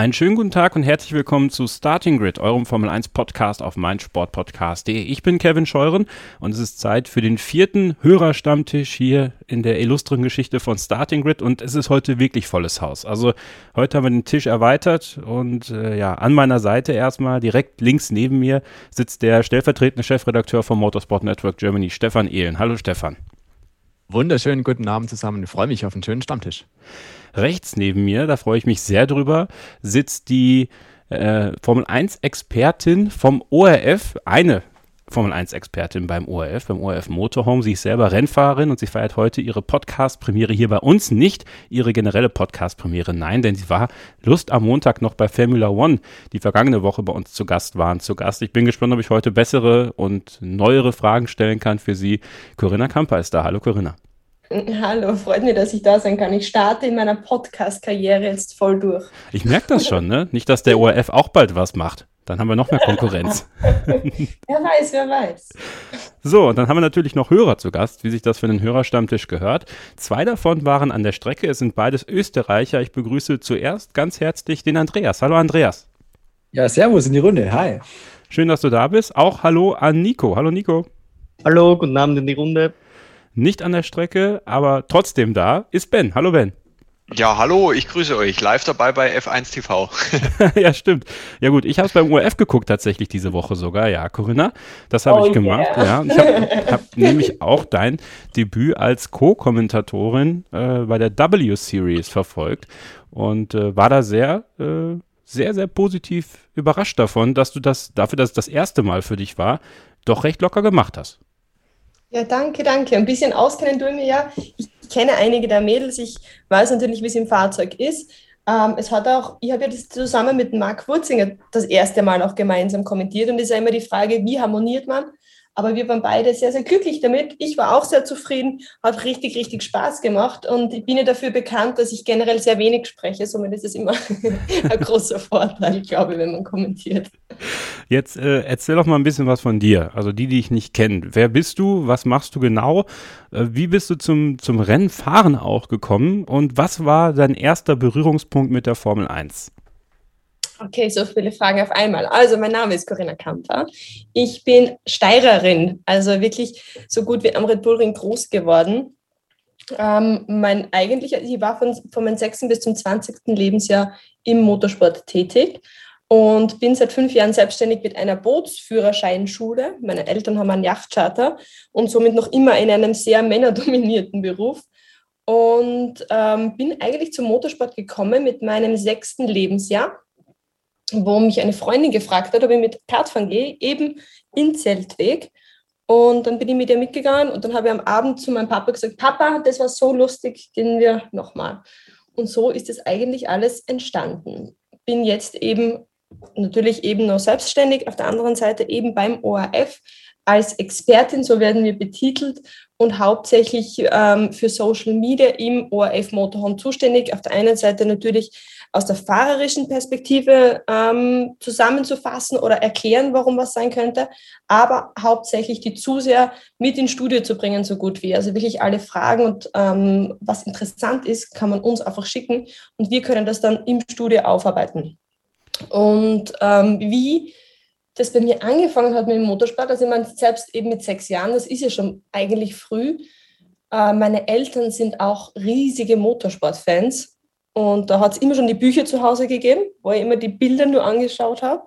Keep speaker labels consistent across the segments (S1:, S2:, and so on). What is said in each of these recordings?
S1: Einen schönen guten Tag und herzlich willkommen zu Starting Grid, eurem Formel 1 Podcast auf meinsportpodcast.de. Ich bin Kevin Scheuren und es ist Zeit für den vierten Hörerstammtisch hier in der illustren Geschichte von Starting Grid und es ist heute wirklich volles Haus. Also heute haben wir den Tisch erweitert und äh, ja, an meiner Seite erstmal direkt links neben mir sitzt der stellvertretende Chefredakteur vom Motorsport Network Germany, Stefan Ehlen. Hallo Stefan.
S2: Wunderschönen guten Abend zusammen. Ich freue mich auf einen schönen Stammtisch.
S1: Rechts neben mir, da freue ich mich sehr drüber, sitzt die äh, Formel 1-Expertin vom ORF, eine Formel 1-Expertin beim ORF, beim ORF Motorhome. Sie ist selber Rennfahrerin und sie feiert heute ihre Podcast-Premiere hier bei uns. Nicht ihre generelle Podcast-Premiere, nein, denn sie war Lust am Montag noch bei Formula One, die vergangene Woche bei uns zu Gast waren. Zu Gast. Ich bin gespannt, ob ich heute bessere und neuere Fragen stellen kann für Sie. Corinna Kamper ist da. Hallo Corinna.
S3: Hallo, freut mich, dass ich da sein kann. Ich starte in meiner Podcast-Karriere jetzt voll durch.
S1: Ich merke das schon, ne? Nicht, dass der ORF auch bald was macht. Dann haben wir noch mehr Konkurrenz.
S3: wer weiß, wer weiß.
S1: So, und dann haben wir natürlich noch Hörer zu Gast, wie sich das für einen Hörerstammtisch gehört. Zwei davon waren an der Strecke. Es sind beides Österreicher. Ich begrüße zuerst ganz herzlich den Andreas. Hallo Andreas.
S4: Ja, servus in die Runde. Hi.
S1: Schön, dass du da bist. Auch hallo an Nico. Hallo Nico.
S5: Hallo, guten Abend in die Runde.
S1: Nicht an der Strecke, aber trotzdem da ist Ben. Hallo Ben.
S6: Ja, hallo, ich grüße euch. Live dabei bei F1 TV.
S1: ja, stimmt. Ja gut, ich habe es beim ORF geguckt tatsächlich diese Woche sogar. Ja, Corinna, das habe
S3: Oh
S1: ich gemacht.
S3: yeah.
S1: Ja, ich habe hab nämlich auch dein Debüt als Co-Kommentatorin äh, bei der W-Series verfolgt und äh, war da sehr, äh, sehr, sehr positiv überrascht davon, dass du das, dafür, dass es das erste Mal für dich war, doch recht locker gemacht hast.
S3: Ja, danke, danke. Ein bisschen auskennen tue ich mir ja. Ich kenne einige der Mädels. Ich weiß natürlich, wie es im Fahrzeug ist. Ähm, es hat auch, ich habe ja das zusammen mit Marc Wurzinger das erste Mal auch gemeinsam kommentiert und es ist ja immer die Frage, wie harmoniert man? Aber wir waren beide sehr, sehr glücklich damit. Ich war auch sehr zufrieden, hat richtig, richtig Spaß gemacht und ich bin ja dafür bekannt, dass ich generell sehr wenig spreche. Somit ist es immer ein großer Vorteil, glaube ich, wenn man kommentiert.
S1: Jetzt äh, erzähl doch mal ein bisschen was von dir. Also die, die ich nicht kenne. Wer bist du? Was machst du genau? Äh, wie bist du zum, zum Rennfahren auch gekommen? Und was war dein erster Berührungspunkt mit der Formel 1?
S3: Okay, so viele Fragen auf einmal. Also, mein Name ist Corinna Kamper. Ich bin Steirerin, also wirklich so gut wie am Red Bull Ring groß geworden. Ähm, mein eigentlicher, ich war von, von meinem 6. bis zum 20. Lebensjahr im Motorsport tätig und bin seit fünf Jahren selbstständig mit einer Bootsführerscheinschule. Meine Eltern haben einen Yachtcharter und somit noch immer in einem sehr männerdominierten Beruf. Und ähm, bin eigentlich zum Motorsport gekommen mit meinem sechsten Lebensjahr wo mich eine Freundin gefragt hat, ob ich mit Kartfahren gehe, eben in Zeltweg. Und dann bin ich mit ihr mitgegangen und dann habe ich am Abend zu meinem Papa gesagt, Papa, das war so lustig, gehen wir nochmal. Und so ist es eigentlich alles entstanden. Bin jetzt eben natürlich eben noch selbstständig, auf der anderen Seite eben beim ORF als Expertin, so werden wir betitelt und hauptsächlich ähm, für Social Media im ORF Motorhome zuständig. Auf der einen Seite natürlich aus der fahrerischen Perspektive ähm, zusammenzufassen oder erklären, warum was sein könnte, aber hauptsächlich die Zuseher mit ins Studio zu bringen, so gut wie. Also wirklich alle Fragen und ähm, was interessant ist, kann man uns einfach schicken und wir können das dann im Studio aufarbeiten. Und ähm, wie das bei mir angefangen hat mit dem Motorsport, also ich meine, selbst eben mit sechs Jahren, das ist ja schon eigentlich früh. Äh, meine Eltern sind auch riesige Motorsportfans und da hat es immer schon die Bücher zu Hause gegeben, wo ich immer die Bilder nur angeschaut habe.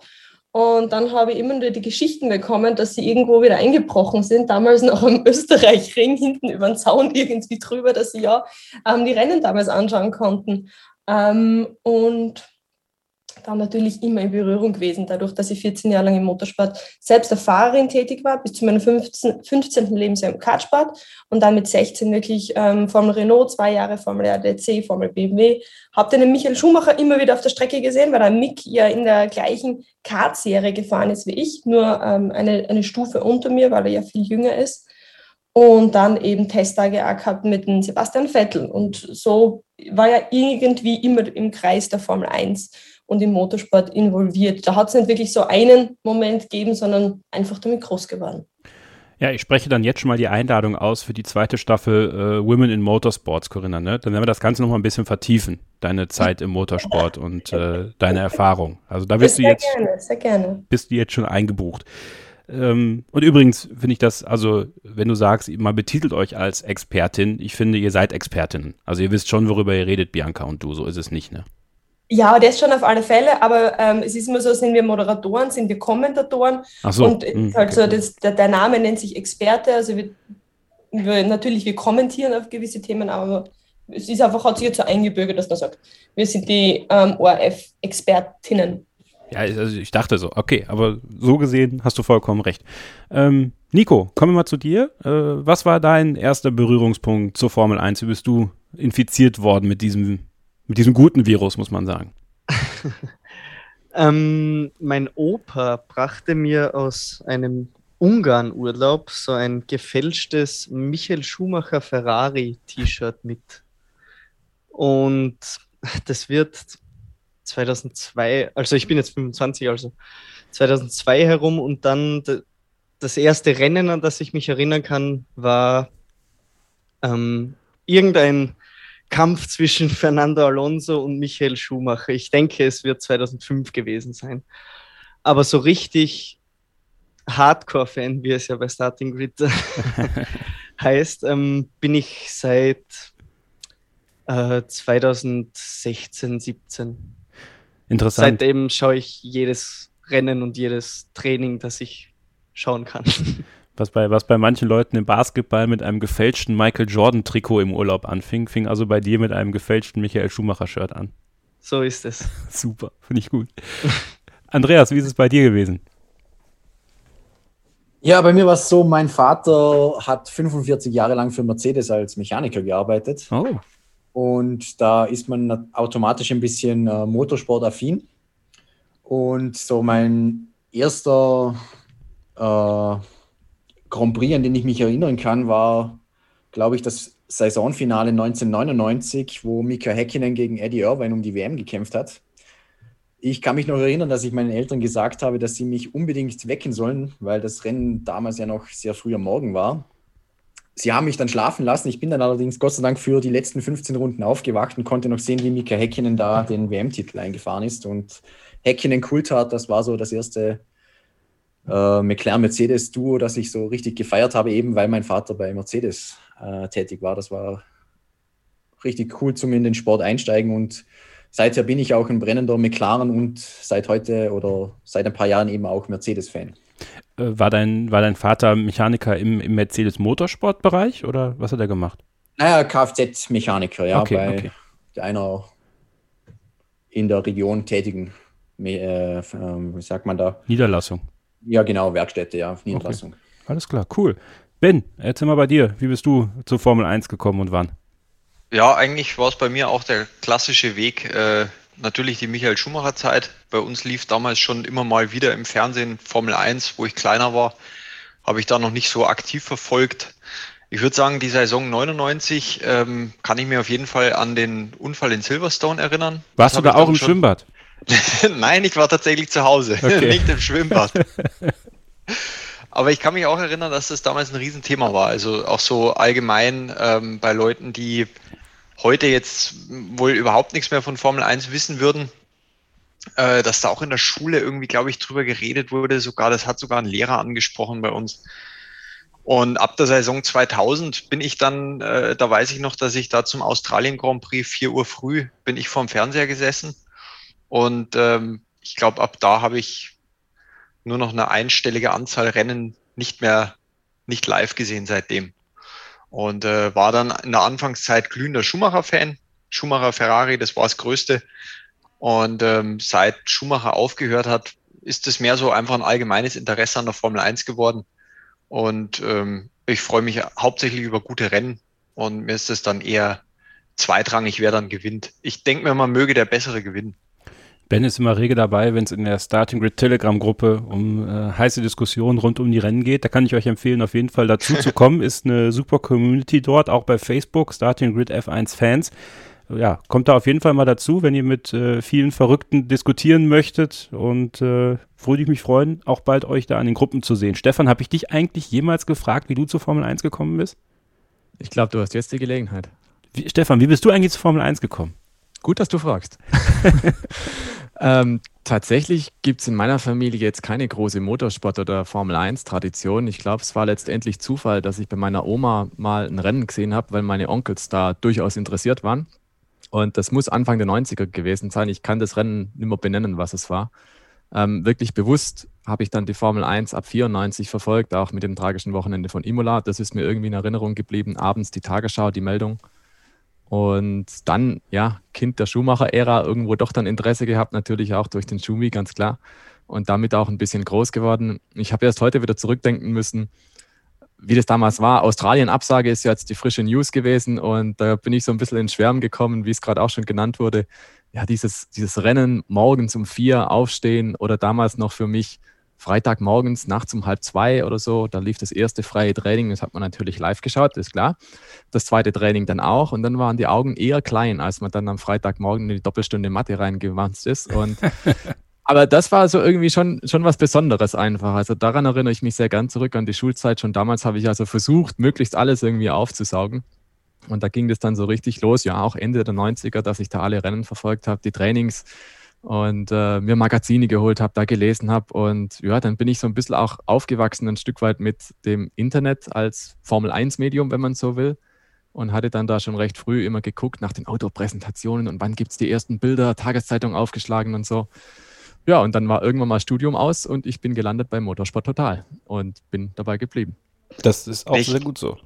S3: Und dann habe ich immer nur die Geschichten bekommen, dass sie irgendwo wieder eingebrochen sind, damals noch am Österreich-Ring, hinten über den Zaun irgendwie drüber, dass sie ja ähm, die Rennen damals anschauen konnten. Ähm, und dann natürlich immer in Berührung gewesen, dadurch, dass ich 14 Jahre lang im Motorsport selbst als Fahrerin tätig war, bis zu meinem 15, 15. Lebensjahr im Kartsport und dann mit 16 wirklich ähm, Formel Renault, zwei Jahre Formel RDC, Formel BMW. Habe den Michael Schumacher immer wieder auf der Strecke gesehen, weil der Mick ja in der gleichen Kart-Serie gefahren ist wie ich, nur ähm, eine, eine Stufe unter mir, weil er ja viel jünger ist. und dann eben Testtage auch gehabt mit dem Sebastian Vettel. Und so war er irgendwie immer im Kreis der Formel 1 und im Motorsport involviert. Da hat es nicht wirklich so einen Moment gegeben, sondern einfach damit groß geworden.
S1: Ja, ich spreche dann jetzt schon mal die Einladung aus für die zweite Staffel äh, Women in Motorsports, Corinna. Ne? Dann werden wir das Ganze noch mal ein bisschen vertiefen, deine Zeit im Motorsport und äh, deine Erfahrung. Also da bist
S3: sehr
S1: du jetzt,
S3: gerne, sehr gerne.
S1: bist du jetzt schon eingebucht. Ähm, und übrigens finde ich das, also wenn du sagst, man betitelt euch als Expertin, ich finde, ihr seid Expertinnen. Also ihr wisst schon, worüber ihr redet, Bianca und du. So ist es nicht, ne?
S3: Ja, das schon auf alle Fälle, aber ähm, es ist immer so, sind wir Moderatoren, sind wir Kommentatoren
S1: Ach so.
S3: und
S1: hm,
S3: halt so das, der, der Name nennt sich Experte, also wir, wir natürlich, wir kommentieren auf gewisse Themen, aber es ist einfach, hat sich jetzt so eingebürgert, dass man sagt, wir sind die ähm, ORF-Expertinnen.
S1: Ja, also ich dachte so, okay, aber so gesehen hast du vollkommen recht. Ähm, Nico, kommen wir mal zu dir. Äh, was war dein erster Berührungspunkt zur Formel 1? Wie bist du infiziert worden mit diesem, mit diesem guten Virus, muss man sagen?
S5: Ähm, mein Opa brachte mir aus einem Ungarn-Urlaub so ein gefälschtes Michael Schumacher Ferrari-T-Shirt mit. Und das wird 2002, also ich bin jetzt 25, also 2002 herum und dann das erste Rennen, an das ich mich erinnern kann, war ähm, irgendein Kampf zwischen Fernando Alonso und Michael Schumacher. Ich denke, es wird 2005 gewesen sein. Aber so richtig Hardcore-Fan, wie es ja bei Starting Grid heißt, ähm, bin ich seit äh, 2016, 17.
S1: Interessant.
S5: Seitdem schaue ich jedes Rennen und jedes Training, das ich schauen kann.
S1: Was bei, was bei manchen Leuten im Basketball mit einem gefälschten Michael Jordan-Trikot im Urlaub anfing, fing also bei dir mit einem gefälschten Michael Schumacher-Shirt an.
S5: So ist es.
S1: Super, finde ich gut. Andreas, wie ist es bei dir gewesen?
S4: Ja, bei mir war es so, mein Vater hat 45 Jahre lang für Mercedes als Mechaniker gearbeitet.
S1: Oh,
S4: Und da ist man automatisch ein bisschen äh, Motorsport-affin. Und so mein erster äh, Grand Prix, an den ich mich erinnern kann, war, glaube ich, das Saisonfinale 1999, wo Mika Häkkinen gegen Eddie Irvine um die WM gekämpft hat. Ich kann mich noch erinnern, dass ich meinen Eltern gesagt habe, dass sie mich unbedingt wecken sollen, weil das Rennen damals ja noch sehr früh am Morgen war. Sie haben mich dann schlafen lassen. Ich bin dann allerdings Gott sei Dank für die letzten 15 Runden aufgewacht und konnte noch sehen, wie Mika Häkkinen da den WM-Titel eingefahren ist. Und Häkkinen Kultart, das war so das erste äh, McLaren-Mercedes-Duo, das ich so richtig gefeiert habe, eben weil mein Vater bei Mercedes äh, tätig war. Das war richtig cool zum in den Sport einsteigen und seither bin ich auch ein brennender McLaren und seit heute oder seit ein paar Jahren eben auch Mercedes-Fan.
S1: äh, war, dein, war dein Vater Mechaniker im, im Mercedes-Motorsport-Bereich oder was hat er gemacht?
S4: Naja, Kfz-Mechaniker, ja,
S1: Okay,
S4: bei
S1: okay.
S4: einer in der Region tätigen, äh, ähm, wie sagt man da?
S1: Niederlassung.
S4: Ja, genau, Werkstätte, ja, Niederlassung.
S1: Alles klar, cool. Ben, erzähl mal bei dir, wie bist du zur Formel 1 gekommen und wann?
S6: Ja, eigentlich war es bei mir auch der klassische Weg. Äh, natürlich die Michael Schumacher Zeit. Bei uns lief damals schon immer mal wieder im Fernsehen Formel 1, wo ich kleiner war. Habe ich da noch nicht so aktiv verfolgt. Ich würde sagen, die Saison 99 ähm, kann ich mir auf jeden Fall an den Unfall in Silverstone erinnern.
S1: Warst
S6: Das
S1: du da auch im
S6: schon-
S1: Schwimmbad?
S6: Nein, ich war tatsächlich zu Hause,
S1: Okay.
S6: nicht im Schwimmbad. Aber ich kann mich auch erinnern, dass das damals ein Riesenthema war. Also auch so allgemein ähm, bei Leuten, die heute jetzt wohl überhaupt nichts mehr von Formel 1 wissen würden, äh, dass da auch in der Schule irgendwie, glaube ich, drüber geredet wurde. Sogar, das hat sogar ein Lehrer angesprochen bei uns. Und ab der Saison 2000 bin ich dann, äh, da weiß ich noch, dass ich da zum Australien Grand Prix 4 Uhr früh bin ich vorm Fernseher gesessen. Und ähm, ich glaube, ab da habe ich nur noch eine einstellige Anzahl Rennen nicht mehr, nicht live gesehen seitdem. Und äh, war dann in der Anfangszeit glühender Schumacher-Fan. Schumacher Ferrari, das war das Größte. Und ähm, seit Schumacher aufgehört hat, ist es mehr so einfach ein allgemeines Interesse an der Formel 1 geworden. Und ähm, ich freue mich hauptsächlich über gute Rennen. Und mir ist es dann eher zweitrangig, wer dann gewinnt. Ich denke mir, man möge der Bessere gewinnen.
S1: Ben ist immer rege dabei, wenn es in der Starting Grid Telegram-Gruppe um äh, heiße Diskussionen rund um die Rennen geht. Da kann ich euch empfehlen, auf jeden Fall dazu zu kommen. Ist eine super Community dort, auch bei Facebook, Starting Grid F1 Fans. Ja, kommt da auf jeden Fall mal dazu, wenn ihr mit äh, vielen Verrückten diskutieren möchtet. Und äh, würde ich mich freuen, auch bald euch da an den Gruppen zu sehen. Stefan, habe ich dich eigentlich jemals gefragt, wie du zur Formel 1 gekommen bist?
S2: Ich glaube, du hast jetzt die Gelegenheit.
S1: Wie, Stefan, wie bist du eigentlich zur Formel 1 gekommen?
S2: Gut, dass du fragst. ähm, tatsächlich gibt es in meiner Familie jetzt keine große Motorsport- oder Formel-1-Tradition. Ich glaube, es war letztendlich Zufall, dass ich bei meiner Oma mal ein Rennen gesehen habe, weil meine Onkels da durchaus interessiert waren. Und das muss Anfang der 90er gewesen sein. Ich kann das Rennen nicht mehr benennen, was es war. Ähm, wirklich bewusst habe ich dann die Formel 1 ab 94 verfolgt, auch mit dem tragischen Wochenende von Imola. Das ist mir irgendwie in Erinnerung geblieben. Abends die Tagesschau, die Meldung. Und dann, ja, Kind der Schumacher-Ära, irgendwo doch dann Interesse gehabt, natürlich auch durch den Schumi, ganz klar. Und damit auch ein bisschen groß geworden. Ich habe erst heute wieder zurückdenken müssen, wie das damals war. Australien-Absage ist jetzt die frische News gewesen und da bin ich so ein bisschen in Schwärmen gekommen, wie es gerade auch schon genannt wurde. Ja, dieses, dieses Rennen morgens um vier aufstehen oder damals noch für mich Freitagmorgens, nachts um halb zwei oder so, da lief das erste freie Training, das hat man natürlich live geschaut, ist klar. Das zweite Training dann auch und dann waren die Augen eher klein, als man dann am Freitagmorgen in die Doppelstunde Mathe reingewandt ist. Und aber das war so irgendwie schon, schon was Besonderes einfach. Also daran erinnere ich mich sehr gern zurück an die Schulzeit. Schon damals habe ich also versucht, möglichst alles irgendwie aufzusaugen. Und da ging das dann so richtig los, ja, auch Ende der 90er, dass ich da alle Rennen verfolgt habe, die Trainings und äh, mir Magazine geholt habe, da gelesen habe. Und ja, dann bin ich so ein bisschen auch aufgewachsen, ein Stück weit mit dem Internet als Formel-1-Medium, wenn man so will. Und hatte dann da schon recht früh immer geguckt nach den Autopräsentationen und wann gibt es die ersten Bilder, Tageszeitung aufgeschlagen und so. Ja, und dann war irgendwann mal Studium aus und ich bin gelandet bei Motorsport Total und bin dabei geblieben.
S1: Das ist auch
S6: Echt?
S1: sehr gut so.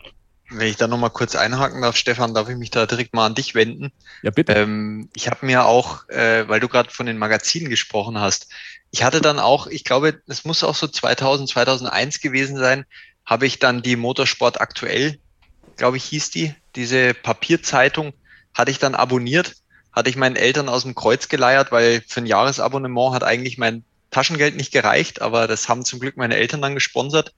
S6: Wenn ich da nochmal kurz einhaken darf, Stefan, darf ich mich da direkt mal an dich wenden.
S2: Ja, bitte.
S6: Ähm, ich habe mir auch, äh, weil du gerade von den Magazinen gesprochen hast, ich hatte dann auch, ich glaube, es muss auch so 2000, 2001 gewesen sein, habe ich dann die Motorsport aktuell, glaube ich, hieß die, diese Papierzeitung, hatte ich dann abonniert, hatte ich meinen Eltern aus dem Kreuz geleiert, weil für ein Jahresabonnement hat eigentlich mein Taschengeld nicht gereicht, aber das haben zum Glück meine Eltern dann gesponsert.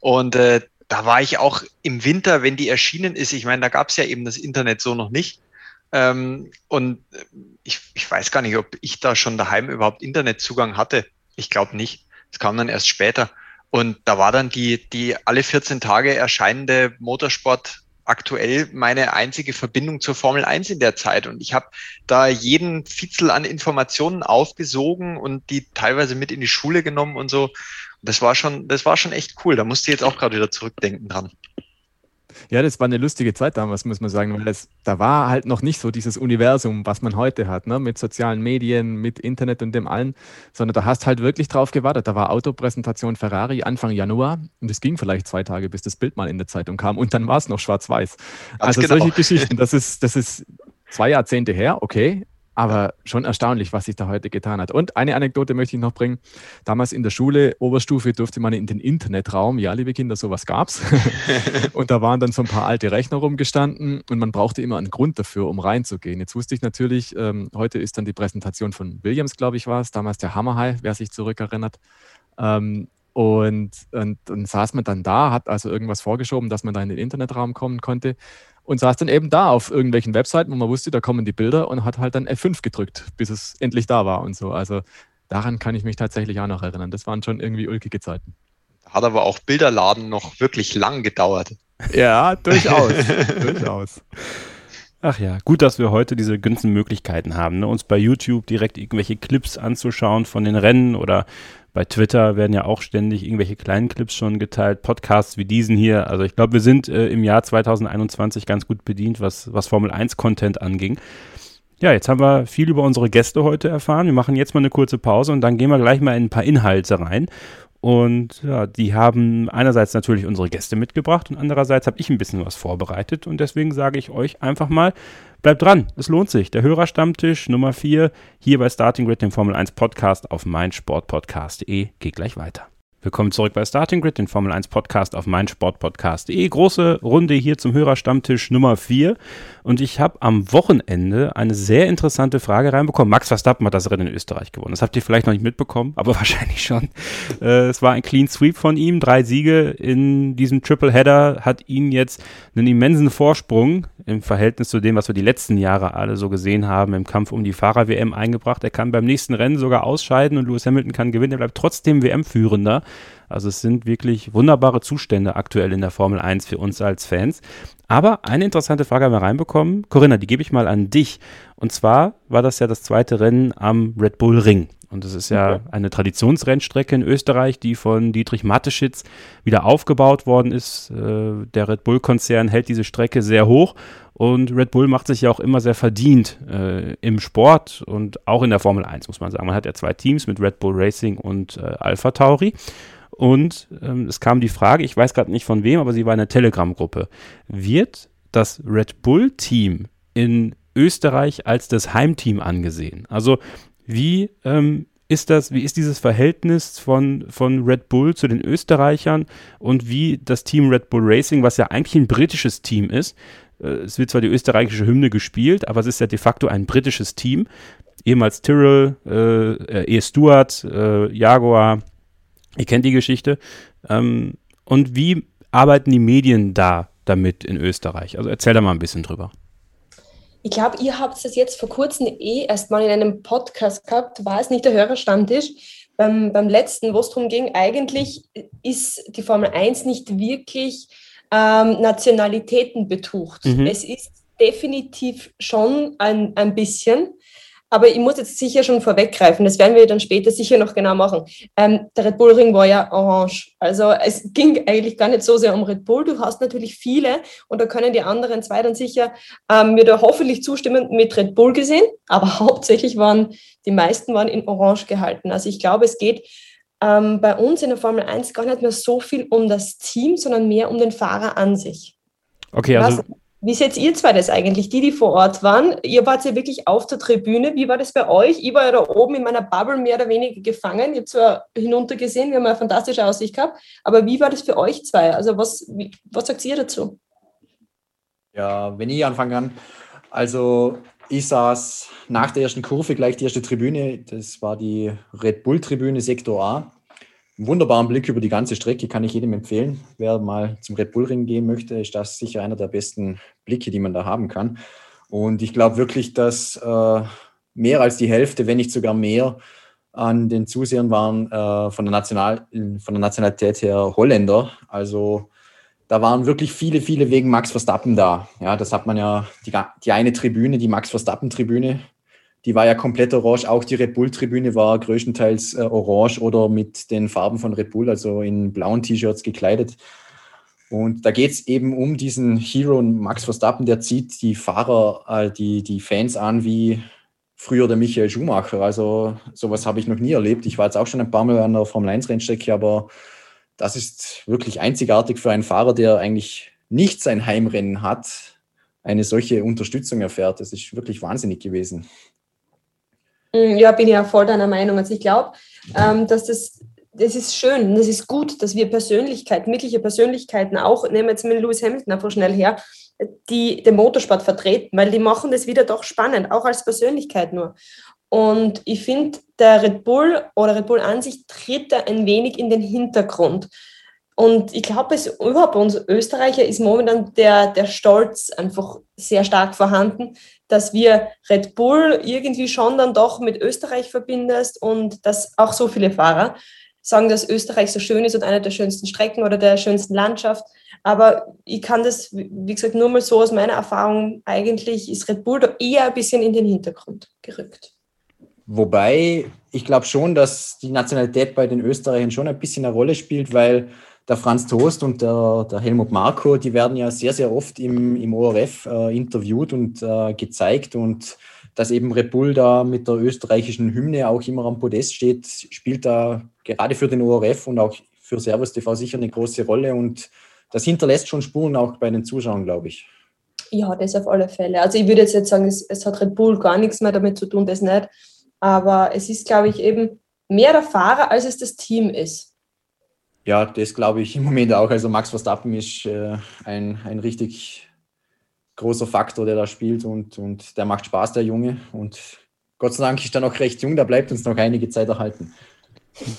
S6: Und äh, da war ich auch im Winter, wenn die erschienen ist, ich meine, da gab es ja eben das Internet so noch nicht. Ähm, und ich, ich weiß gar nicht, ob ich da schon daheim überhaupt Internetzugang hatte. Ich glaube nicht. Das kam dann erst später. Und da war dann die, die alle 14 Tage erscheinende Motorsport aktuell meine einzige Verbindung zur Formel 1 in der Zeit. Und ich habe da jeden Fitzel an Informationen aufgesogen und die teilweise mit in die Schule genommen und so. Das war schon, das war schon echt cool. Da musste ich jetzt auch gerade wieder zurückdenken dran.
S2: Ja, das war eine lustige Zeit damals, muss man sagen, weil das, da war halt noch nicht so dieses Universum, was man heute hat, ne? mit sozialen Medien, mit Internet und dem allen, sondern da hast halt wirklich drauf gewartet. Da war Autopräsentation Ferrari Anfang Januar und es ging vielleicht zwei Tage, bis das Bild mal in der Zeitung kam und dann war es noch schwarz-weiß. Also
S6: genau.
S2: solche Geschichten, das ist, das ist zwei Jahrzehnte her, okay, aber schon erstaunlich, was sich da heute getan hat. Und eine Anekdote möchte ich noch bringen. Damals in der Schule, Oberstufe, durfte man in den Internetraum. Ja, liebe Kinder, sowas gab's. und da waren dann so ein paar alte Rechner rumgestanden und man brauchte immer einen Grund dafür, um reinzugehen. Jetzt wusste ich natürlich, ähm, heute ist dann die Präsentation von Williams, glaube ich, war es. Damals der Hammerhai, wer sich zurückerinnert. Ähm, und, und dann saß man dann da, hat also irgendwas vorgeschoben, dass man da in den Internetraum kommen konnte und saß dann eben da auf irgendwelchen Webseiten, wo man wusste, da kommen die Bilder und hat halt dann F5 gedrückt, bis es endlich da war und so. Also daran kann ich mich tatsächlich auch noch erinnern. Das waren schon irgendwie ulkige Zeiten.
S6: Hat aber auch Bilderladen noch wirklich lang gedauert.
S2: Ja, durchaus. durchaus.
S1: Ach ja, gut, dass wir heute diese günstigen Möglichkeiten haben, ne? uns bei YouTube direkt irgendwelche Clips anzuschauen von den Rennen oder bei Twitter werden ja auch ständig irgendwelche kleinen Clips schon geteilt, Podcasts wie diesen hier. Also ich glaube, wir sind äh, im Jahr 2021 ganz gut bedient, was, was Formel 1 Content anging. Ja, jetzt haben wir viel über unsere Gäste heute erfahren. Wir machen jetzt mal eine kurze Pause und dann gehen wir gleich mal in ein paar Inhalte rein. Und ja, die haben einerseits natürlich unsere Gäste mitgebracht und andererseits habe ich ein bisschen was vorbereitet. Und deswegen sage ich euch einfach mal, bleibt dran, es lohnt sich. Der Hörerstammtisch Nummer 4 hier bei Starting Grid, dem Formel 1 Podcast auf meinsportpodcast.de geht gleich weiter. Willkommen zurück bei Starting Grid, den Formel 1 Podcast auf meinsportpodcast.de. Große Runde hier zum Hörerstammtisch Nummer 4. Und ich habe am Wochenende eine sehr interessante Frage reinbekommen. Max Verstappen hat das Rennen in Österreich gewonnen. Das habt ihr vielleicht noch nicht mitbekommen, aber wahrscheinlich schon. Äh, es war ein Clean Sweep von ihm. Drei Siege in diesem Triple Header hat ihn jetzt einen immensen Vorsprung im Verhältnis zu dem, was wir die letzten Jahre alle so gesehen haben, im Kampf um die Fahrer-WM eingebracht. Er kann beim nächsten Rennen sogar ausscheiden und Lewis Hamilton kann gewinnen. Er bleibt trotzdem WM-Führender. Also es sind wirklich wunderbare Zustände aktuell in der Formel 1 für uns als Fans. Aber eine interessante Frage haben wir reinbekommen. Corinna, die gebe ich mal an dich. Und zwar war das ja das zweite Rennen am Red Bull Ring. Und das ist ja eine Traditionsrennstrecke in Österreich, die von Dietrich Mateschitz wieder aufgebaut worden ist. Äh, der Red Bull-Konzern hält diese Strecke sehr hoch und Red Bull macht sich ja auch immer sehr verdient äh, im Sport und auch in der Formel 1, muss man sagen. Man hat ja zwei Teams mit Red Bull Racing und äh, Alpha Tauri. Und ähm, es kam die Frage, ich weiß gerade nicht von wem, aber sie war in der Telegram-Gruppe. Wird das Red Bull-Team in Österreich als das Heimteam angesehen? Also wie ähm, ist das, wie ist dieses Verhältnis von, von Red Bull zu den Österreichern und wie das Team Red Bull Racing, was ja eigentlich ein britisches Team ist, äh, es wird zwar die österreichische Hymne gespielt, aber es ist ja de facto ein britisches Team, ehemals Tyrrell, äh, E. Stewart, äh, Jaguar, Ihr kennt die Geschichte. Ähm, und wie arbeiten die Medien da damit in Österreich? Also erzähl da mal ein bisschen drüber.
S3: Ich glaube, ihr habt es jetzt vor kurzem eh erst mal in einem Podcast gehabt, war es nicht der Hörerstammtisch. Beim, beim letzten, wo es darum ging, eigentlich ist die Formel 1 nicht wirklich ähm, Nationalitäten betucht. Mhm. Es ist definitiv schon ein, ein bisschen, aber ich muss jetzt sicher schon vorweggreifen, das werden wir dann später sicher noch genau machen. Ähm, der Red Bull Ring war ja orange. Also es ging eigentlich gar nicht so sehr um Red Bull. Du hast natürlich viele und da können die anderen zwei dann sicher ähm, mir da hoffentlich zustimmen mit Red Bull gesehen. Aber hauptsächlich waren die meisten waren in orange gehalten. Also ich glaube, es geht ähm, bei uns in der Formel 1 gar nicht mehr so viel um das Team, sondern mehr um den Fahrer an sich.
S1: Okay, also. Was,
S3: wie seht ihr zwei das eigentlich, die, die vor Ort waren? Ihr wart ja wirklich auf der Tribüne. Wie war das bei euch? Ich war ja da oben in meiner Bubble mehr oder weniger gefangen. Ich habe zwar hinuntergesehen, wir haben eine fantastische Aussicht gehabt, aber wie war das für euch zwei? Also was, was sagt ihr dazu?
S4: Ja, wenn ich anfangen kann. Also ich saß nach der ersten Kurve gleich die erste Tribüne. Das war die Red Bull Tribüne Sektor A wunderbaren Blick über die ganze Strecke, kann ich jedem empfehlen. Wer mal zum Red Bull Ring gehen möchte, ist das sicher einer der besten Blicke, die man da haben kann. Und ich glaube wirklich, dass äh, mehr als die Hälfte, wenn nicht sogar mehr, an den Zusehern waren äh, von, der National, von der Nationalität her Holländer. Also da waren wirklich viele, viele wegen Max Verstappen da. Ja, das hat man ja, die, die eine Tribüne, die Max Verstappen-Tribüne, die war ja komplett orange. Auch die Red Bull-Tribüne war größtenteils äh, orange oder mit den Farben von Red Bull, also in blauen T-Shirts gekleidet. Und da geht es eben um diesen Hero Max Verstappen, der zieht die Fahrer, äh, die, die Fans an wie früher der Michael Schumacher. Also sowas habe ich noch nie erlebt. Ich war jetzt auch schon ein paar Mal an der Formel 1 Rennstrecke, aber das ist wirklich einzigartig für einen Fahrer, der eigentlich nicht sein Heimrennen hat, eine solche Unterstützung erfährt. Das ist wirklich wahnsinnig gewesen.
S3: Mm, ja, bin ich auch voll deiner Meinung. Also ich glaube, ähm, dass das, das ist schön, das ist gut, dass wir Persönlichkeiten, wirkliche Persönlichkeiten auch, nehmen wir jetzt mit Lewis Hamilton einfach schnell her, die den Motorsport vertreten, weil die machen das wieder doch spannend, auch als Persönlichkeit nur. Und ich finde, der Red Bull oder Red Bull an sich tritt da ein wenig in den Hintergrund. Und ich glaube, es überhaupt bei uns Österreicher ist momentan der, der Stolz einfach sehr stark vorhanden, dass wir Red Bull irgendwie schon dann doch mit Österreich verbindest und dass auch so viele Fahrer sagen, dass Österreich so schön ist und eine der schönsten Strecken oder der schönsten Landschaft. Aber ich kann das, wie gesagt, nur mal so aus meiner Erfahrung, eigentlich ist Red Bull da eher ein bisschen in den Hintergrund gerückt.
S4: Wobei ich glaube schon, dass die Nationalität bei den Österreichern schon ein bisschen eine Rolle spielt, weil der Franz Toast und der, der, Helmut Marko, die werden ja sehr, sehr oft im, im ORF äh, interviewt und äh, gezeigt und dass eben Red Bull da mit der österreichischen Hymne auch immer am Podest steht, spielt da gerade für den ORF und auch für Servus TV sicher eine große Rolle und das hinterlässt schon Spuren auch bei den Zuschauern, glaube ich.
S3: Ja, das auf alle Fälle. Also ich würde jetzt nicht sagen, es, es hat Red Bull gar nichts mehr damit zu tun, das nicht. Aber es ist, glaube ich, eben mehr der Fahrer, als es das Team ist.
S4: Ja, das glaube ich im Moment auch. Also Max Verstappen ist äh, ein, ein richtig großer Faktor, der da spielt und, und der macht Spaß, der Junge. Und Gott sei Dank ist er noch recht jung, der bleibt uns noch einige Zeit erhalten.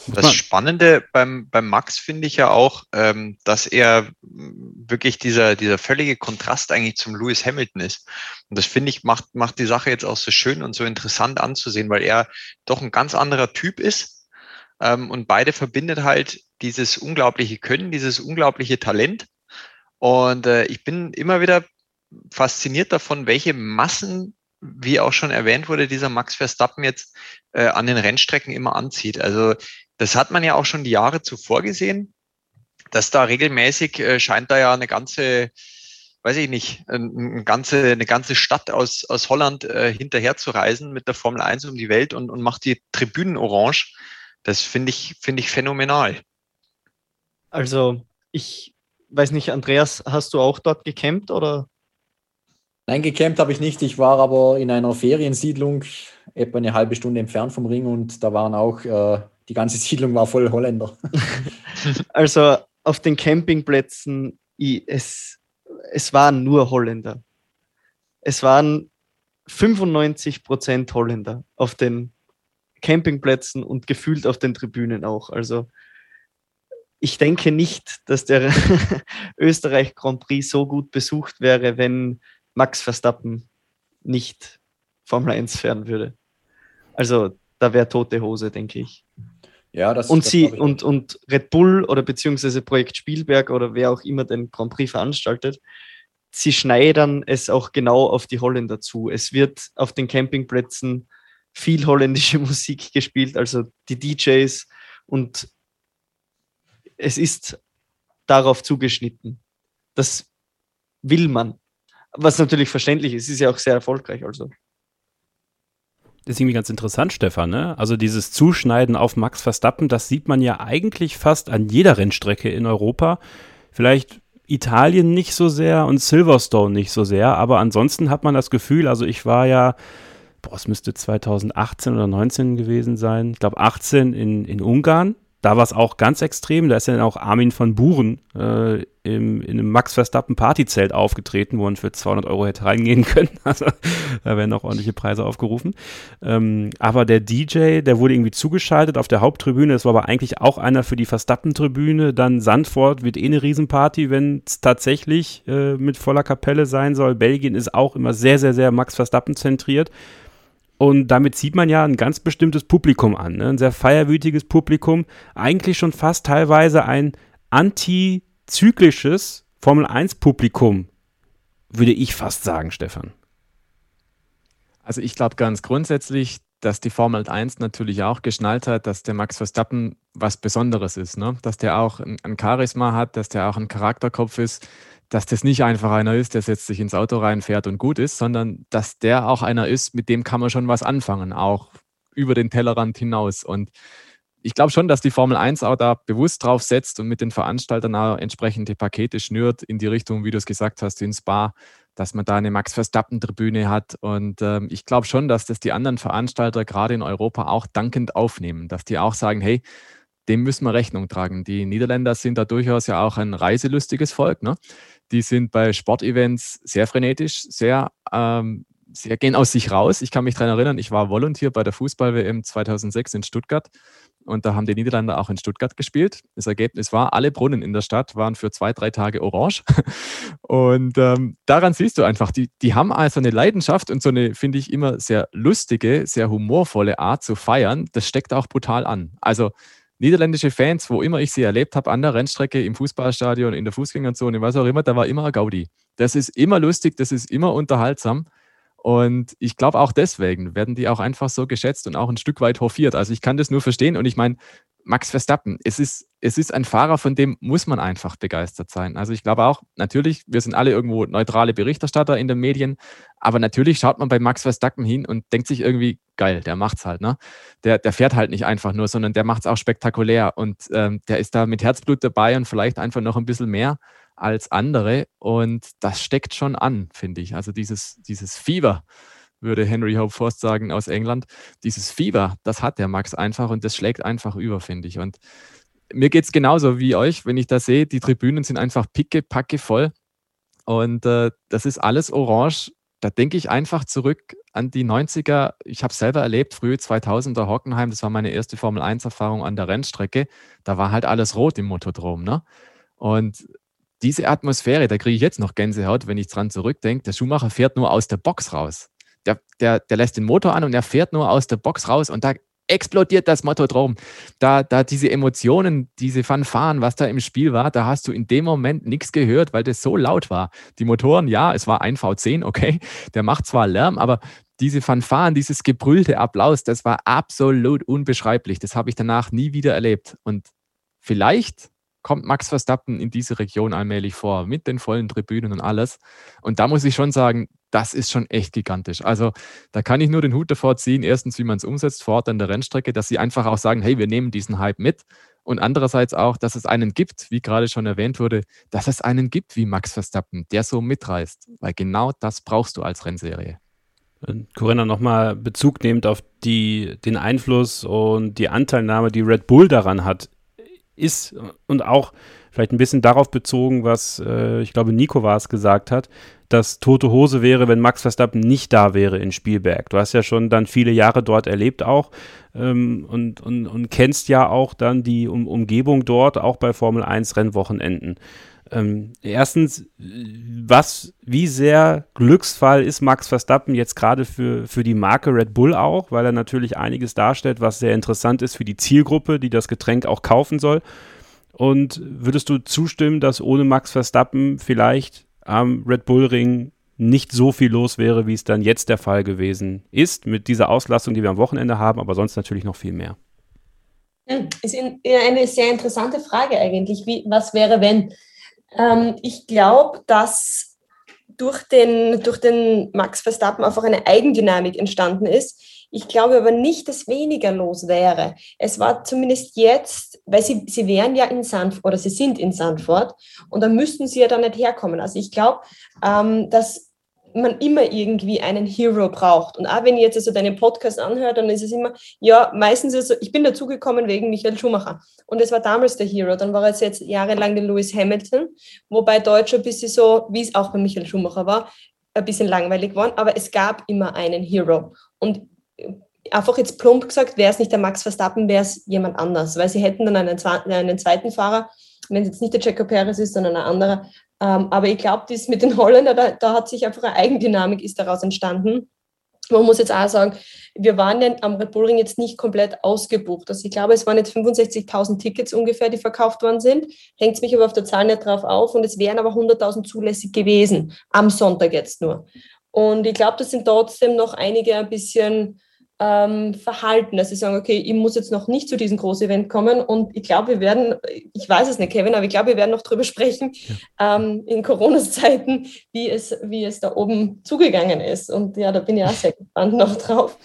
S6: Das Spannende beim, beim Max finde ich ja auch, ähm, dass er wirklich dieser, dieser völlige Kontrast eigentlich zum Lewis Hamilton ist. Und das finde ich macht, macht die Sache jetzt auch so schön und so interessant anzusehen, weil er doch ein ganz anderer Typ ist. Ähm, und beide verbindet halt dieses unglaubliche Können, dieses unglaubliche Talent. Und äh, ich bin immer wieder fasziniert davon, welche Massen, wie auch schon erwähnt wurde, dieser Max Verstappen jetzt äh, an den Rennstrecken immer anzieht. Also das hat man ja auch schon die Jahre zuvor gesehen, dass da regelmäßig äh, scheint da ja eine ganze, weiß ich nicht, eine ganze, eine ganze Stadt aus, aus Holland äh, hinterher zu reisen mit der Formel 1 um die Welt und, und macht die Tribünen orange. Das finde ich, finde ich phänomenal.
S5: Also, ich weiß nicht, Andreas, hast du auch dort gecampt oder?
S4: Nein, gecampt habe ich nicht. Ich war aber in einer Feriensiedlung, etwa eine halbe Stunde entfernt vom Ring und da waren auch, äh, die ganze Siedlung war voll Holländer.
S5: also auf den Campingplätzen, es, es waren nur Holländer. Es waren 95 Prozent Holländer auf den Campingplätzen und gefühlt auf den Tribünen auch. Also ich denke nicht, dass der Österreich Grand Prix so gut besucht wäre, wenn Max Verstappen nicht Formel 1 fahren würde. Also da wäre tote Hose, denke ich. Ja, das, und das sie und, und Red Bull oder beziehungsweise Projekt Spielberg oder wer auch immer den Grand Prix veranstaltet, sie schneidern es auch genau auf die Holländer zu. Es wird auf den Campingplätzen viel holländische Musik gespielt, also die DJs und es ist darauf zugeschnitten. Das will man. Was natürlich verständlich ist, ist ja auch sehr erfolgreich. Also.
S1: Das ist irgendwie ganz interessant, Stefan. Ne? Also dieses Zuschneiden auf Max Verstappen, das sieht man ja eigentlich fast an jeder Rennstrecke in Europa. Vielleicht Italien nicht so sehr und Silverstone nicht so sehr, aber ansonsten hat man das Gefühl, also ich war ja, boah, es müsste 2018 oder 19 gewesen sein, ich glaube 18 in, in Ungarn da war es auch ganz extrem. Da ist dann auch Armin von Buren äh, im, in einem Max Verstappen Partyzelt aufgetreten, wo man für 200 Euro hätte reingehen können. Also da werden auch ordentliche Preise aufgerufen. Ähm, aber der DJ, der wurde irgendwie zugeschaltet auf der Haupttribüne. Das war aber eigentlich auch einer für die Verstappen-Tribüne. Dann Sandford wird eh eine Riesenparty, wenn es tatsächlich äh, mit voller Kapelle sein soll. Belgien ist auch immer sehr, sehr, sehr Max Verstappen zentriert. Und damit zieht man ja ein ganz bestimmtes Publikum an, ne? ein sehr feierwütiges Publikum, eigentlich schon fast teilweise ein antizyklisches Formel-1-Publikum, würde ich fast sagen, Stefan.
S2: Also ich glaube ganz grundsätzlich, dass die Formel 1 natürlich auch geschnallt hat, dass der Max Verstappen was Besonderes ist, ne? dass der auch ein, ein Charisma hat, dass der auch ein Charakterkopf ist, dass das nicht einfach einer ist, der setzt sich ins Auto rein, fährt und gut ist, sondern dass der auch einer ist, mit dem kann man schon was anfangen, auch über den Tellerrand hinaus. Und ich glaube schon, dass die Formel 1 auch da bewusst drauf setzt und mit den Veranstaltern auch entsprechende Pakete schnürt in die Richtung, wie du es gesagt hast, in Spa, dass man da eine Max Verstappen-Tribüne hat. Und ähm, ich glaube schon, dass das die anderen Veranstalter gerade in Europa auch dankend aufnehmen, dass die auch sagen, hey, dem müssen wir Rechnung tragen. Die Niederländer sind da durchaus ja auch ein reiselustiges Volk. Ne? Die sind bei Sportevents sehr frenetisch, sehr, ähm, sehr gehen aus sich raus. Ich kann mich daran erinnern, ich war Volunteer bei der Fußball-WM 2006 in Stuttgart und da haben die Niederländer auch in Stuttgart gespielt. Das Ergebnis war, alle Brunnen in der Stadt waren für zwei, drei Tage orange. Und ähm, daran siehst du einfach, die, die haben also eine Leidenschaft und so eine, finde ich, immer sehr lustige, sehr humorvolle Art zu feiern. Das steckt auch brutal an. Also niederländische Fans, wo immer ich sie erlebt habe, an der Rennstrecke, im Fußballstadion, in der Fußgängerzone, was auch immer, da war immer ein Gaudi. Das ist immer lustig, das ist immer unterhaltsam. Und ich glaube auch deswegen werden die auch einfach so geschätzt und auch ein Stück weit hofiert. Also ich kann das nur verstehen und ich meine, Max Verstappen, es ist, es ist ein Fahrer, von dem muss man einfach begeistert sein. Also ich glaube auch, natürlich, wir sind alle irgendwo neutrale Berichterstatter in den Medien, aber natürlich schaut man bei Max Verstappen hin und denkt sich irgendwie, geil, der macht's halt, ne? Der, der fährt halt nicht einfach nur, sondern der macht's auch spektakulär und ähm, der ist da mit Herzblut dabei und vielleicht einfach noch ein bisschen mehr als andere und das steckt schon an, finde ich. Also dieses, dieses Fieber, würde Henry Hope Forst sagen aus England. Dieses Fieber, das hat der Max einfach und das schlägt einfach über, finde ich. Und mir geht es genauso wie euch, wenn ich da sehe, die Tribünen sind einfach picke, packe voll. Und äh, das ist alles orange. Da denke ich einfach zurück an die 90er. Ich habe selber erlebt, frühe 2000er Hockenheim, das war meine erste Formel 1-Erfahrung an der Rennstrecke. Da war halt alles rot im Motodrom. Ne? Und diese Atmosphäre, da kriege ich jetzt noch Gänsehaut, wenn ich dran zurückdenke. Der Schuhmacher fährt nur aus der Box raus. Der, der, der lässt den Motor an und er fährt nur aus der Box raus und da explodiert das Motodrom. Da, da diese Emotionen, diese Fanfaren, was da im Spiel war, da hast du in dem Moment nichts gehört, weil das so laut war. Die Motoren, ja, es war ein V10, okay, der macht zwar Lärm, aber diese Fanfaren, dieses gebrüllte Applaus, das war absolut unbeschreiblich. Das habe ich danach nie wieder erlebt. Und vielleicht kommt Max Verstappen in diese Region allmählich vor, mit den vollen Tribünen und alles. Und da muss ich schon sagen, das ist schon echt gigantisch. Also da kann ich nur den Hut davor ziehen, erstens, wie man es umsetzt vor Ort an der Rennstrecke, dass sie einfach auch sagen, hey, wir nehmen diesen Hype mit. Und andererseits auch, dass es einen gibt, wie gerade schon erwähnt wurde, dass es einen gibt wie Max Verstappen, der so mitreißt. Weil genau das brauchst du als Rennserie.
S1: Corinna, nochmal Bezug nehmend auf die, den Einfluss und die Anteilnahme, die Red Bull daran hat ist und auch vielleicht ein bisschen darauf bezogen, was äh, ich glaube Nico war es gesagt hat, dass tote Hose wäre, wenn Max Verstappen nicht da wäre in Spielberg. Du hast ja schon dann viele Jahre dort erlebt auch ähm, und, und, und kennst ja auch dann die um Umgebung dort, auch bei Formel 1 Rennwochenenden. Ähm, erstens, was, wie sehr Glücksfall ist Max Verstappen jetzt gerade für, für die Marke Red Bull auch, weil er natürlich einiges darstellt, was sehr interessant ist für die Zielgruppe, die das Getränk auch kaufen soll. Und würdest du zustimmen, dass ohne Max Verstappen vielleicht am Red Bull Ring nicht so viel los wäre, wie es dann jetzt der Fall gewesen ist, mit dieser Auslastung, die wir am Wochenende haben, aber sonst natürlich noch viel mehr?
S3: Hm, ist eine sehr interessante Frage eigentlich. Wie, was wäre, wenn? Ähm, ich glaube, dass durch den, durch den Max Verstappen einfach eine Eigendynamik entstanden ist. Ich glaube aber nicht, dass weniger los wäre. Es war zumindest jetzt, weil sie, sie wären ja in Sandford oder sie sind in Sandford und da müssten sie ja dann nicht herkommen. Also ich glaube, ähm, dass man immer irgendwie einen Hero braucht. Und auch wenn ihr jetzt also deinen Podcast anhört, dann ist es immer, ja, meistens ist es so, ich bin dazugekommen wegen Michael Schumacher. Und es war damals der Hero. Dann war es jetzt jahrelang der Lewis Hamilton, wobei Deutsch ein bisschen so, wie es auch bei Michael Schumacher war, ein bisschen langweilig geworden. Aber es gab immer einen Hero. Und einfach jetzt plump gesagt, wäre es nicht der Max Verstappen, wäre es jemand anders, weil sie hätten dann einen, einen zweiten Fahrer, wenn es jetzt nicht der Checo Perez ist, sondern ein anderer, ähm, aber ich glaube, das mit den Holländern, da, da, hat sich einfach eine Eigendynamik ist daraus entstanden. Man muss jetzt auch sagen, wir waren ja am Red Bull Ring jetzt nicht komplett ausgebucht. Also ich glaube, es waren jetzt 65.000 Tickets ungefähr, die verkauft worden sind. Hängt mich aber auf der Zahl nicht drauf auf und es wären aber 100.000 zulässig gewesen, am Sonntag jetzt nur. Und ich glaube, das sind trotzdem noch einige ein bisschen ähm, verhalten, dass sie sagen, okay, ich muss jetzt noch nicht zu diesem Groß-Event kommen und ich glaube, wir werden, ich weiß es nicht, Kevin, aber ich glaube, wir werden noch drüber sprechen ja. ähm, in Corona-Zeiten, wie es, wie es da oben zugegangen ist. Und ja, da bin ich auch sehr gespannt noch drauf.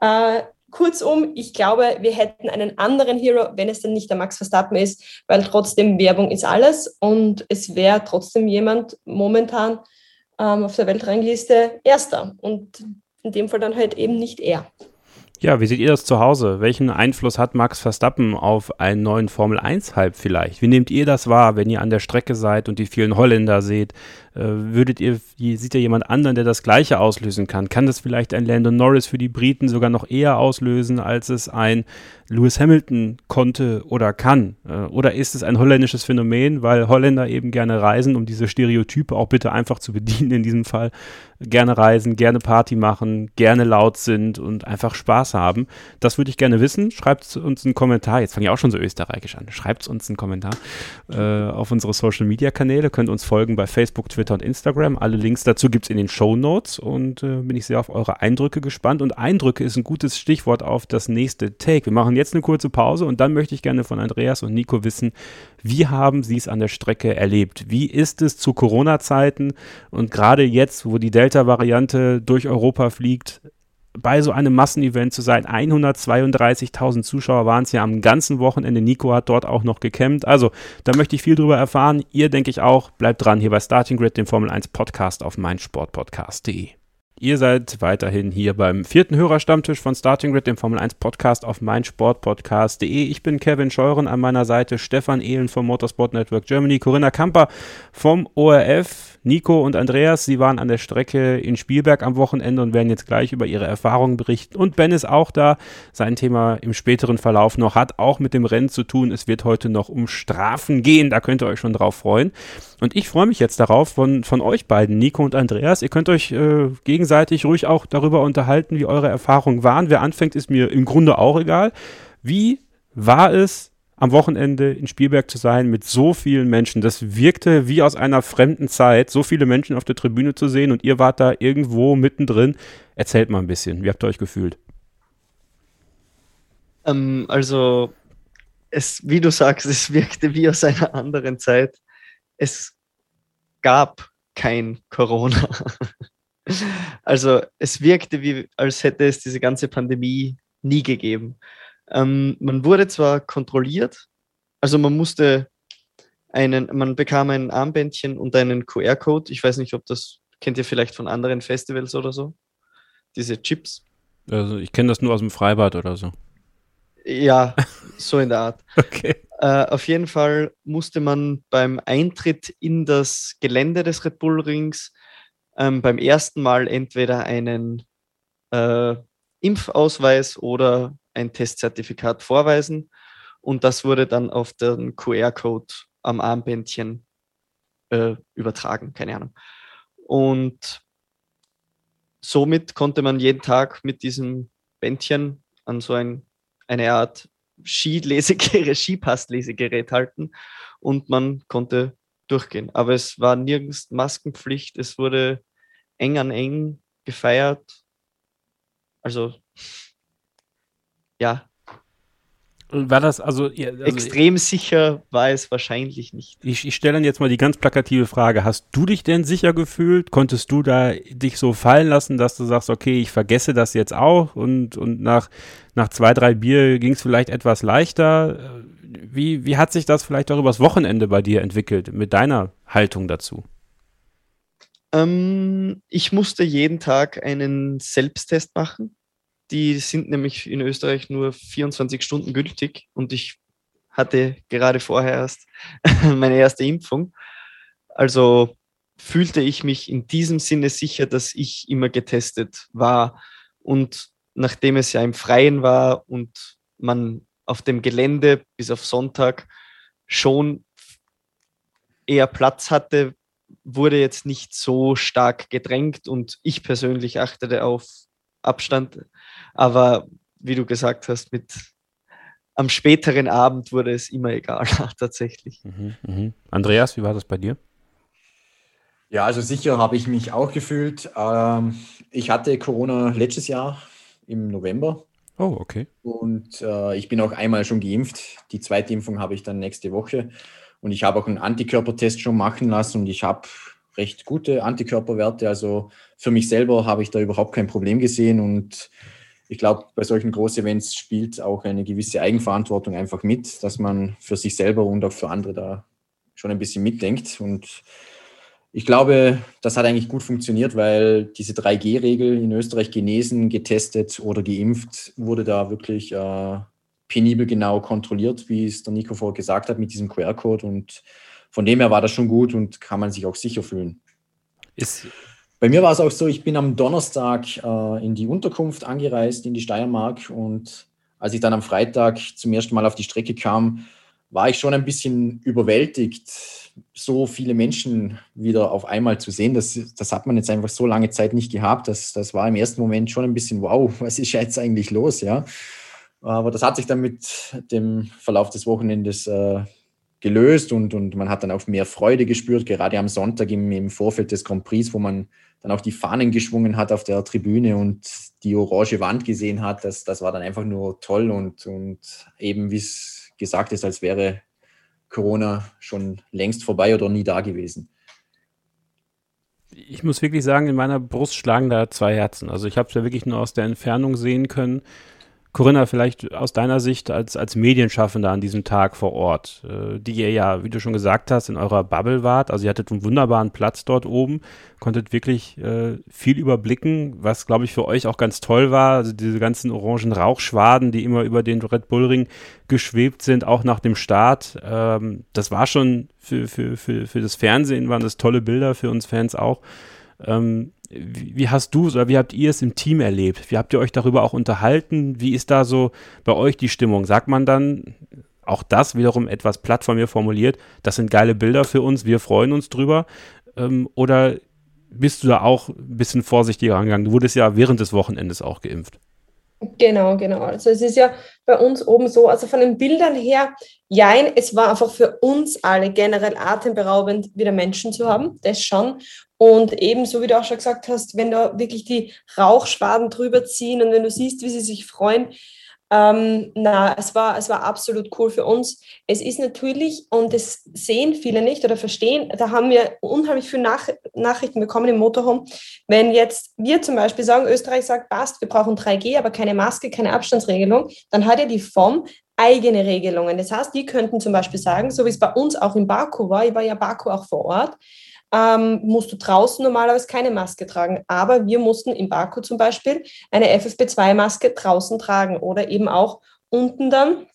S3: Äh, kurzum, ich glaube, wir hätten einen anderen Hero, wenn es dann nicht der Max Verstappen ist, weil trotzdem Werbung ist alles und es wäre trotzdem jemand momentan ähm, auf der Weltrangliste Erster und in dem Fall dann halt eben nicht er.
S1: Ja, wie seht ihr das zu Hause? Welchen Einfluss hat Max Verstappen auf einen neuen Formel 1-Hype vielleicht? Wie nehmt ihr das wahr, wenn ihr an der Strecke seid und die vielen Holländer seht? Äh, würdet ihr, sieht ihr jemand anderen, der das Gleiche auslösen kann? Kann das vielleicht ein Landon Norris für die Briten sogar noch eher auslösen, als es ein Lewis Hamilton konnte oder kann? Äh, oder ist es ein holländisches Phänomen, weil Holländer eben gerne reisen, um diese Stereotype auch bitte einfach zu bedienen in diesem Fall? Gerne reisen, gerne Party machen, gerne laut sind und einfach Spaß haben. Das würde ich gerne wissen. Schreibt uns einen Kommentar. Jetzt fange ich auch schon so österreichisch an. Schreibt uns einen Kommentar äh, auf unsere Social Media Kanäle. Könnt uns folgen bei Facebook, Twitter und Instagram. Alle Links dazu gibt es in den Show Notes und äh, bin ich sehr auf eure Eindrücke gespannt. Und Eindrücke ist ein gutes Stichwort auf das nächste Take. Wir machen jetzt eine kurze Pause und dann möchte ich gerne von Andreas und Nico wissen, wie haben Sie es an der Strecke erlebt? Wie ist es zu Corona-Zeiten und gerade jetzt, wo die Delta-Variante durch Europa fliegt, bei so einem Massenevent zu sein. 132.000 Zuschauer waren es ja am ganzen Wochenende. Nico hat dort auch noch gecampt. Also, da möchte ich viel drüber erfahren. Ihr denke ich auch. Bleibt dran hier bei Starting Grid, dem Formel 1 Podcast auf meinsportpodcast.de. Ihr seid weiterhin hier beim vierten Hörerstammtisch von Starting Grid, dem Formel 1 Podcast auf meinsportpodcast.de. Ich bin Kevin Scheuren an meiner Seite, Stefan Ehlen vom Motorsport Network Germany, Corinna Kamper vom ORF, Nico und Andreas, sie waren an der Strecke in Spielberg am Wochenende und werden jetzt gleich über ihre Erfahrungen berichten. Und Ben ist auch da. Sein Thema im späteren Verlauf noch hat auch mit dem Rennen zu tun. Es wird heute noch um Strafen gehen. Da könnt ihr euch schon drauf freuen. Und ich freue mich jetzt darauf von, von euch beiden, Nico und Andreas. Ihr könnt euch äh, gegenseitig ruhig auch darüber unterhalten, wie eure Erfahrungen waren. Wer anfängt, ist mir im Grunde auch egal. Wie war es, am Wochenende in Spielberg zu sein mit so vielen Menschen. Das wirkte wie aus einer fremden Zeit, so viele Menschen auf der Tribüne zu sehen und ihr wart da irgendwo mittendrin. Erzählt mal ein bisschen, wie habt ihr euch gefühlt?
S5: Ähm, also, es, wie du sagst, es wirkte wie aus einer anderen Zeit. Es gab kein Corona. also, es wirkte wie, als hätte es diese ganze Pandemie nie gegeben. Ähm, man wurde zwar kontrolliert, also man musste einen, man bekam ein Armbändchen und einen QR-Code. Ich weiß nicht, ob das kennt ihr vielleicht von anderen Festivals oder so. Diese Chips.
S1: Also ich kenne das nur aus dem Freibad oder so.
S5: Ja, so in der Art.
S1: okay.
S5: Äh, auf jeden Fall musste man beim Eintritt in das Gelände des Red Bull Rings ähm, beim ersten Mal entweder einen äh, Impfausweis oder ein Testzertifikat vorweisen und das wurde dann auf den QR-Code am Armbändchen äh, übertragen, keine Ahnung. Und somit konnte man jeden Tag mit diesem Bändchen an so ein, eine Art Skilesegerät, Skipasslesegerät halten und man konnte durchgehen. Aber es war nirgends Maskenpflicht, es wurde eng an eng gefeiert. Also ja.
S1: War das also, also
S5: extrem sicher war es wahrscheinlich nicht.
S1: Ich, ich stelle dann jetzt mal die ganz plakative Frage: Hast du dich denn sicher gefühlt? Konntest du da dich so fallen lassen, dass du sagst, okay, ich vergesse das jetzt auch und, und nach, nach zwei, drei Bier ging es vielleicht etwas leichter? Wie, wie hat sich das vielleicht auch übers Wochenende bei dir entwickelt mit deiner Haltung dazu?
S5: Ähm, ich musste jeden Tag einen Selbsttest machen die sind nämlich in Österreich nur 24 Stunden gültig und ich hatte gerade vorher erst meine erste Impfung. Also fühlte ich mich in diesem Sinne sicher, dass ich immer getestet war. Und nachdem es ja im Freien war und man auf dem Gelände bis auf Sonntag schon eher Platz hatte, wurde jetzt nicht so stark gedrängt und ich persönlich achtete auf Abstand aber wie du gesagt hast, mit am späteren Abend wurde es immer egal, tatsächlich.
S1: Mhm, mh. Andreas, wie war das bei dir?
S4: Ja, also sicher habe ich mich auch gefühlt. Ähm, ich hatte Corona letztes Jahr im November.
S1: Oh, okay.
S4: Und äh, ich bin auch einmal schon geimpft. Die zweite Impfung habe ich dann nächste Woche. Und ich habe auch einen Antikörpertest schon machen lassen und ich habe recht gute Antikörperwerte. Also für mich selber habe ich da überhaupt kein Problem gesehen und ich glaube, bei solchen Großevents spielt auch eine gewisse Eigenverantwortung einfach mit, dass man für sich selber und auch für andere da schon ein bisschen mitdenkt. Und ich glaube, das hat eigentlich gut funktioniert, weil diese 3G-Regel in Österreich genesen, getestet oder geimpft wurde da wirklich äh, penibel genau kontrolliert, wie es der Nico vorher gesagt hat, mit diesem QR-Code. Und von dem her war das schon gut und kann man sich auch sicher fühlen.
S1: Ist,
S4: bei mir war es auch so, ich bin am Donnerstag äh, in die Unterkunft angereist, in die Steiermark. Und als ich dann am Freitag zum ersten Mal auf die Strecke kam, war ich schon ein bisschen überwältigt, so viele Menschen wieder auf einmal zu sehen. Das, das hat man jetzt einfach so lange Zeit nicht gehabt. Das, das war im ersten Moment schon ein bisschen, wow, was ist jetzt eigentlich los? Ja. Aber das hat sich dann mit dem Verlauf des Wochenendes äh, gelöst und, und man hat dann auch mehr Freude gespürt, gerade am Sonntag im, im Vorfeld des Grand Prix, wo man dann auch die Fahnen geschwungen hat auf der Tribüne und die orange Wand gesehen hat, das, das war dann einfach nur toll und, und eben, wie es gesagt ist, als wäre Corona schon längst vorbei oder nie da gewesen.
S1: Ich muss wirklich sagen, in meiner Brust schlagen da zwei Herzen. Also ich habe es ja wirklich nur aus der Entfernung sehen können. Corinna, vielleicht aus deiner Sicht als, als Medienschaffender an diesem Tag vor Ort, äh, die ihr ja, wie du schon gesagt hast, in eurer Bubble wart. Also ihr hattet einen wunderbaren Platz dort oben, konntet wirklich äh, viel überblicken, was, glaube ich, für euch auch ganz toll war. Also diese ganzen orangen Rauchschwaden, die immer über den Red Bull Ring geschwebt sind, auch nach dem Start. Ähm, das war schon für, für, für, für das Fernsehen, waren das tolle Bilder, für uns Fans auch. Ähm, wie, hast du es oder wie habt ihr es im Team erlebt? Wie habt ihr euch darüber auch unterhalten? Wie ist da so bei euch die Stimmung? Sagt man dann, auch das wiederum etwas platt von mir formuliert, das sind geile Bilder für uns, wir freuen uns drüber? Ähm, oder bist du da auch ein bisschen vorsichtiger angegangen? Du wurdest ja während des Wochenendes auch geimpft.
S3: Genau, genau. Also es ist ja bei uns oben so, also von den Bildern her, jein, es war einfach für uns alle generell atemberaubend, wieder Menschen zu haben, das schon. Und ebenso, wie du auch schon gesagt hast, wenn da wirklich die Rauchschwaden drüber ziehen und wenn du siehst, wie sie sich freuen, ähm, na, es war, es war absolut cool für uns. Es ist natürlich, und das sehen viele nicht oder verstehen, da haben wir unheimlich viele Nach Nachrichten bekommen im Motorhome. Wenn jetzt wir zum Beispiel sagen, Österreich sagt, passt, wir brauchen 3G, aber keine Maske, keine Abstandsregelung, dann hat ja die FOM eigene Regelungen. Das heißt, die könnten zum Beispiel sagen, so wie es bei uns auch in Baku war, ich war ja Baku auch vor Ort, ähm, musst du draußen normalerweise keine Maske tragen. Aber wir mussten in Baku zum Beispiel eine FFP2-Maske draußen tragen oder eben auch unten dann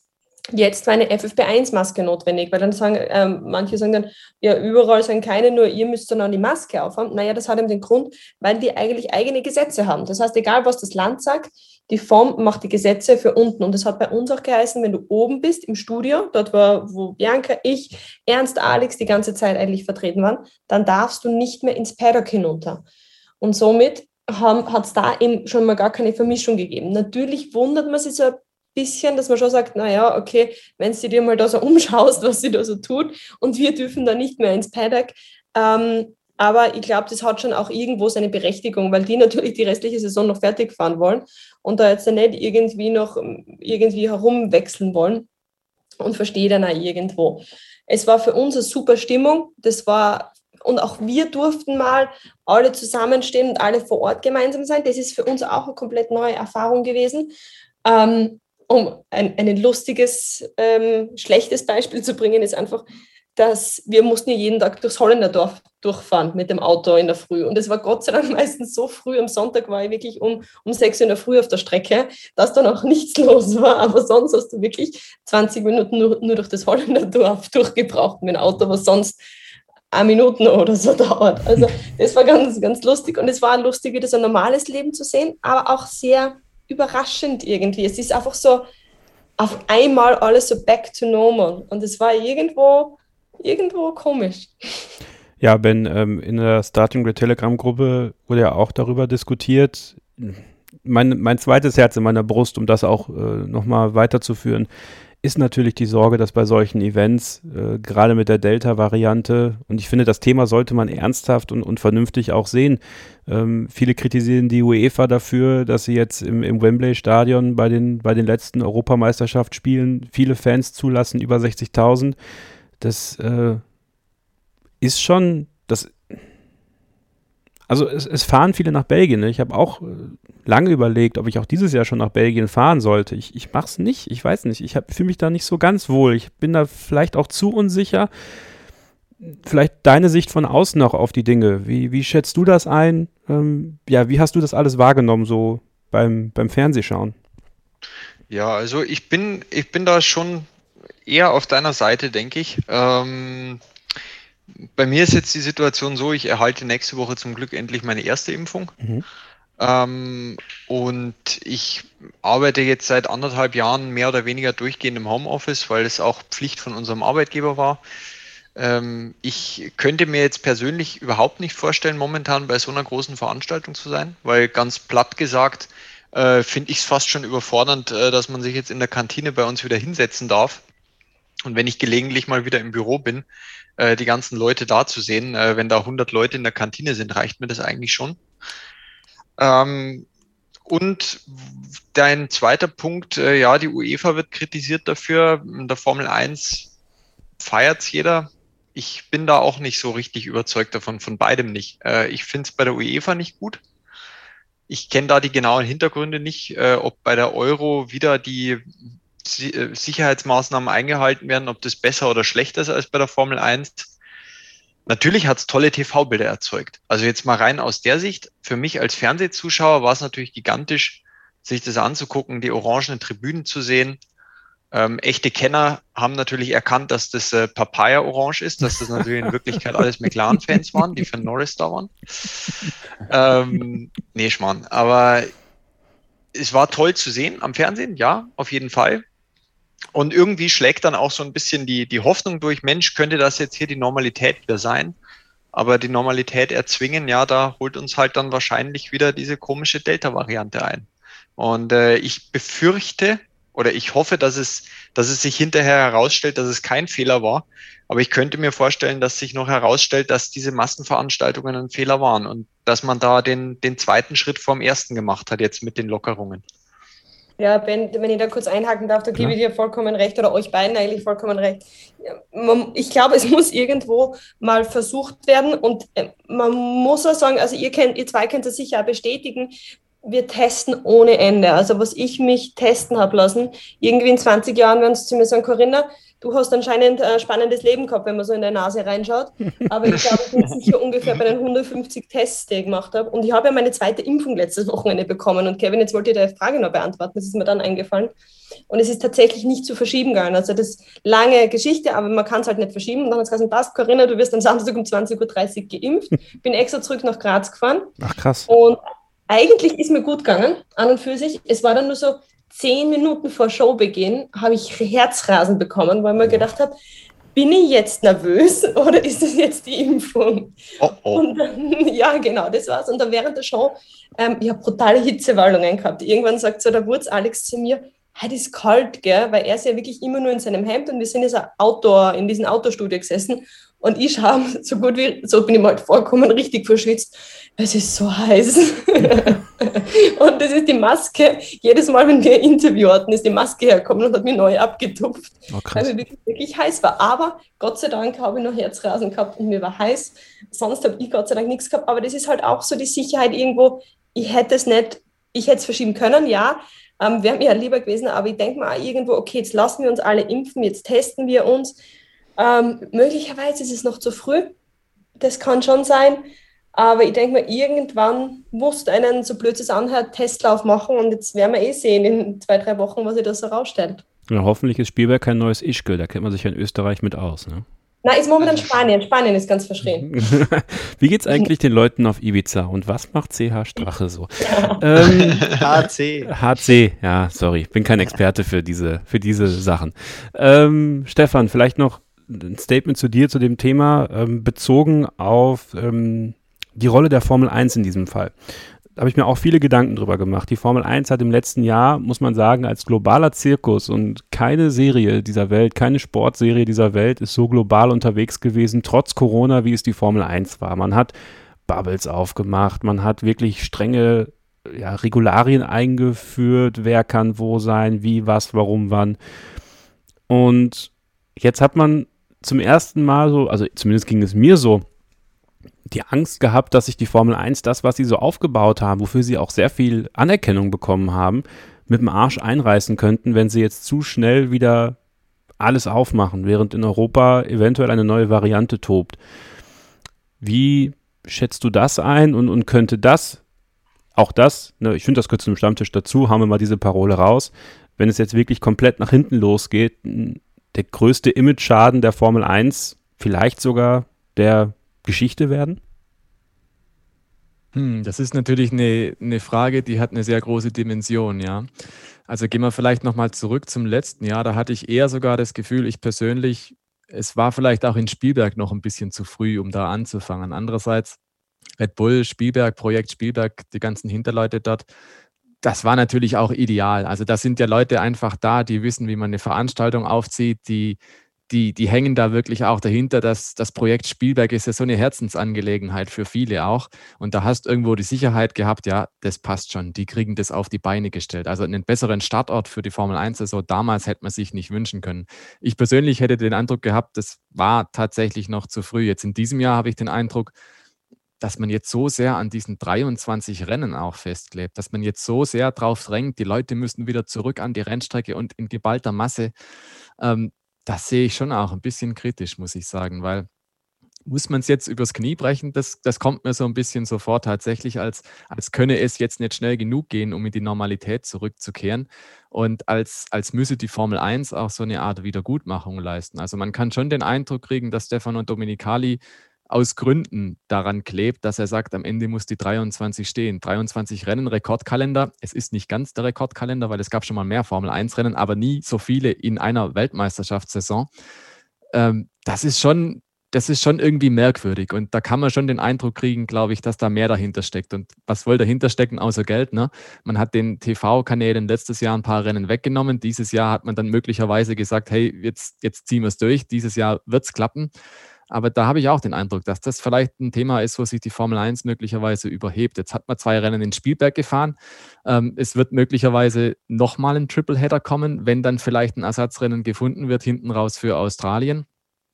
S3: jetzt war eine FFP1-Maske notwendig, weil dann sagen, ähm, manche sagen dann, ja, überall sind keine, nur ihr müsst dann auch die Maske aufhaben. Naja, das hat eben den Grund, weil die eigentlich eigene Gesetze haben. Das heißt, egal was das Land sagt, die Form macht die Gesetze für unten. Und das hat bei uns auch geheißen, wenn du oben bist im Studio, dort war, wo Bianca, ich, Ernst, Alex die ganze Zeit eigentlich vertreten waren, dann darfst du nicht mehr ins Paddock hinunter. Und somit hat es da eben schon mal gar keine Vermischung gegeben. Natürlich wundert man sich so ein bisschen, dass man schon sagt, naja, okay, wenn du dir mal da so umschaust, was sie da so tut und wir dürfen da nicht mehr ins Paddock, ähm, aber ich glaube, das hat schon auch irgendwo seine Berechtigung, weil die natürlich die restliche Saison noch fertig fahren wollen und da jetzt nicht irgendwie noch irgendwie herumwechseln wollen und verstehe dann auch irgendwo. Es war für uns eine super Stimmung. Das war und auch wir durften mal alle zusammenstehen und alle vor Ort gemeinsam sein. Das ist für uns auch eine komplett neue Erfahrung gewesen. Ähm, um ein, ein lustiges, ähm, schlechtes Beispiel zu bringen, ist einfach, dass wir mussten ja jeden Tag durchs Holländerdorf durchfahren mit dem Auto in der Früh. Und es war Gott sei Dank meistens so früh, am Sonntag war ich wirklich um, um 6 Uhr in der Früh auf der Strecke, dass dann auch nichts los war. Aber sonst hast du wirklich 20 Minuten nur, nur durch das Holländerdorf durchgebraucht mit dem Auto, was sonst eine Minuten oder so dauert. Also das war ganz, ganz lustig. Und es war lustig, wieder so ein normales Leben zu sehen, aber auch sehr überraschend irgendwie. Es ist einfach so auf einmal alles so back to normal. Und es war irgendwo irgendwo komisch.
S1: Ja, Ben, ähm, in der Starting Grid Telegram-Gruppe wurde ja auch darüber diskutiert. Mein, mein zweites Herz in meiner Brust, um das auch äh, nochmal weiterzuführen, ist natürlich die Sorge, dass bei solchen Events, äh, gerade mit der Delta-Variante, und ich finde, das Thema sollte man ernsthaft und, und vernünftig auch sehen. Ähm, viele kritisieren die UEFA dafür, dass sie jetzt im, im Wembley-Stadion bei den, bei den letzten Europameisterschaftsspielen viele Fans zulassen, über 60.000 das äh, ist schon, das, also es, es, fahren viele nach Belgien. Ne? Ich habe auch äh, lange überlegt, ob ich auch dieses Jahr schon nach Belgien fahren sollte. Ich, ich mache es nicht, ich weiß nicht. Ich fühle mich da nicht so ganz wohl. Ich bin da vielleicht auch zu unsicher. Vielleicht deine Sicht von außen noch auf die Dinge. Wie, wie schätzt du das ein? Ähm, ja, wie hast du das alles wahrgenommen, so beim, beim Fernsehschauen?
S6: Ja, also ich bin, ich bin da schon eher auf deiner Seite, denke ich. Ähm, bei mir ist jetzt die Situation so, ich erhalte nächste Woche zum Glück endlich meine erste Impfung. Mhm. Ähm, und ich arbeite jetzt seit anderthalb Jahren mehr oder weniger durchgehend im Homeoffice, weil es auch Pflicht von unserem Arbeitgeber war. Ähm, ich könnte mir jetzt persönlich überhaupt nicht vorstellen, momentan bei so einer großen Veranstaltung zu sein, weil ganz platt gesagt, äh, finde ich es fast schon überfordernd, äh, dass man sich jetzt in der Kantine bei uns wieder hinsetzen darf und wenn ich gelegentlich mal wieder im Büro bin, äh, die ganzen Leute da zu sehen, äh, wenn da 100 Leute in der Kantine sind, reicht mir das eigentlich schon. Ähm, und dein zweiter Punkt, äh, ja, die UEFA wird kritisiert dafür. In der Formel 1 feiert's jeder. Ich bin da auch nicht so richtig überzeugt davon, von beidem nicht. Äh, ich finde es bei der UEFA nicht gut. Ich kenne da die genauen Hintergründe nicht, äh, ob bei der Euro wieder die Sicherheitsmaßnahmen eingehalten werden, ob das besser oder schlechter ist als bei der Formel 1. Natürlich hat es tolle TV-Bilder erzeugt. Also jetzt mal rein aus der Sicht, für mich als Fernsehzuschauer war es natürlich gigantisch, sich das anzugucken, die orangenen Tribünen zu sehen. Ähm, echte Kenner haben natürlich erkannt, dass das äh, Papaya-Orange ist, dass das natürlich in Wirklichkeit alles McLaren-Fans waren, die für Norris da waren. Ähm, nee, Schmarrn. Aber es war toll zu sehen am Fernsehen, ja, auf jeden Fall. Und irgendwie schlägt dann auch so ein bisschen die, die Hoffnung durch, Mensch, könnte das jetzt hier die Normalität wieder sein? Aber die Normalität erzwingen, ja, da holt uns halt dann wahrscheinlich wieder diese komische Delta-Variante ein. Und äh, ich befürchte oder ich hoffe, dass es, dass es sich hinterher herausstellt, dass es kein Fehler war. Aber ich könnte mir vorstellen, dass sich noch herausstellt, dass diese Massenveranstaltungen ein Fehler waren und dass man da den, den zweiten Schritt vorm ersten gemacht hat, jetzt mit den Lockerungen.
S3: Ja, Ben, wenn ich da kurz einhaken darf, da gebe ich dir vollkommen recht oder euch beiden eigentlich vollkommen recht. Ich glaube, es muss irgendwo mal versucht werden und äh, man muss auch sagen, also ihr, kennt, ihr zwei könnt es sicher auch bestätigen, wir testen ohne Ende. Also was ich mich testen habe lassen, irgendwie in 20 Jahren werden sie zu mir sagen, Corinna, du hast anscheinend ein spannendes Leben gehabt, wenn man so in der Nase reinschaut. Aber ich glaube, ich bin sicher ungefähr bei den 150 Tests, die ich gemacht habe. Und ich habe ja meine zweite Impfung letztes Wochenende bekommen. Und Kevin, jetzt wollte ich deine Frage noch beantworten. Das ist mir dann eingefallen. Und es ist tatsächlich nicht zu verschieben gegangen. Also das ist lange Geschichte, aber man kann es halt nicht verschieben. Und dann hat es gesagt, passt, Corinna, du wirst am Samstag um 20.30 Uhr geimpft. Bin extra zurück nach Graz gefahren.
S1: Ach krass.
S3: Und eigentlich ist mir gut gegangen, an und für sich. Es war dann nur so zehn Minuten vor Showbeginn, habe ich Herzrasen bekommen, weil mir gedacht habe, bin ich jetzt nervös oder ist das jetzt die Impfung?
S6: Oh, oh.
S3: Und dann, ja, genau, das war's. Und dann während der Show, ähm, ich habe brutale Hitzewallungen gehabt. Irgendwann sagt so der Wurz Alex zu mir, heute ist kalt, gell? weil er ist ja wirklich immer nur in seinem Hemd und wir sind jetzt Outdoor, in diesem Autostudio gesessen und ich habe so gut wie, so bin ich mal halt vorgekommen, richtig verschwitzt. Es ist so heiß. und das ist die Maske. Jedes Mal, wenn wir Interview hatten, ist die Maske hergekommen und hat mich neu abgetupft.
S1: Oh.
S3: Weil mir wirklich, wirklich heiß war. Aber Gott sei Dank habe ich noch Herzrasen gehabt und mir war heiß. Sonst habe ich Gott sei Dank nichts gehabt. Aber das ist halt auch so die Sicherheit irgendwo. Ich hätte es nicht, ich hätte es verschieben können, ja. Ähm, Wäre mir ja lieber gewesen, aber ich denke mal auch irgendwo, okay, jetzt lassen wir uns alle impfen, jetzt testen wir uns. Ähm, möglicherweise ist es noch zu früh. Das kann schon sein. Aber ich denke mal, irgendwann musst du einen, so blöd es anhört, Testlauf machen und jetzt werden wir eh sehen in zwei, drei Wochen, was sich das so rausstellt.
S1: Ja, hoffentlich ist Spielberg kein neues Ischgl, da kennt man sich ja in Österreich mit aus. Ne?
S3: Na, ist momentan Spanien. Spanien ist ganz verschrien.
S1: Wie geht's eigentlich den Leuten auf Ibiza und was macht CH Strache so? Ähm,
S5: HC.
S1: HC, ja, sorry, bin kein Experte für diese, für diese Sachen. Ähm, Stefan, vielleicht noch ein Statement zu dir zu dem Thema, ähm, bezogen auf ähm, die Rolle der Formel 1 in diesem Fall. Da habe ich mir auch viele Gedanken drüber gemacht. Die Formel 1 hat im letzten Jahr, muss man sagen, als globaler Zirkus und keine Serie dieser Welt, keine Sportserie dieser Welt ist so global unterwegs gewesen, trotz Corona, wie es die Formel 1 war. Man hat Bubbles aufgemacht, man hat wirklich strenge ja, Regularien eingeführt, wer kann wo sein, wie, was, warum, wann. Und jetzt hat man zum ersten Mal so, also zumindest ging es mir so, die Angst gehabt, dass sich die Formel 1 das, was sie so aufgebaut haben, wofür sie auch sehr viel Anerkennung bekommen haben, mit dem Arsch einreißen könnten, wenn sie jetzt zu schnell wieder alles aufmachen, während in Europa eventuell eine neue Variante tobt. Wie schätzt du das ein und, und könnte das, auch das, ne, ich finde das kurz zum Stammtisch dazu, haben wir mal diese Parole raus, wenn es jetzt wirklich komplett nach hinten losgeht, der größte Image-Schaden der Formel 1, vielleicht sogar der Geschichte werden?
S2: Hm, das ist natürlich eine, eine Frage, die hat eine sehr große Dimension, ja. Also gehen wir vielleicht nochmal zurück zum letzten Jahr. Da hatte ich eher sogar das Gefühl, ich persönlich, es war vielleicht auch in Spielberg noch ein bisschen zu früh, um da anzufangen. Andererseits, Red Bull, Spielberg, Projekt Spielberg, die ganzen Hinterleute dort, das war natürlich auch ideal. Also da sind ja Leute einfach da, die wissen, wie man eine Veranstaltung aufzieht, die, die, die hängen da wirklich auch dahinter. dass das Projekt Spielberg ist ja so eine Herzensangelegenheit für viele auch. Und da hast irgendwo die Sicherheit gehabt, ja, das passt schon. Die kriegen das auf die Beine gestellt. Also einen besseren Startort für die Formel 1 so damals hätte man sich nicht wünschen können. Ich persönlich hätte den Eindruck gehabt, das war tatsächlich noch zu früh. Jetzt in diesem Jahr habe ich den Eindruck, dass man jetzt so sehr an diesen 23 Rennen auch festklebt, dass man jetzt so sehr drauf drängt, die Leute müssen wieder zurück an die Rennstrecke und in geballter Masse. Ähm, das sehe ich schon auch ein bisschen kritisch, muss ich sagen, weil muss man es jetzt übers Knie brechen? Das, das kommt mir so ein bisschen so vor, tatsächlich, als, als könne es jetzt nicht schnell genug gehen, um in die Normalität zurückzukehren. Und als, als müsse die Formel 1 auch so eine Art Wiedergutmachung leisten. Also man kann schon den Eindruck kriegen, dass Stefano Dominicali aus Gründen daran klebt, dass er sagt, am Ende muss die 23 stehen. 23 Rennen, Rekordkalender. Es ist nicht ganz der Rekordkalender, weil es gab schon mal mehr Formel 1 Rennen, aber nie so viele in einer Weltmeisterschaftssaison. Ähm, das ist schon das ist schon irgendwie merkwürdig und da kann man schon den Eindruck kriegen, glaube ich, dass da mehr dahinter steckt. Und was soll dahinter stecken außer Geld? Ne? Man hat den TV-Kanälen letztes Jahr ein paar Rennen weggenommen. Dieses Jahr hat man dann möglicherweise gesagt, hey, jetzt, jetzt ziehen wir es durch. Dieses Jahr wird es klappen. Aber da habe ich auch den Eindruck, dass das vielleicht ein Thema ist, wo sich die Formel 1 möglicherweise überhebt. Jetzt hat man zwei Rennen in Spielberg gefahren. Ähm, es wird möglicherweise nochmal ein Tripleheader kommen, wenn dann vielleicht ein Ersatzrennen gefunden wird, hinten raus für Australien.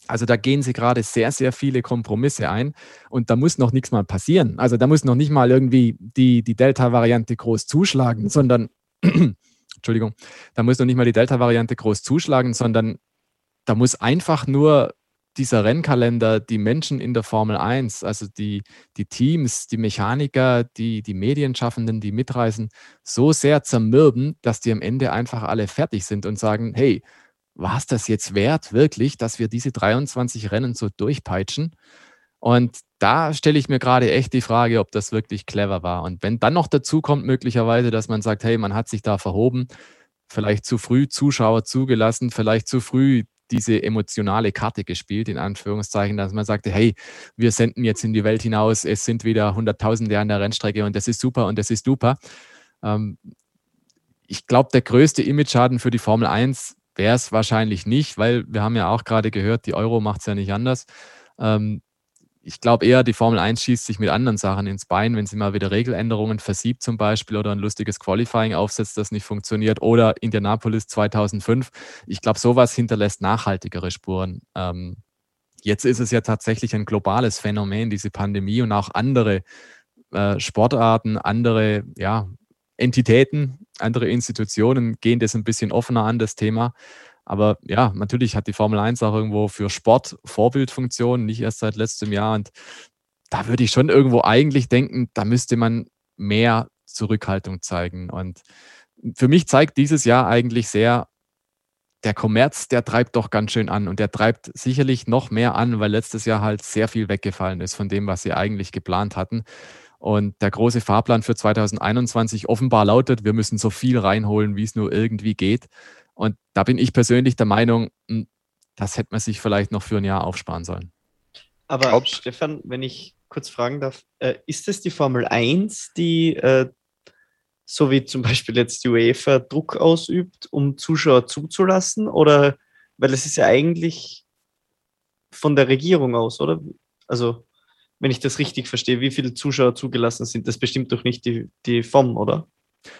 S2: Also da gehen sie gerade sehr, sehr viele Kompromisse ein und da muss noch nichts mal passieren. Also da muss noch nicht mal irgendwie die, die Delta-Variante groß zuschlagen, sondern, Entschuldigung, da muss noch nicht mal die Delta-Variante groß zuschlagen, sondern da muss einfach nur dieser Rennkalender die Menschen in der Formel 1, also die, die Teams, die Mechaniker, die, die Medienschaffenden, die mitreisen, so sehr zermürben, dass die am Ende einfach alle fertig sind und sagen, hey, war es das jetzt wert, wirklich, dass wir diese 23 Rennen so durchpeitschen? Und da stelle ich mir gerade echt die Frage, ob das wirklich clever war. Und wenn dann noch dazu kommt, möglicherweise, dass man sagt, hey, man hat sich da verhoben, vielleicht zu früh Zuschauer zugelassen, vielleicht zu früh diese emotionale Karte gespielt, in Anführungszeichen, dass man sagte, hey, wir senden jetzt in die Welt hinaus, es sind wieder Hunderttausende an der Rennstrecke und das ist super und das ist super. Ähm, ich glaube, der größte Image-Schaden für die Formel 1 wäre es wahrscheinlich nicht, weil wir haben ja auch gerade gehört, die Euro macht es ja nicht anders. Ähm, ich glaube eher, die Formel 1 schießt sich mit anderen Sachen ins Bein, wenn sie mal wieder Regeländerungen versiebt zum Beispiel oder ein lustiges Qualifying aufsetzt, das nicht funktioniert oder Indianapolis 2005. Ich glaube, sowas hinterlässt nachhaltigere Spuren. Ähm, jetzt ist es ja tatsächlich ein globales Phänomen, diese Pandemie und auch andere äh, Sportarten, andere ja, Entitäten, andere Institutionen gehen das ein bisschen offener an, das Thema. Aber ja, natürlich hat die Formel 1 auch irgendwo für Sport Vorbildfunktion, nicht erst seit letztem Jahr. Und da würde ich schon irgendwo eigentlich denken, da müsste man mehr Zurückhaltung zeigen. Und für mich zeigt dieses Jahr eigentlich sehr, der Kommerz, der treibt doch ganz schön an und der treibt sicherlich noch mehr an, weil letztes Jahr halt sehr viel weggefallen ist von dem, was sie eigentlich geplant hatten. Und der große Fahrplan für 2021 offenbar lautet, wir müssen so viel reinholen, wie es nur irgendwie geht. Und da bin ich persönlich der Meinung, hm, das hätte man sich vielleicht noch für ein Jahr aufsparen sollen.
S5: Aber Glaub. Stefan, wenn ich kurz fragen darf, äh, ist es die Formel 1, die äh, so wie zum Beispiel jetzt die UEFA Druck ausübt, um Zuschauer zuzulassen? Oder weil es ist ja eigentlich von der Regierung aus, oder? Also wenn ich das richtig verstehe, wie viele Zuschauer zugelassen sind. Das bestimmt doch nicht die, die FOM, oder?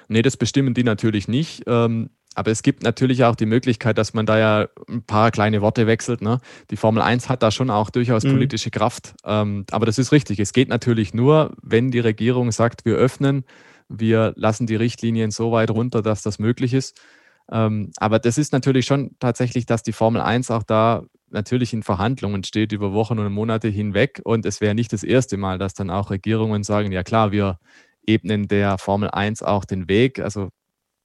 S2: Nee, das bestimmen die natürlich nicht. Ähm, aber es gibt natürlich auch die Möglichkeit, dass man da ja ein paar kleine Worte wechselt. Ne? Die Formel 1 hat da schon auch durchaus mhm. politische Kraft. Ähm, aber das ist richtig. Es geht natürlich nur, wenn die Regierung sagt, wir öffnen, wir lassen die Richtlinien so weit runter, dass das möglich ist. Ähm, aber das ist natürlich schon tatsächlich, dass die Formel 1 auch da natürlich in Verhandlungen steht über Wochen und Monate hinweg. Und es wäre nicht das erste Mal, dass dann auch Regierungen sagen, ja klar, wir ebnen der Formel 1 auch den Weg. Also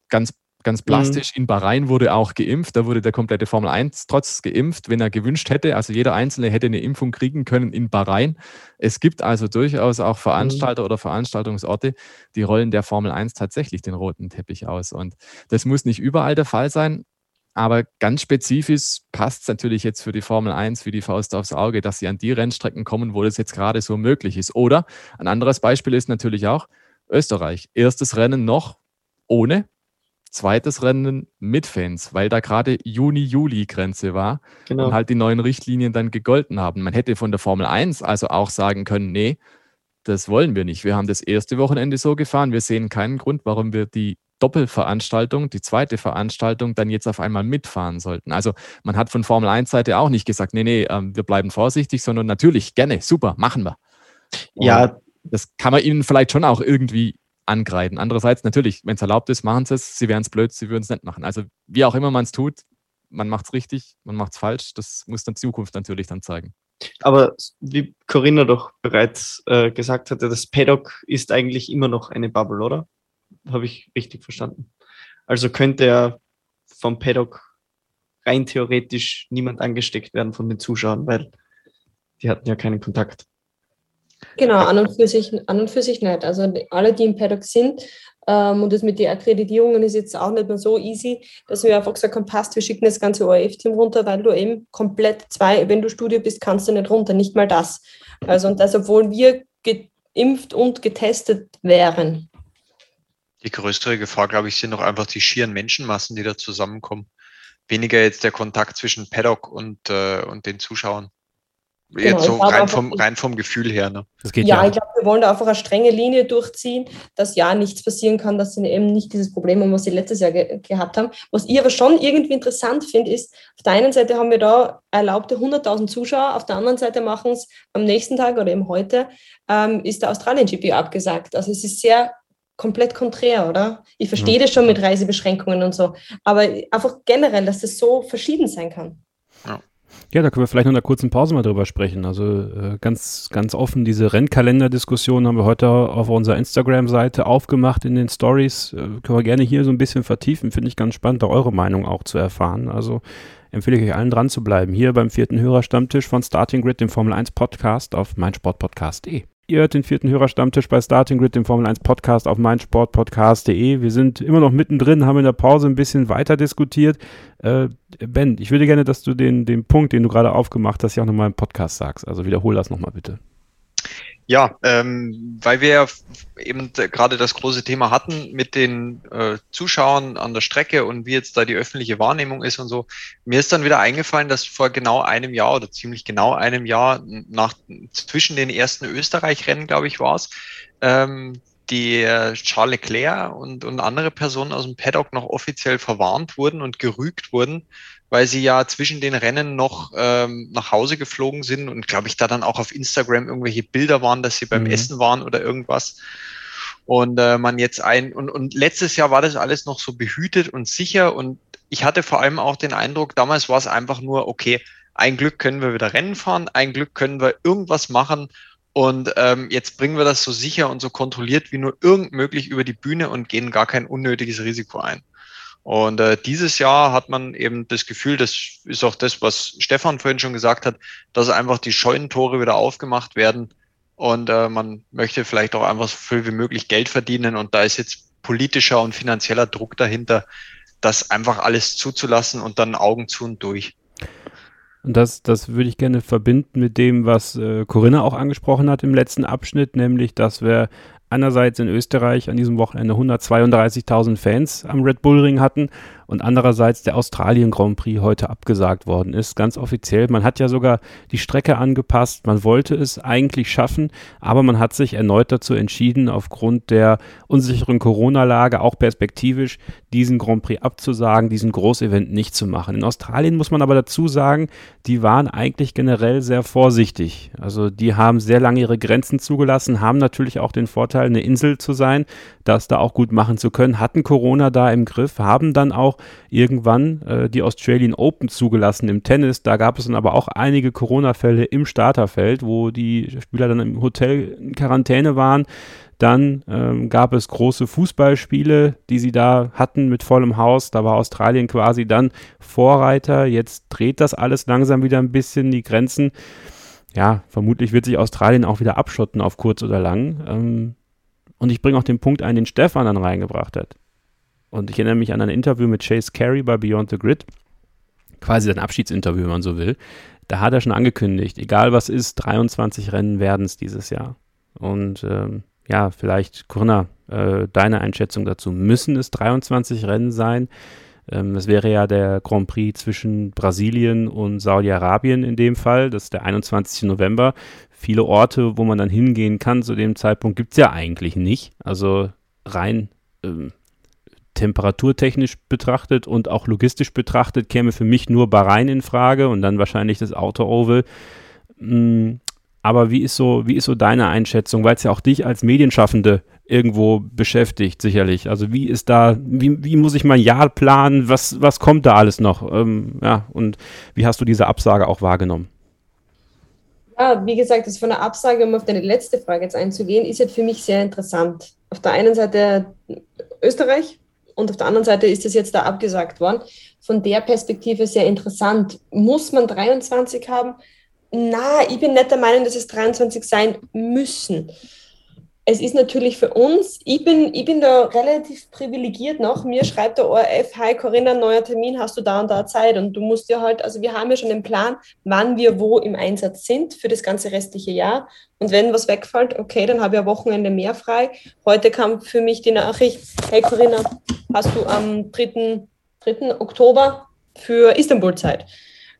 S2: ganz ganz mhm. plastisch. Mhm. In Bahrain wurde auch geimpft. Da wurde der komplette Formel 1 trotz geimpft, wenn er gewünscht hätte. Also jeder Einzelne hätte eine Impfung kriegen können in Bahrain. Es gibt also durchaus auch Veranstalter mhm. oder Veranstaltungsorte, die rollen der Formel 1 tatsächlich den roten Teppich aus. Und das muss nicht überall der Fall sein. Aber ganz spezifisch passt es natürlich jetzt für die Formel 1 wie die Faust aufs Auge, dass sie an die Rennstrecken kommen, wo das jetzt gerade so möglich ist. Oder ein anderes Beispiel ist natürlich auch Österreich. Erstes Rennen noch ohne, zweites Rennen mit Fans, weil da gerade Juni-Juli-Grenze war genau. und halt die neuen Richtlinien dann gegolten haben. Man hätte von der Formel 1 also auch sagen können, nee, das wollen wir nicht. Wir haben das erste Wochenende so gefahren. Wir sehen keinen Grund, warum wir die Doppelveranstaltung, die zweite Veranstaltung, dann jetzt auf einmal mitfahren sollten. Also man hat von Formel 1 Seite auch nicht gesagt, nee, nee, ähm, wir bleiben vorsichtig, sondern natürlich gerne, super, machen wir. ja, das kann man ihnen vielleicht schon auch irgendwie angreifen. Andererseits natürlich, wenn es erlaubt ist, machen sie es. Sie wären es blöd, sie würden es nicht machen. Also wie auch immer man es tut, man macht es richtig, man macht es falsch. Das muss dann Zukunft natürlich dann zeigen.
S5: Aber wie Corinna doch bereits äh, gesagt hatte, das Paddock ist eigentlich immer noch eine Bubble, oder? Habe ich richtig verstanden. Also könnte er vom Paddock rein theoretisch niemand angesteckt werden von den Zuschauern, weil die hatten ja keinen Kontakt.
S3: Genau, an und, für sich, an und für sich nicht. Also alle, die im Paddock sind, ähm, und das mit den Akkreditierungen ist jetzt auch nicht mehr so easy, dass wir einfach gesagt haben, passt, wir schicken das ganze ORF-Team runter, weil du eben komplett zwei, wenn du Studio bist, kannst du nicht runter, nicht mal das. Also und das, obwohl wir geimpft und getestet wären.
S6: Die größere Gefahr, glaube ich, sind doch einfach die schieren Menschenmassen, die da zusammenkommen. Weniger jetzt der Kontakt zwischen Paddock und, äh, und den Zuschauern. Jetzt
S3: Genau,
S6: so
S3: ich glaube
S6: rein vom, rein vom Gefühl her. Ne?
S1: Das geht
S3: Ja,
S1: ja.
S3: ich glaube, wir wollen da einfach eine strenge Linie durchziehen, dass ja nichts passieren kann, dass sie eben nicht dieses Problem haben, was sie letztes Jahr ge gehabt haben. Was ich aber schon irgendwie interessant finde, ist, auf der einen Seite haben wir da erlaubte 100.000 Zuschauer, auf der anderen Seite machen es am nächsten Tag oder eben heute, ähm, ist der Australien-GP abgesagt. Also es ist sehr komplett konträr, oder? Ich verstehe das schon mit Reisebeschränkungen und so, aber einfach generell, dass das so verschieden sein kann.
S1: Ja, da können wir vielleicht noch in einer kurzen Pause mal drüber sprechen. Also äh, ganz, ganz offen, diese Rennkalender-Diskussion haben wir heute auf unserer Instagram-Seite aufgemacht in den Stories. Äh, können wir gerne hier so ein bisschen vertiefen. Finde ich ganz spannend, da eure Meinung auch zu erfahren. Also empfehle ich euch allen dran zu bleiben. Hier beim vierten Hörerstammtisch von Starting Grid, dem Formel 1 Podcast auf meinsportpodcast.de. Ihr hört den vierten Hörerstammtisch bei Starting Grid, dem Formel 1 Podcast auf meinsportpodcast.de. Wir sind immer noch mittendrin, haben in der Pause ein bisschen weiter diskutiert. Äh, ben, ich würde gerne, dass du den, den Punkt, den du gerade aufgemacht hast, ja auch nochmal im Podcast sagst. Also wiederhol das nochmal bitte.
S6: Ja, ähm, weil wir eben gerade das große Thema hatten mit den äh, Zuschauern an der Strecke und wie jetzt da die öffentliche Wahrnehmung ist und so. Mir ist dann wieder eingefallen, dass vor genau einem Jahr oder ziemlich genau einem Jahr nach zwischen den ersten Österreich-Rennen, glaube ich, war es, ähm, die Charles Leclerc und, und andere Personen aus dem Paddock noch offiziell verwarnt wurden und gerügt wurden, weil sie ja zwischen den Rennen noch ähm, nach Hause geflogen sind und glaube ich da dann auch auf Instagram irgendwelche Bilder waren, dass sie beim
S1: Mhm.
S6: Essen waren oder irgendwas. Und äh, man jetzt ein und, und letztes Jahr war das alles noch so behütet und sicher und ich hatte vor allem auch den Eindruck, damals war es einfach nur, okay, ein Glück können wir wieder Rennen fahren, ein Glück können wir irgendwas machen und ähm, jetzt bringen wir das so sicher und so kontrolliert wie nur irgend möglich über die Bühne und gehen gar kein unnötiges Risiko ein. Und äh, dieses Jahr hat man eben das Gefühl, das ist auch das, was Stefan vorhin schon gesagt hat, dass einfach die Scheunentore wieder aufgemacht werden und äh, man möchte vielleicht auch einfach so viel wie möglich Geld verdienen und da ist jetzt politischer und finanzieller Druck dahinter, das einfach alles zuzulassen und dann Augen zu und durch.
S1: Und das, das würde ich gerne verbinden mit dem, was äh, Corinna auch angesprochen hat im letzten Abschnitt, nämlich, dass wir einerseits in Österreich an diesem Wochenende 132.000 Fans am Red Bull Ring hatten und andererseits der Australien Grand Prix heute abgesagt worden ist, ganz offiziell. Man hat ja sogar die Strecke angepasst, man wollte es eigentlich schaffen, aber man hat sich erneut dazu entschieden, aufgrund der unsicheren Corona-Lage, auch perspektivisch, diesen Grand Prix abzusagen, diesen Großevent nicht zu machen. In Australien muss man aber dazu sagen, die waren eigentlich generell sehr vorsichtig. Also die haben sehr lange ihre Grenzen zugelassen, haben natürlich auch den Vorteil, eine Insel zu sein, das da auch gut machen zu können, hatten Corona da im Griff, haben dann auch irgendwann äh, die Australian Open zugelassen im Tennis. Da gab es dann aber auch einige Corona-Fälle im Starterfeld, wo die Spieler dann im Hotel in Quarantäne waren. Dann ähm, gab es große Fußballspiele, die sie da hatten mit vollem Haus. Da war Australien quasi dann Vorreiter. Jetzt dreht das alles langsam wieder ein bisschen die Grenzen. Ja, vermutlich wird sich Australien auch wieder abschotten auf kurz oder lang. Ähm, und ich bringe auch den Punkt ein, den Stefan dann reingebracht hat. Und ich erinnere mich an ein Interview mit Chase Carey bei Beyond the Grid. Quasi sein Abschiedsinterview, wenn man so will. Da hat er schon angekündigt, egal was ist, 23 Rennen werden es dieses Jahr. Und ähm, ja, vielleicht, Corinna, äh, deine Einschätzung dazu. Müssen es 23 Rennen sein? Ähm, es wäre ja der Grand Prix zwischen Brasilien und Saudi-Arabien in dem Fall. Das ist der 21. November. Viele Orte, wo man dann hingehen kann zu dem Zeitpunkt, gibt es ja eigentlich nicht. Also rein ähm, temperaturtechnisch betrachtet und auch logistisch betrachtet käme für mich nur Bahrain in Frage und dann wahrscheinlich das Auto Oval. Mm, Aber wie ist so, wie ist so deine Einschätzung, weil es ja auch dich als Medienschaffende irgendwo beschäftigt, sicherlich. Also wie ist da, wie, wie muss ich mein Jahr planen? Was, was kommt da alles noch? Ähm, ja, und wie hast du diese Absage auch wahrgenommen?
S3: Ja, wie gesagt, das von der Absage, um auf deine letzte Frage jetzt einzugehen, ist jetzt für mich sehr interessant. Auf der einen Seite Österreich und auf der anderen Seite ist das jetzt da abgesagt worden. Von der Perspektive sehr interessant. Muss man 23 haben? Na, ich bin nicht der Meinung, dass es 23 sein müssen es ist natürlich für uns, ich bin, ich bin da relativ privilegiert noch. Mir schreibt der ORF, hi Corinna, neuer Termin, hast du da und da Zeit? Und du musst ja halt, also wir haben ja schon einen Plan, wann wir wo im Einsatz sind für das ganze restliche Jahr. Und wenn was wegfällt, okay, dann habe ich ein Wochenende mehr frei. Heute kam für mich die Nachricht, hey Corinna, hast du am 3. 3. Oktober für Istanbul Zeit?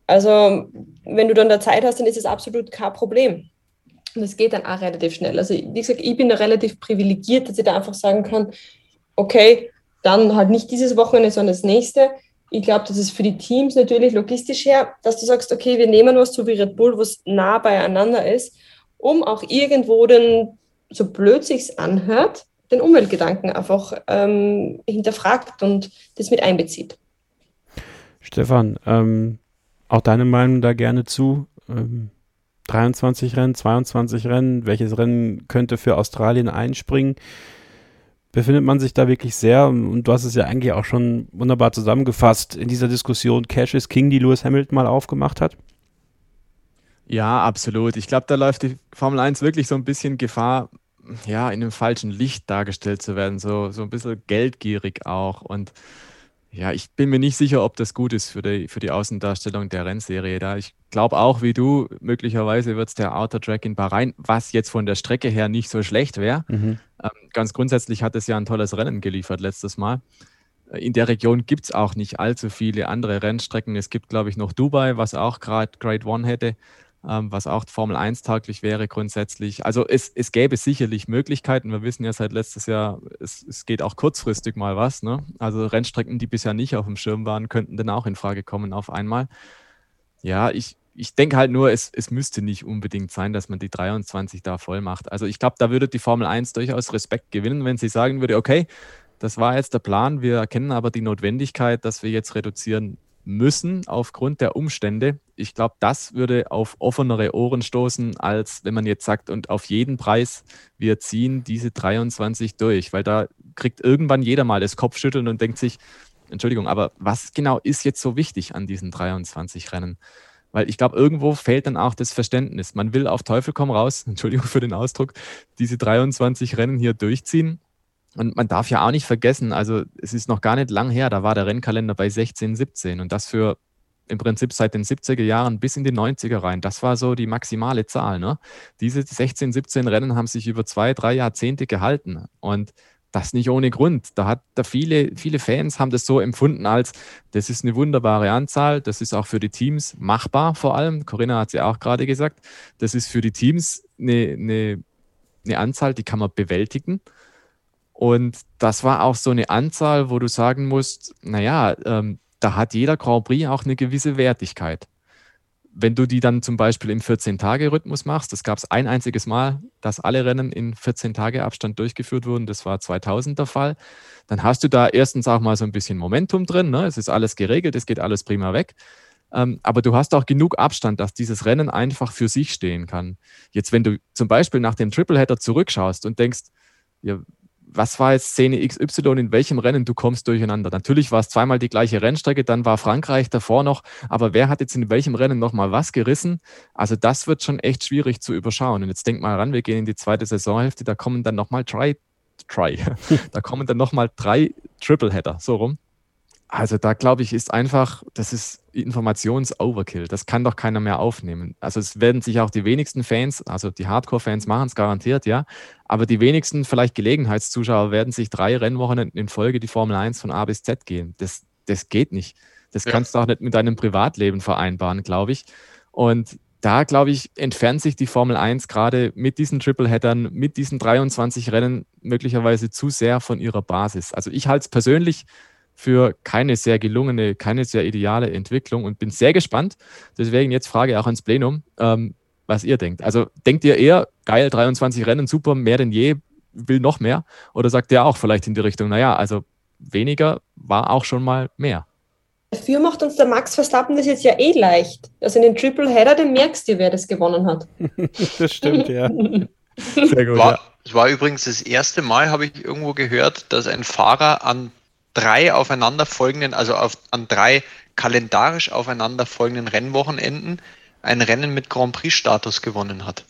S3: Also wenn du dann da Zeit hast, dann ist es absolut kein Problem. Und es geht dann auch relativ schnell. Also, wie gesagt, ich bin da relativ privilegiert, dass ich da einfach sagen kann, okay, dann halt nicht dieses Wochenende, sondern das nächste. Ich glaube, das ist für die Teams natürlich logistisch her, dass du sagst, okay, wir nehmen was so wie Red Bull, was nah beieinander ist, um auch irgendwo den, so blöd sich's anhört, den Umweltgedanken einfach ähm, hinterfragt und das mit einbezieht.
S1: Stefan, ähm, auch deine Meinung da gerne zu. Ähm, 23 Rennen, 22 Rennen, welches Rennen könnte für Australien einspringen? Befindet man sich da wirklich sehr, und du hast es ja eigentlich auch schon wunderbar zusammengefasst, in dieser Diskussion Cash is King, die Lewis Hamilton mal aufgemacht hat?
S2: Ja, absolut. Ich glaube, da läuft die Formel 1 wirklich so ein bisschen Gefahr, ja, in einem falschen Licht dargestellt zu werden, so, so ein bisschen geldgierig auch. Und ja, ich bin mir nicht sicher, ob das gut ist für die, für die Außendarstellung der Rennserie. Da ich glaube auch wie du, möglicherweise wird es der Outer Track in Bahrain, was jetzt von der Strecke her nicht so schlecht wäre. Mhm. Ähm, ganz grundsätzlich hat es ja ein tolles Rennen geliefert letztes Mal. Äh, in der Region gibt es auch nicht allzu viele andere Rennstrecken. Es gibt, glaube ich, noch Dubai, was auch gerade Grade One hätte was auch Formel 1 tauglich wäre grundsätzlich. Also es, es gäbe sicherlich Möglichkeiten. Wir wissen ja seit letztes Jahr, es, es geht auch kurzfristig mal was. Ne? Also Rennstrecken, die bisher nicht auf dem Schirm waren, könnten dann auch in Frage kommen auf einmal. Ja, ich, ich denke halt nur, es, es müsste nicht unbedingt sein, dass man die 23 da voll macht. Also ich glaube, da würde die Formel 1 durchaus Respekt gewinnen, wenn sie sagen würde, okay, das war jetzt der Plan, wir erkennen aber die Notwendigkeit, dass wir jetzt reduzieren müssen aufgrund der Umstände. Ich glaube, das würde auf offenere Ohren stoßen, als wenn man jetzt sagt, und auf jeden Preis, wir ziehen diese 23 durch, weil da kriegt irgendwann jeder mal das Kopfschütteln und denkt sich, Entschuldigung, aber was genau ist jetzt so wichtig an diesen 23 Rennen? Weil ich glaube, irgendwo fehlt dann auch das Verständnis. Man will auf Teufel komm raus, Entschuldigung für den Ausdruck, diese 23 Rennen hier durchziehen und man darf ja auch nicht vergessen, also es ist noch gar nicht lang her, da war der Rennkalender bei 16, 17 und das für im Prinzip seit den 70er Jahren bis in die 90er rein. Das war so die maximale Zahl. Ne? Diese 16, 17 Rennen haben sich über zwei, drei Jahrzehnte gehalten und das nicht ohne Grund. Da hat da viele, viele Fans haben das so empfunden als, das ist eine wunderbare Anzahl, das ist auch für die Teams machbar vor allem. Corinna hat es ja auch gerade gesagt, das ist für die Teams eine, eine, eine Anzahl, die kann man bewältigen. Und das war auch so eine Anzahl, wo du sagen musst, naja, ähm, da hat jeder Grand Prix auch eine gewisse Wertigkeit. Wenn du die dann zum Beispiel im 14-Tage-Rhythmus machst, das gab es ein einziges Mal, dass alle Rennen in 14-Tage-Abstand durchgeführt wurden, das war 2000 der Fall, dann hast du da erstens auch mal so ein bisschen Momentum drin, ne? es ist alles geregelt, es geht alles prima weg. Ähm, aber du hast auch genug Abstand, dass dieses Rennen einfach für sich stehen kann. Jetzt, wenn du zum Beispiel nach dem Tripleheader zurückschaust und denkst, ja, was war jetzt Szene XY, in welchem Rennen du kommst durcheinander. Natürlich war es zweimal die gleiche Rennstrecke, dann war Frankreich davor noch, aber wer hat jetzt in welchem Rennen nochmal was gerissen? Also das wird schon echt schwierig zu überschauen. Und jetzt denk mal ran, wir gehen in die zweite Saisonhälfte, da kommen dann nochmal drei, try, da kommen dann nochmal drei Tripleheader, so rum. Also da glaube ich, ist einfach, das ist Informations-Overkill. Das kann doch keiner mehr aufnehmen. Also es werden sich auch die wenigsten Fans, also die Hardcore-Fans machen es garantiert, ja. Aber die wenigsten vielleicht Gelegenheitszuschauer werden sich drei Rennwochen in Folge die Formel 1 von A bis Z gehen. Das, das geht nicht. Das ja. kannst du auch nicht mit deinem Privatleben vereinbaren, glaube ich. Und da, glaube ich, entfernt sich die Formel 1 gerade mit diesen Tripleheadern, mit diesen 23 Rennen möglicherweise zu sehr von ihrer Basis. Also ich halte es persönlich für keine sehr gelungene, keine sehr ideale Entwicklung und bin sehr gespannt. Deswegen jetzt Frage auch ans Plenum. Ähm, was ihr denkt. Also denkt ihr eher, geil, 23 Rennen, super, mehr denn je, will noch mehr? Oder sagt ihr auch vielleicht in die Richtung, naja, also weniger war auch schon mal mehr?
S3: Dafür macht uns der Max Verstappen das jetzt ja eh leicht. Also in den Triple Header, den merkst du, wer das gewonnen hat.
S1: das stimmt, ja.
S6: Sehr gut. War, ja. Es war übrigens das erste Mal, habe ich irgendwo gehört, dass ein Fahrer an drei aufeinanderfolgenden, also auf, an drei kalendarisch aufeinanderfolgenden Rennwochenenden ein Rennen mit Grand Prix-Status gewonnen hat.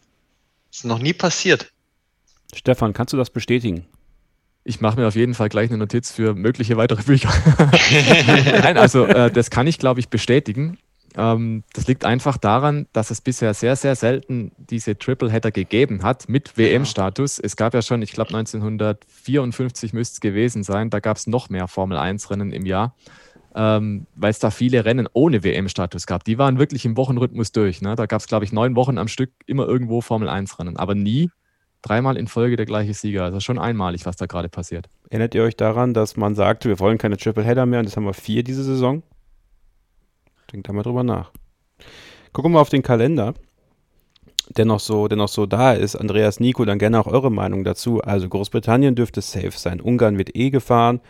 S6: Das ist noch nie passiert.
S1: Stefan, kannst du das bestätigen?
S2: Ich mache mir auf jeden Fall gleich eine Notiz für mögliche weitere Bücher. Nein, also äh, das kann ich, glaube ich, bestätigen. Ähm, das liegt einfach daran, dass es bisher sehr, sehr selten diese Triple-Header gegeben hat mit WM-Status. Es gab ja schon, ich glaube 1954 müsste es gewesen sein, da gab es noch mehr Formel-1-Rennen im Jahr, ähm, weil es da viele Rennen ohne WM-Status gab. Die waren wirklich im Wochenrhythmus durch. Ne? Da gab es, glaube ich, neun Wochen am Stück immer irgendwo Formel-1-Rennen, aber nie dreimal in Folge der gleiche Sieger. Also schon einmalig, was da gerade passiert.
S1: Erinnert ihr euch daran, dass man sagte, wir wollen keine Triple Header mehr und jetzt haben wir vier diese Saison? Denkt da mal drüber nach. Gucken wir auf den Kalender, der noch so, der noch so da ist. Andreas Nico, dann gerne auch eure Meinung dazu. Also Großbritannien dürfte safe sein. Ungarn wird eh gefahren.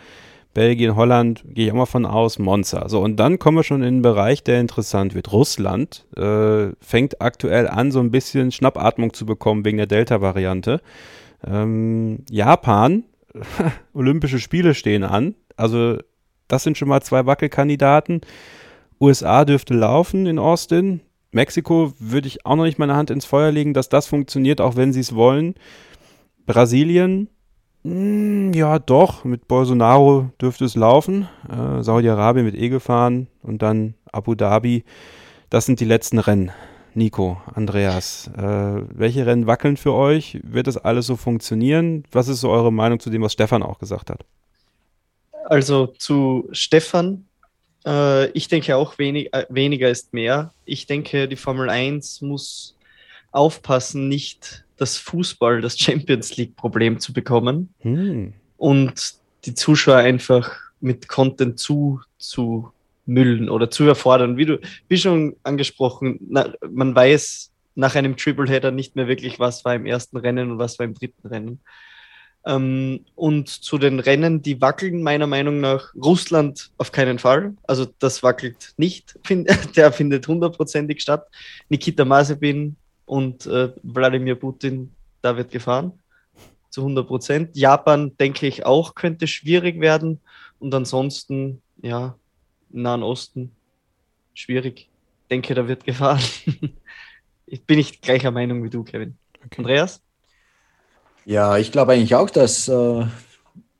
S1: Belgien, Holland, gehe ich auch mal von aus, Monza. So, und dann kommen wir schon in den Bereich, der interessant wird. Russland äh, fängt aktuell an, so ein bisschen Schnappatmung zu bekommen wegen der Delta-Variante. Ähm, Japan, Olympische Spiele stehen an. Also, das sind schon mal zwei Wackelkandidaten. USA dürfte laufen in Austin. Mexiko würde ich auch noch nicht meine Hand ins Feuer legen, dass das funktioniert, auch wenn sie es wollen. Brasilien, hm, ja, doch. Mit Bolsonaro dürfte es laufen. Äh, Saudi-Arabien wird eh gefahren und dann Abu Dhabi. Das sind die letzten Rennen. Nico, Andreas, äh, welche Rennen wackeln für euch? Wird das alles so funktionieren? Was ist so eure Meinung zu dem, was Stefan auch gesagt hat?
S5: Also zu Stefan, äh, ich denke auch wenig, äh, weniger ist mehr. Ich denke, die Formel 1 muss aufpassen, nicht das Fußball, das Champions League-Problem zu bekommen hm. und die Zuschauer einfach mit Content zu, zu müllen oder zu erfordern. Wie du, wie schon angesprochen, na, man weiß nach einem Triple Header nicht mehr wirklich, was war im ersten Rennen und was war im dritten Rennen. Ähm, und zu den Rennen, die wackeln meiner Meinung nach Russland auf keinen Fall. Also das wackelt nicht, find, der findet hundertprozentig statt. Nikita Mazepin und äh, Wladimir Putin, da wird gefahren zu 100 Prozent. Japan, denke ich, auch könnte schwierig werden. Und ansonsten, ja, Nahen Osten, schwierig. Denke, da wird gefahren. ich bin nicht gleicher Meinung wie du, Kevin. Okay. Andreas?
S4: Ja, ich glaube eigentlich auch, dass äh,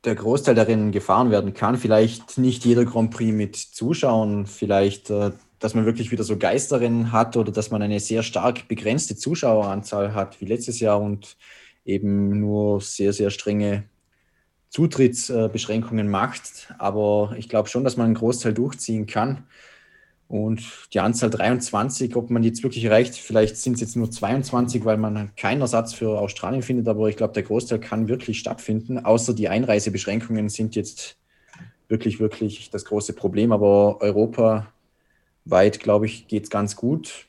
S4: der Großteil der Rennen gefahren werden kann. Vielleicht nicht jeder Grand Prix mit Zuschauern, vielleicht äh, dass man wirklich wieder so Geisterennen hat oder dass man eine sehr stark begrenzte Zuschaueranzahl hat wie letztes Jahr und eben nur sehr, sehr strenge Zutrittsbeschränkungen macht. Aber ich glaube schon, dass man einen Großteil durchziehen kann. Und die Anzahl 23, ob man die jetzt wirklich erreicht, vielleicht sind es jetzt nur 22, weil man keinen Ersatz für Australien findet, aber ich glaube, der Großteil kann wirklich stattfinden, außer die Einreisebeschränkungen sind jetzt wirklich, wirklich das große Problem. Aber Europa weit, glaube ich, geht es ganz gut.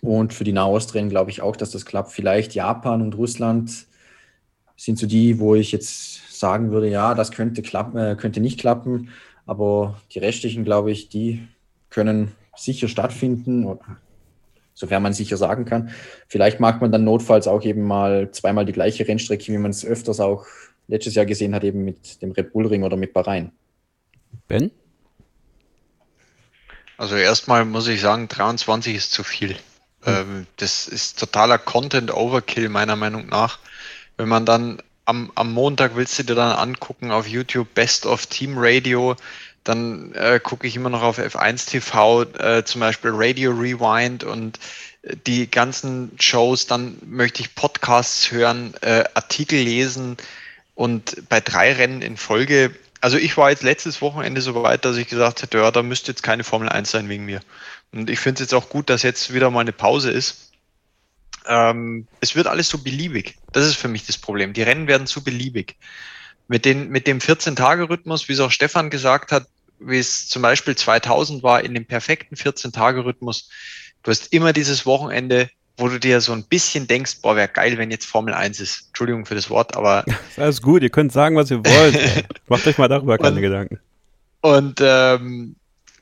S4: Und für die Nahostrennen glaube ich auch, dass das klappt. Vielleicht Japan und Russland sind so die, wo ich jetzt sagen würde, ja, das könnte, klappen, äh, könnte nicht klappen. Aber die restlichen, glaube ich, die können sicher stattfinden, sofern man sicher sagen kann. Vielleicht mag man dann notfalls auch eben mal zweimal die gleiche Rennstrecke, wie man es öfters auch letztes Jahr gesehen hat, eben mit dem Red Bull Ring oder mit Bahrain.
S1: Ben?
S6: Also erstmal muss ich sagen, 23 ist zu viel. Mhm. das ist totaler Content-Overkill meiner Meinung nach. Wenn man dann am, am Montag willst du dir dann angucken auf YouTube Best of Team Radio, dann äh, gucke ich immer noch auf F1 TV, äh, zum Beispiel Radio Rewind und äh, die ganzen Shows, dann möchte ich Podcasts hören, äh, Artikel lesen und bei drei Rennen in Folge also ich war jetzt letztes Wochenende so weit, dass ich gesagt hätte, ja, da müsste jetzt keine Formel 1 sein wegen mir. Und ich finde es jetzt auch gut, dass jetzt wieder mal eine Pause ist. Ähm, es wird alles so beliebig. Das ist für mich das Problem. Die Rennen werden zu beliebig. Mit, den, mit dem 14-Tage-Rhythmus, wie es auch Stefan gesagt hat, wie es zum Beispiel 2000 war, in dem perfekten 14-Tage-Rhythmus, du hast immer dieses Wochenende wo du dir so ein bisschen denkst, boah, wäre geil, wenn jetzt Formel 1 ist. Entschuldigung für das Wort, aber.
S1: Ist alles gut, ihr könnt sagen, was ihr wollt. Macht euch mal darüber keine
S6: Und-
S1: Gedanken.
S6: Und ähm,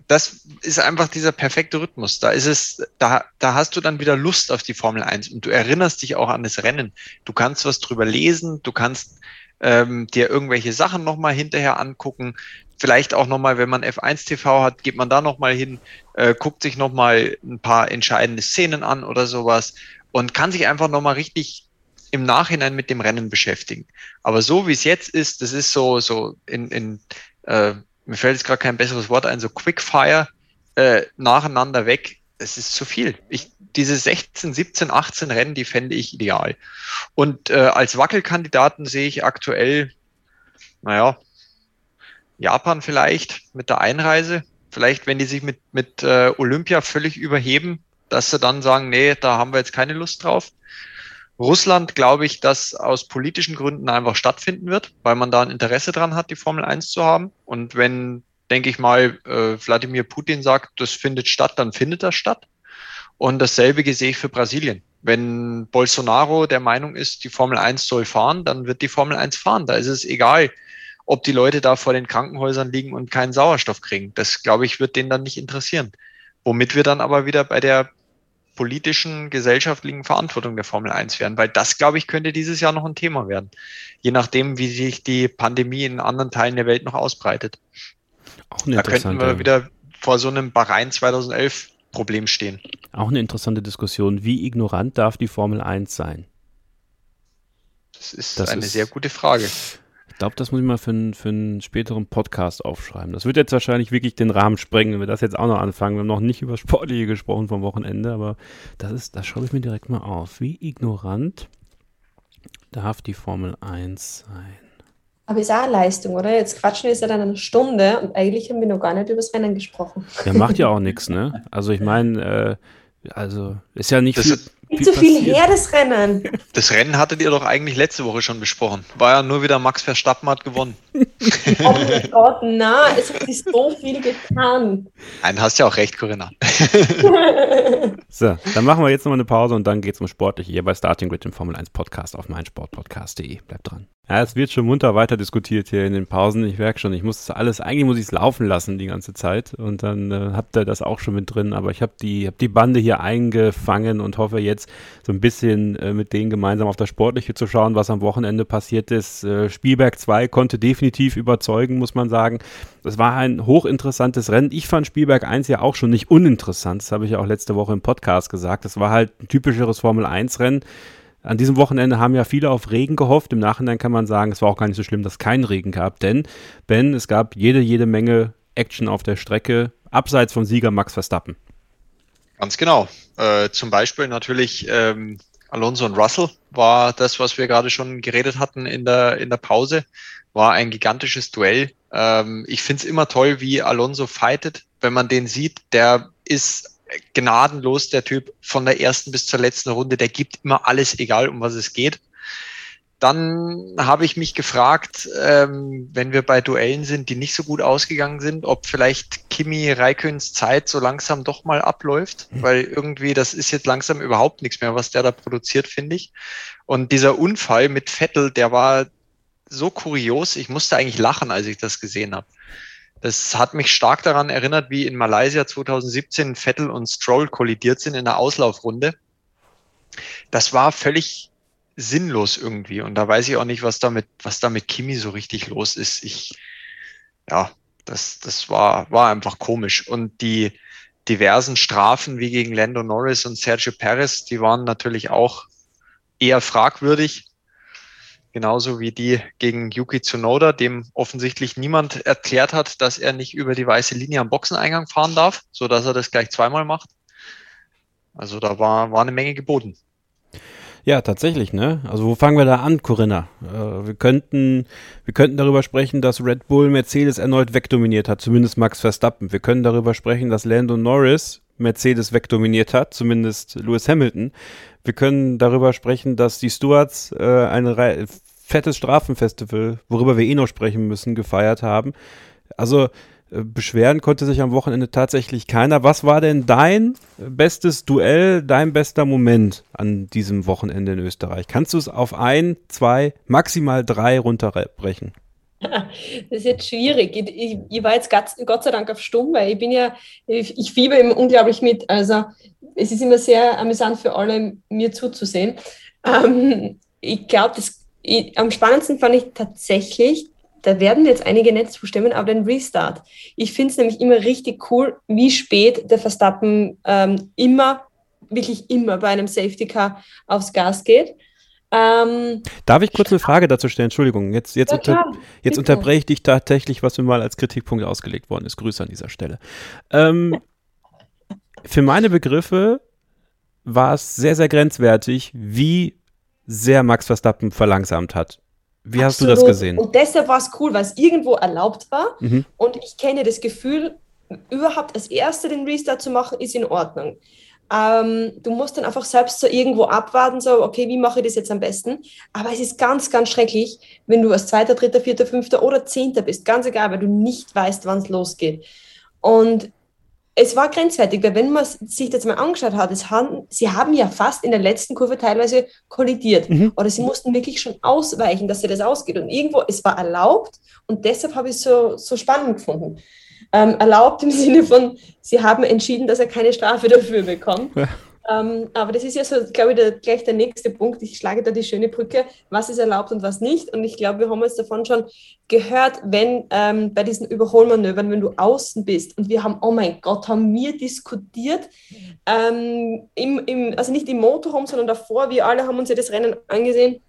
S6: das ist einfach dieser perfekte Rhythmus. Da ist es, da, da hast du dann wieder Lust auf die Formel 1 und du erinnerst dich auch an das Rennen. Du kannst was drüber lesen, du kannst ähm, dir irgendwelche Sachen nochmal hinterher angucken. Vielleicht auch nochmal, wenn man F1 TV hat, geht man da nochmal hin, äh, guckt sich nochmal ein paar entscheidende Szenen an oder sowas und kann sich einfach nochmal richtig im Nachhinein mit dem Rennen beschäftigen. Aber so wie es jetzt ist, das ist so, so in, in äh, mir fällt jetzt gerade kein besseres Wort ein, so Quickfire äh, nacheinander weg, es ist zu viel. Ich, diese 16, 17, 18 Rennen, die fände ich ideal. Und äh, als Wackelkandidaten sehe ich aktuell, naja, Japan vielleicht mit der Einreise. Vielleicht, wenn die sich mit, mit äh, Olympia völlig überheben, dass sie dann sagen, nee, da haben wir jetzt keine Lust drauf. Russland glaube ich, dass aus politischen Gründen einfach stattfinden wird, weil man da ein Interesse dran hat, die Formel 1 zu haben. Und wenn, denke ich mal, äh, Wladimir Putin sagt, das findet statt, dann findet das statt. Und dasselbe sehe ich für Brasilien. Wenn Bolsonaro der Meinung ist, die Formel 1 soll fahren, dann wird die Formel 1 fahren. Da ist es egal, ob die Leute da vor den Krankenhäusern liegen und keinen Sauerstoff kriegen. Das, glaube ich, wird denen dann nicht interessieren. Womit wir dann aber wieder bei der politischen, gesellschaftlichen Verantwortung der Formel 1 werden, weil das, glaube ich, könnte dieses Jahr noch ein Thema werden. Je nachdem, wie sich die Pandemie in anderen Teilen der Welt noch ausbreitet.
S1: Auch eine
S6: Da könnten
S1: interessante,
S6: wir wieder vor so einem Bahrain 2011 Problem stehen.
S1: auch eine interessante Diskussion. Wie ignorant darf die Formel 1 sein?
S6: Das ist
S1: Das
S6: eine
S1: ist-
S6: sehr gute Frage.
S1: Ich glaube, das muss ich mal für, einen- für einen späteren Podcast aufschreiben. Das wird jetzt wahrscheinlich wirklich den Rahmen sprengen, wenn wir das jetzt auch noch anfangen. Wir haben noch nicht über Sportliche gesprochen vom Wochenende, aber das ist, das schreibe ich mir direkt mal auf. Wie ignorant darf die Formel 1 sein?
S3: Aber ist auch eine Leistung, oder? Jetzt quatschen wir seit einer Stunde und eigentlich haben wir noch gar nicht über das Rennen gesprochen.
S1: Ja, macht ja auch nichts, ne? Also ich meine, äh, also ist ja nicht
S6: Das
S1: viel,
S6: ist-
S3: Viel zu viel her, das Rennen.
S6: Das Rennen hattet ihr doch eigentlich letzte Woche schon besprochen. War ja nur wieder Max Verstappen hat gewonnen.
S3: Oh mein Gott, na, es hat sich so viel getan.
S6: Nein, hast ja auch recht, Corinna.
S1: So, dann machen wir jetzt nochmal eine Pause und dann geht's um Sportliche hier bei Starting Grid im Formel 1 Podcast auf meinsportpodcast.de. Bleibt dran. Ja, es wird schon munter weiter diskutiert hier in den Pausen. Ich merke schon, ich muss das alles, eigentlich muss ich es laufen lassen die ganze Zeit und dann äh, habt ihr das auch schon mit drin. Aber ich habe die, hab die Bande hier eingefangen und hoffe jetzt so ein bisschen äh, mit denen gemeinsam auf das Sportliche zu schauen, was am Wochenende passiert ist. Äh, Spielberg 2 konnte definitiv überzeugen, muss man sagen. Das war ein hochinteressantes Rennen. Ich fand Spielberg 1 ja auch schon nicht uninteressant. Das habe ich ja auch letzte Woche im Podcast gesagt. Das war halt ein typischeres Formel 1 Rennen. An diesem Wochenende haben ja viele auf Regen gehofft. Im Nachhinein kann man sagen, es war auch gar nicht so schlimm, dass es keinen Regen gab. Denn, Ben, es gab jede, jede Menge Action auf der Strecke, abseits vom Sieger Max Verstappen.
S6: Ganz genau. Äh, zum Beispiel natürlich ähm, Alonso und Russell war das, was wir gerade schon geredet hatten in der, in der Pause, war ein gigantisches Duell. Ähm, ich finde es immer toll, wie Alonso fightet. Wenn man den sieht, der ist gnadenlos, der Typ von der ersten bis zur letzten Runde, der gibt immer alles, egal um was es geht. Dann habe ich mich gefragt, ähm, wenn wir bei Duellen sind, die nicht so gut ausgegangen sind, ob vielleicht Kimi Raiköns Zeit so langsam doch mal abläuft, weil irgendwie das ist jetzt langsam überhaupt nichts mehr, was der da produziert, finde ich. Und dieser Unfall mit Vettel, der war so kurios, ich musste eigentlich lachen, als ich das gesehen habe. Das hat mich stark daran erinnert, wie in Malaysia 2017 Vettel und Stroll kollidiert sind in der Auslaufrunde. Das war völlig sinnlos irgendwie. Und da weiß ich auch nicht, was da mit, was da mit Kimi so richtig los ist. Ich, ja, das, das war, war einfach komisch. Und die diversen Strafen wie gegen Lando Norris und Sergio Perez, die waren natürlich auch eher fragwürdig. Genauso wie die gegen Yuki Tsunoda, dem offensichtlich niemand erklärt hat, dass er nicht über die weiße Linie am Boxeneingang fahren darf, so dass er das gleich zweimal macht. Also da war, war eine Menge geboten.
S1: Ja, tatsächlich, ne? Also wo fangen wir da an, Corinna? Äh, wir könnten, wir könnten darüber sprechen, dass Red Bull Mercedes erneut wegdominiert hat, zumindest Max Verstappen. Wir können darüber sprechen, dass Lando Norris Mercedes wegdominiert hat, zumindest Lewis Hamilton. Wir können darüber sprechen, dass die Stewards äh, ein fettes Strafenfestival, worüber wir eh noch sprechen müssen, gefeiert haben. Also beschweren konnte sich am Wochenende tatsächlich keiner. Was war denn dein bestes Duell, dein bester Moment an diesem Wochenende in Österreich? Kannst du es auf ein, zwei, maximal drei runterbrechen?
S3: Das ist jetzt schwierig. Ich, ich war jetzt Gott sei Dank auf Stumm, weil ich bin ja, ich, ich fieber immer unglaublich mit. Also es ist immer sehr amüsant für alle, mir zuzusehen. Ähm, ich glaube, am spannendsten fand ich tatsächlich, da werden jetzt einige nicht zustimmen, aber den Restart. Ich finde es nämlich immer richtig cool, wie spät der Verstappen ähm, immer, wirklich immer bei einem Safety Car aufs Gas geht.
S1: Ähm, Darf ich kurz eine Frage dazu stellen? Entschuldigung, jetzt, jetzt, ja, unter, jetzt unterbreche ich dich tatsächlich, was mir mal als Kritikpunkt ausgelegt worden ist. Grüße an dieser Stelle. Ähm, für meine Begriffe war es sehr, sehr grenzwertig, wie sehr Max Verstappen verlangsamt hat. Wie Absolut. hast du das gesehen?
S3: Und deshalb war es cool, weil es irgendwo erlaubt war. Mhm. Und ich kenne das Gefühl, überhaupt als Erster den Restart zu machen, ist in Ordnung. Ähm, du musst dann einfach selbst so irgendwo abwarten, so, okay, wie mache ich das jetzt am besten? Aber es ist ganz, ganz schrecklich, wenn du als Zweiter, Dritter, Vierter, Fünfter oder Zehnter bist, ganz egal, weil du nicht weißt, wann es losgeht. Und es war grenzwertig, weil wenn man sich das mal angeschaut hat, haben, sie haben ja fast in der letzten Kurve teilweise kollidiert. Mhm. Oder sie mussten wirklich schon ausweichen, dass sie das ausgeht. Und irgendwo, es war erlaubt und deshalb habe ich es so, so spannend gefunden ähm, erlaubt im Sinne von, sie haben entschieden, dass er keine Strafe dafür bekommt. Ja. Ähm, aber das ist ja so, glaube ich, der, gleich der nächste Punkt. Ich schlage da die schöne Brücke, was ist erlaubt und was nicht. Und ich glaube, wir haben jetzt davon schon gehört, wenn ähm, bei diesen Überholmanövern, wenn du außen bist und wir haben, oh mein Gott, haben wir diskutiert, ähm, im, im, also nicht im Motorhome, sondern davor, wir alle haben uns ja das Rennen angesehen,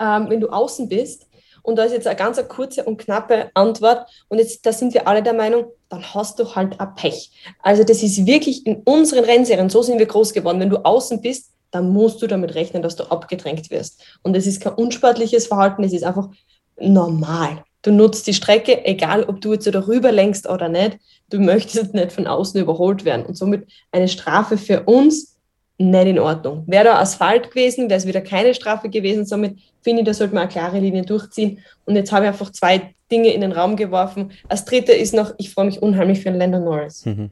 S3: ähm, wenn du außen bist und da ist jetzt eine ganz kurze und knappe Antwort. Und jetzt, da sind wir alle der Meinung, dann hast du halt ein Pech. Also das ist wirklich in unseren Rennserien, so sind wir groß geworden. Wenn du außen bist, dann musst du damit rechnen, dass du abgedrängt wirst. Und es ist kein unsportliches Verhalten, es ist einfach normal. Du nutzt die Strecke, egal ob du jetzt darüber lenkst oder nicht. Du möchtest nicht von außen überholt werden. Und somit eine Strafe für uns nicht in Ordnung. Wäre da Asphalt gewesen, wäre es wieder keine Strafe gewesen. Somit finde ich, da sollte man eine klare Linie durchziehen. Und jetzt habe ich einfach zwei Dinge in den Raum geworfen. Als dritte ist noch, ich freue mich unheimlich für einen Lando Norris.
S1: Mhm.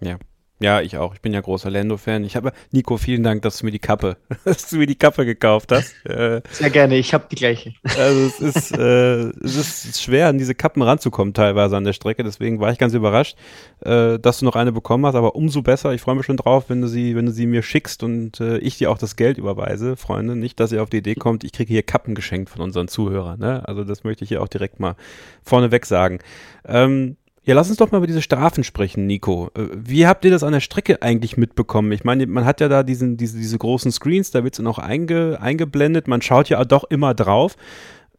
S1: Ja. Ja, ich auch. Ich bin ja großer Lando-Fan. Ich habe, Nico, vielen Dank, dass du mir die Kappe, dass du mir die Kappe gekauft hast.
S5: Äh, Sehr gerne, ich habe die gleiche.
S1: Also es ist, äh, es ist schwer, an diese Kappen ranzukommen teilweise an der Strecke. Deswegen war ich ganz überrascht, äh, dass du noch eine bekommen hast. Aber umso besser. Ich freue mich schon drauf, wenn du sie, wenn du sie mir schickst und äh, ich dir auch das Geld überweise, Freunde. Nicht, dass ihr auf die Idee kommt, ich kriege hier Kappen geschenkt von unseren Zuhörern. Ne? Also das möchte ich hier auch direkt mal vorneweg sagen. Ähm, ja, lass uns doch mal über diese Strafen sprechen, Nico. Äh, wie habt ihr das an der Strecke eigentlich mitbekommen? Ich meine, man hat ja da diesen, diese, diese großen Screens, da wird es auch einge, eingeblendet. Man schaut ja doch immer drauf.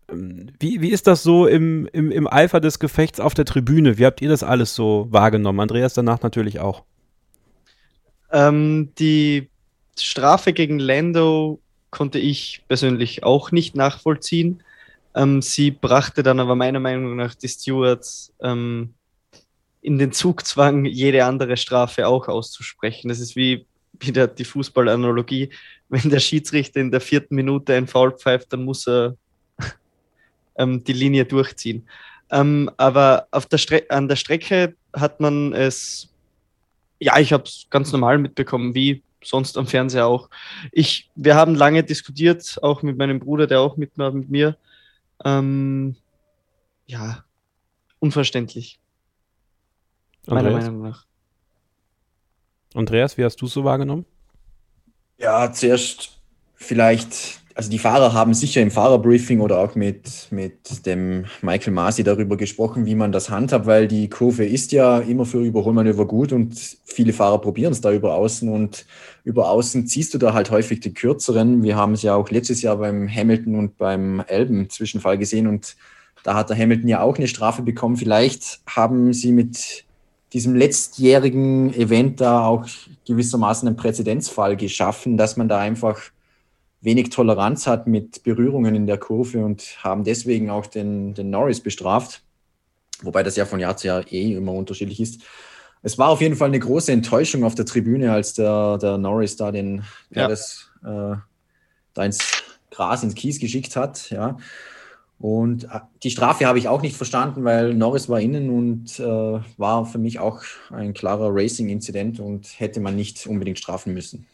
S1: Ähm, wie, wie ist das so im, im, im Eifer des Gefechts auf der Tribüne? Wie habt ihr das alles so wahrgenommen? Andreas danach natürlich auch.
S5: Ähm, die Strafe gegen Lando konnte ich persönlich auch nicht nachvollziehen. Ähm, sie brachte dann aber meiner Meinung nach die Stewards ähm, in den Zugzwang, jede andere Strafe auch auszusprechen. Das ist wie wieder die Fußballanalogie. Wenn der Schiedsrichter in der vierten Minute ein Foul pfeift, dann muss er ähm, die Linie durchziehen. Ähm, aber der an der Strecke hat man es, ja, ich habe es ganz normal mitbekommen, wie sonst am Fernseher auch. Ich, wir haben lange diskutiert, auch mit meinem Bruder, der auch mit, mit mir. Ähm, ja, unverständlich.
S1: Meiner Andreas? Meinung nach. Andreas, wie hast du es so wahrgenommen?
S4: Ja, zuerst vielleicht, also die Fahrer haben sicher im Fahrerbriefing oder auch mit, mit dem Michael Masi darüber gesprochen, wie man das handhabt, weil die Kurve ist ja immer für Überholmanöver gut und viele Fahrer probieren es da über Außen und über Außen ziehst du da halt häufig die kürzeren. Wir haben es ja auch letztes Jahr beim Hamilton und beim Elben Zwischenfall gesehen und da hat der Hamilton ja auch eine Strafe bekommen. Vielleicht haben sie mit diesem letztjährigen Event da auch gewissermaßen einen Präzedenzfall geschaffen, dass man da einfach wenig Toleranz hat mit Berührungen in der Kurve und haben deswegen auch den, den Norris bestraft, wobei das ja von Jahr zu Jahr eh immer unterschiedlich ist. Es war auf jeden Fall eine große Enttäuschung auf der Tribüne, als der, der Norris da den ja. Äh, da ins Gras, ins Kies geschickt hat. Ja. Und äh, die Strafe habe ich auch nicht verstanden, weil Norris war innen und äh, war für mich auch ein klarer Racing-Inzident und hätte man nicht unbedingt strafen müssen.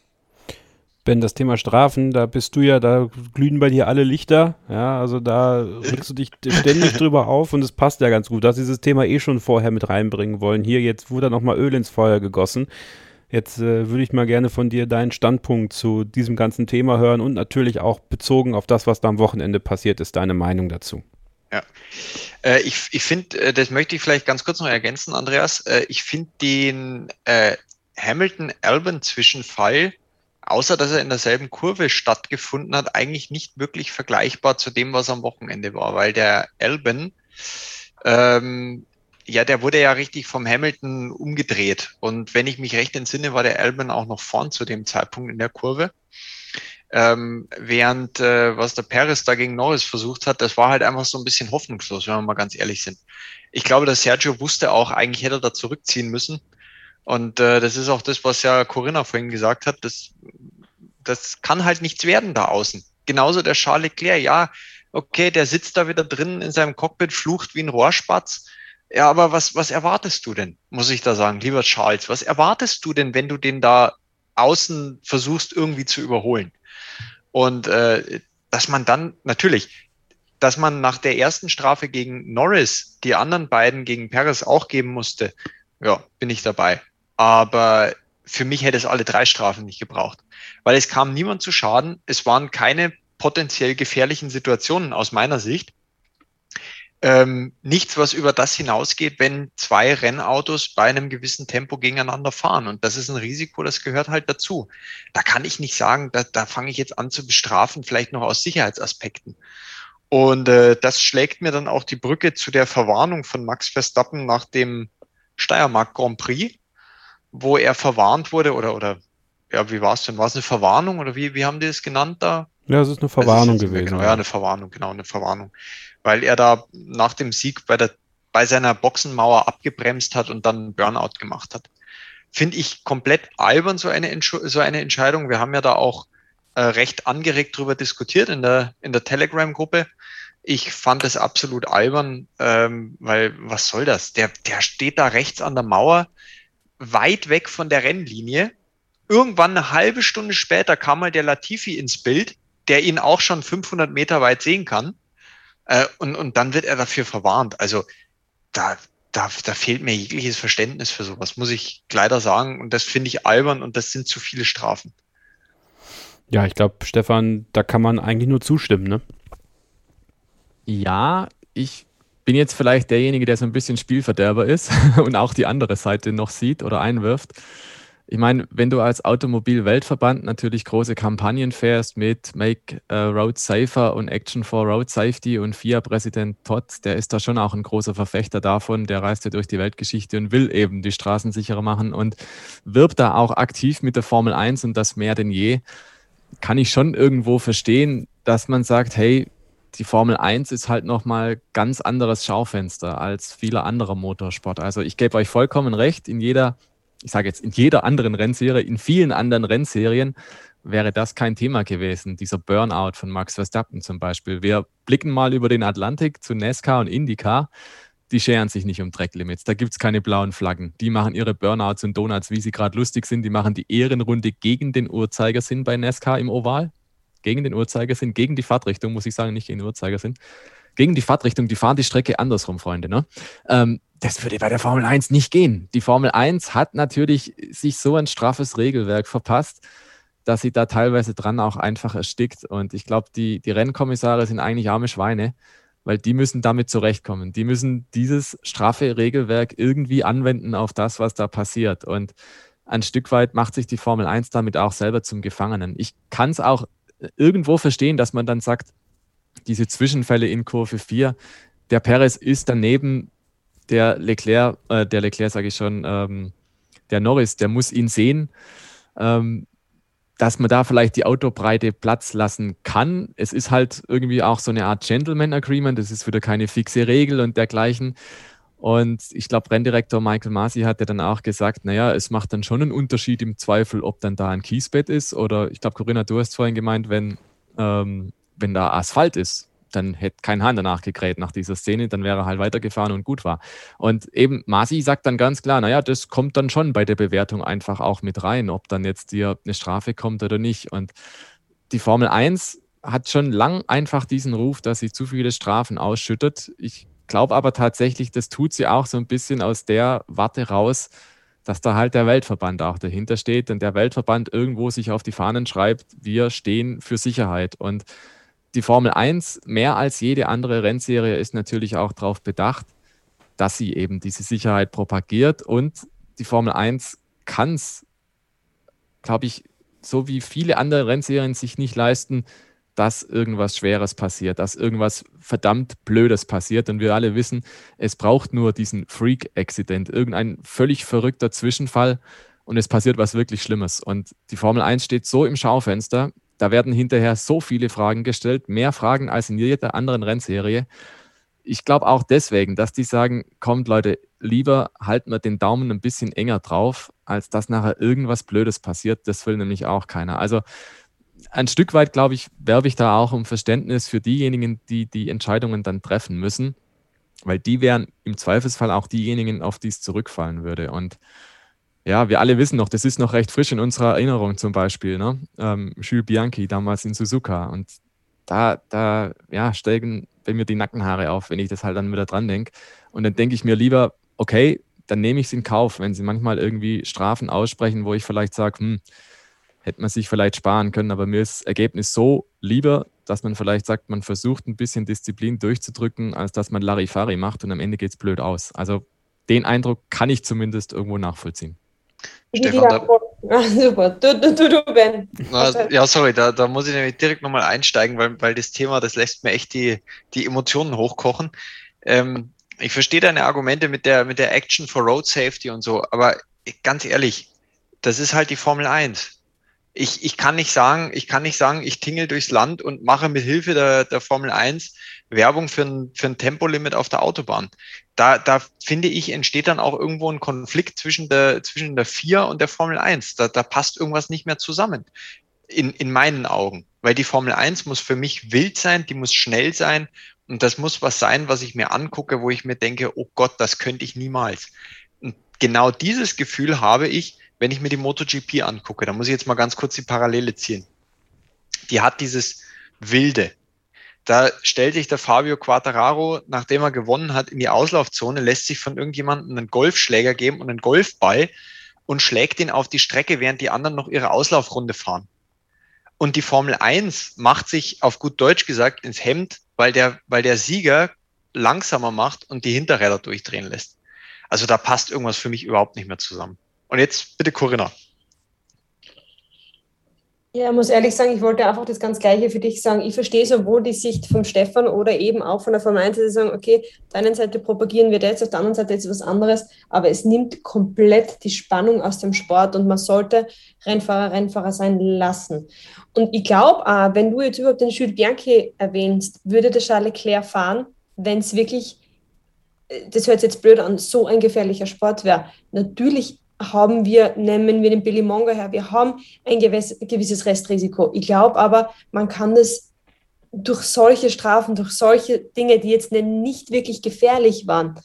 S1: Ben, das Thema Strafen, da bist du ja, da glühen bei dir alle Lichter. Ja, also da regst du dich ständig drüber auf und es passt ja ganz gut. Du hast dieses Thema eh schon vorher mit reinbringen wollen. Hier, jetzt wurde nochmal Öl ins Feuer gegossen. Jetzt äh, würde ich mal gerne von dir deinen Standpunkt zu diesem ganzen Thema hören und natürlich auch bezogen auf das, was da am Wochenende passiert ist, deine Meinung dazu.
S6: Ja, äh, ich, ich finde, äh, das möchte ich vielleicht ganz kurz noch ergänzen, Andreas. Äh, ich finde den äh, Hamilton-Albon-Zwischenfall, außer dass er in derselben Kurve stattgefunden hat, eigentlich nicht wirklich vergleichbar zu dem, was am Wochenende war, weil der Albon ähm, ja, der wurde ja richtig vom Hamilton umgedreht. Und wenn ich mich recht entsinne, war der Albon auch noch vorn zu dem Zeitpunkt in der Kurve. Ähm, während äh, was der Perez da gegen Norris versucht hat, das war halt einfach so ein bisschen hoffnungslos, wenn wir mal ganz ehrlich sind. Ich glaube, dass Sergio wusste auch, eigentlich hätte er da zurückziehen müssen. Und äh, das ist auch das, was ja Corinna vorhin gesagt hat. Das, das kann halt nichts werden da außen. Genauso der Charles Leclerc, ja, okay, der sitzt da wieder drin in seinem Cockpit, flucht wie ein Rohrspatz ja, aber was, was erwartest du denn, muss ich da sagen, lieber Charles? Was erwartest du denn, wenn du den da außen versuchst irgendwie zu überholen? Und äh, dass man dann natürlich, dass man nach der ersten Strafe gegen Norris die anderen beiden gegen Perez auch geben musste, ja, bin ich dabei. Aber für mich hätte es alle drei Strafen nicht gebraucht, weil es kam niemand zu Schaden. Es waren keine potenziell gefährlichen Situationen aus meiner Sicht ähm, nichts, was über das hinausgeht, wenn zwei Rennautos bei einem gewissen Tempo gegeneinander fahren. Und das ist ein Risiko, das gehört halt dazu. Da kann ich nicht sagen, da, da fange ich jetzt an zu bestrafen, vielleicht noch aus Sicherheitsaspekten. Und äh, das schlägt mir dann auch die Brücke zu der Verwarnung von Max Verstappen nach dem Steiermark Grand Prix, wo er verwarnt wurde oder, oder ja, wie war es denn? War es eine Verwarnung oder wie, wie haben die es genannt da?
S1: Ja, es ist eine Verwarnung ist gewesen.
S6: Genau, ja, eine Verwarnung, genau, eine Verwarnung weil er da nach dem Sieg bei, der, bei seiner Boxenmauer abgebremst hat und dann Burnout gemacht hat. Finde ich komplett albern, so eine, so eine Entscheidung. Wir haben ja da auch äh, recht angeregt drüber diskutiert in der, in der Telegram-Gruppe. Ich fand es absolut albern, ähm, weil was soll das? Der, der steht da rechts an der Mauer, weit weg von der Rennlinie. Irgendwann eine halbe Stunde später kam mal der Latifi ins Bild, der ihn auch schon 500 Meter weit sehen kann. Äh, und, und dann wird er dafür verwarnt. Also da, da, da fehlt mir jegliches Verständnis für sowas, muss ich leider sagen. Und das finde ich albern und das sind zu viele Strafen.
S1: Ja, ich glaube, Stefan, da kann man eigentlich nur zustimmen, ne?
S2: Ja, ich bin jetzt vielleicht derjenige, der so ein bisschen Spielverderber ist und auch die andere Seite noch sieht oder einwirft. Ich meine, wenn du als Automobil-Weltverband natürlich große Kampagnen fährst mit Make uh, Road Safer und Action for Road Safety und FIA-Präsident Todd, der ist da schon auch ein großer Verfechter davon, der reist ja durch die Weltgeschichte und will eben die Straßen sicherer machen und wirbt da auch aktiv mit der Formel 1 und das mehr denn je, kann ich schon irgendwo verstehen, dass man sagt, hey, die Formel 1 ist halt nochmal ganz anderes Schaufenster als viele andere Motorsport. Also ich gebe euch vollkommen recht, in jeder ich sage jetzt in jeder anderen Rennserie, in vielen anderen Rennserien wäre das kein Thema gewesen, dieser Burnout von Max Verstappen zum Beispiel. Wir blicken mal über den Atlantik zu NASCAR und IndyCar. Die scheren sich nicht um Tracklimits. Da gibt es keine blauen Flaggen. Die machen ihre Burnouts und Donuts, wie sie gerade lustig sind. Die machen die Ehrenrunde gegen den Uhrzeigersinn bei NASCAR im Oval. Gegen den Uhrzeigersinn, gegen die Fahrtrichtung, muss ich sagen, nicht gegen den Uhrzeigersinn. Gegen die Fahrtrichtung, die fahren die Strecke andersrum, Freunde. Ne? Ähm, das würde bei der Formel 1 nicht gehen. Die Formel 1 hat natürlich sich so ein straffes Regelwerk verpasst, dass sie da teilweise dran auch einfach erstickt. Und ich glaube, die, die Rennkommissare sind eigentlich arme Schweine, weil die müssen damit zurechtkommen. Die müssen dieses straffe Regelwerk irgendwie anwenden auf das, was da passiert. Und ein Stück weit macht sich die Formel 1 damit auch selber zum Gefangenen. Ich kann es auch irgendwo verstehen, dass man dann sagt, diese Zwischenfälle in Kurve 4, der Perez ist daneben der Leclerc, äh, der Leclerc sage ich schon, ähm, der Norris, der muss ihn sehen, ähm, dass man da vielleicht die Autobreite Platz lassen kann. Es ist halt irgendwie auch so eine Art Gentleman Agreement, das ist wieder keine fixe Regel und dergleichen. Und ich glaube, Renndirektor Michael Masi hat ja dann auch gesagt, naja, es macht dann schon einen Unterschied im Zweifel, ob dann da ein Kiesbett ist oder ich glaube, Corinna, du hast vorhin gemeint, wenn, ähm, wenn da Asphalt ist, dann hätte kein Hahn danach gekräht nach dieser Szene, dann wäre er halt weitergefahren und gut war. Und eben Masi sagt dann ganz klar, naja, das kommt dann schon bei der Bewertung einfach auch mit rein, ob dann jetzt dir eine Strafe kommt oder nicht. Und die Formel 1 hat schon lang einfach diesen Ruf, dass sie zu viele Strafen ausschüttet. Ich glaube aber tatsächlich, das tut sie auch so ein bisschen aus der Warte raus, dass da halt der Weltverband auch dahinter steht und der Weltverband irgendwo sich auf die Fahnen schreibt, wir stehen für Sicherheit. Und die Formel 1, mehr als jede andere Rennserie, ist natürlich auch darauf bedacht, dass sie eben diese Sicherheit propagiert. Und die Formel 1 kann es, glaube ich, so wie viele andere Rennserien sich nicht leisten, dass irgendwas Schweres passiert, dass irgendwas verdammt Blödes passiert. Und wir alle wissen, es braucht nur diesen Freak-Accident, irgendein völlig verrückter Zwischenfall und es passiert was wirklich Schlimmes. Und die Formel 1 steht so im Schaufenster, da werden hinterher so viele Fragen gestellt, mehr Fragen als in jeder anderen Rennserie. Ich glaube auch deswegen, dass die sagen, kommt Leute, lieber halten wir den Daumen ein bisschen enger drauf, als dass nachher irgendwas Blödes passiert. Das will nämlich auch keiner. Also ein Stück weit, glaube ich, werbe ich da auch um Verständnis für diejenigen, die die Entscheidungen dann treffen müssen, weil die wären im Zweifelsfall auch diejenigen, auf die es zurückfallen würde. Und ja, wir alle wissen noch, das ist noch recht frisch in unserer Erinnerung zum Beispiel, ne? Ähm, Jules Bianchi damals in Suzuka. Und da, da ja, steigen bei mir die Nackenhaare auf, wenn ich das halt dann wieder dran denke. Und dann denke ich mir lieber, okay, dann nehme ich es in Kauf, wenn sie manchmal irgendwie Strafen aussprechen, wo ich vielleicht sage, hm, hätte man sich vielleicht sparen können. Aber mir ist das Ergebnis so lieber, dass man vielleicht sagt, man versucht ein bisschen Disziplin durchzudrücken, als dass man Larifari macht und am Ende geht es blöd aus. Also den Eindruck kann ich zumindest irgendwo nachvollziehen.
S6: Stefan, da, ja, super. Du, du, du, du Ben. ja, sorry, da, da muss ich nämlich direkt nochmal einsteigen, weil, weil das Thema, das lässt mir echt die, die Emotionen hochkochen. Ähm, ich verstehe deine Argumente mit der, mit der Action for Road Safety und so, aber ganz ehrlich, das ist halt die Formel 1 ich, ich kann nicht sagen, ich kann nicht sagen, ich tingel durchs Land und mache mit Hilfe der, der Formel 1 Werbung für ein, für ein Tempolimit auf der Autobahn. Da, da finde ich, entsteht dann auch irgendwo ein Konflikt zwischen der, zwischen der 4 und der Formel 1. Da, da passt irgendwas nicht mehr zusammen. In, in meinen Augen. Weil die Formel 1 muss für mich wild sein, die muss schnell sein und das muss was sein, was ich mir angucke, wo ich mir denke, oh Gott, das könnte ich niemals. Und genau dieses Gefühl habe ich, wenn ich mir die MotoGP angucke, da muss ich jetzt mal ganz kurz die Parallele ziehen. Die hat dieses Wilde. Da stellt sich der Fabio Quattararo, nachdem er gewonnen hat, in die Auslaufzone, lässt sich von irgendjemandem einen Golfschläger geben und einen Golfball und schlägt ihn auf die Strecke, während die anderen noch ihre Auslaufrunde fahren. Und die Formel 1 macht sich auf gut Deutsch gesagt ins Hemd, weil der, weil der Sieger langsamer macht und die Hinterräder durchdrehen lässt. Also da passt irgendwas für mich überhaupt nicht mehr zusammen. Und jetzt bitte Corinna.
S3: Ja, ich muss ehrlich sagen, ich wollte einfach das ganz Gleiche für dich sagen. Ich verstehe sowohl die Sicht von Stefan oder eben auch von der 1, die sagen, okay, auf der einen Seite propagieren wir das, auf der anderen Seite ist was anderes, aber es nimmt komplett die Spannung aus dem Sport und man sollte Rennfahrer, Rennfahrer sein lassen. Und ich glaube, wenn du jetzt überhaupt den Jules Bianchi erwähnst, würde der Charles Leclerc fahren, wenn es wirklich, äh, das hört sich jetzt blöd an, so ein gefährlicher Sport wäre. Natürlich haben wir, nehmen wir den Billy Mongo her, wir haben ein gewisses Restrisiko. Ich glaube aber, man kann das durch solche Strafen, durch solche Dinge, die jetzt nicht wirklich gefährlich waren,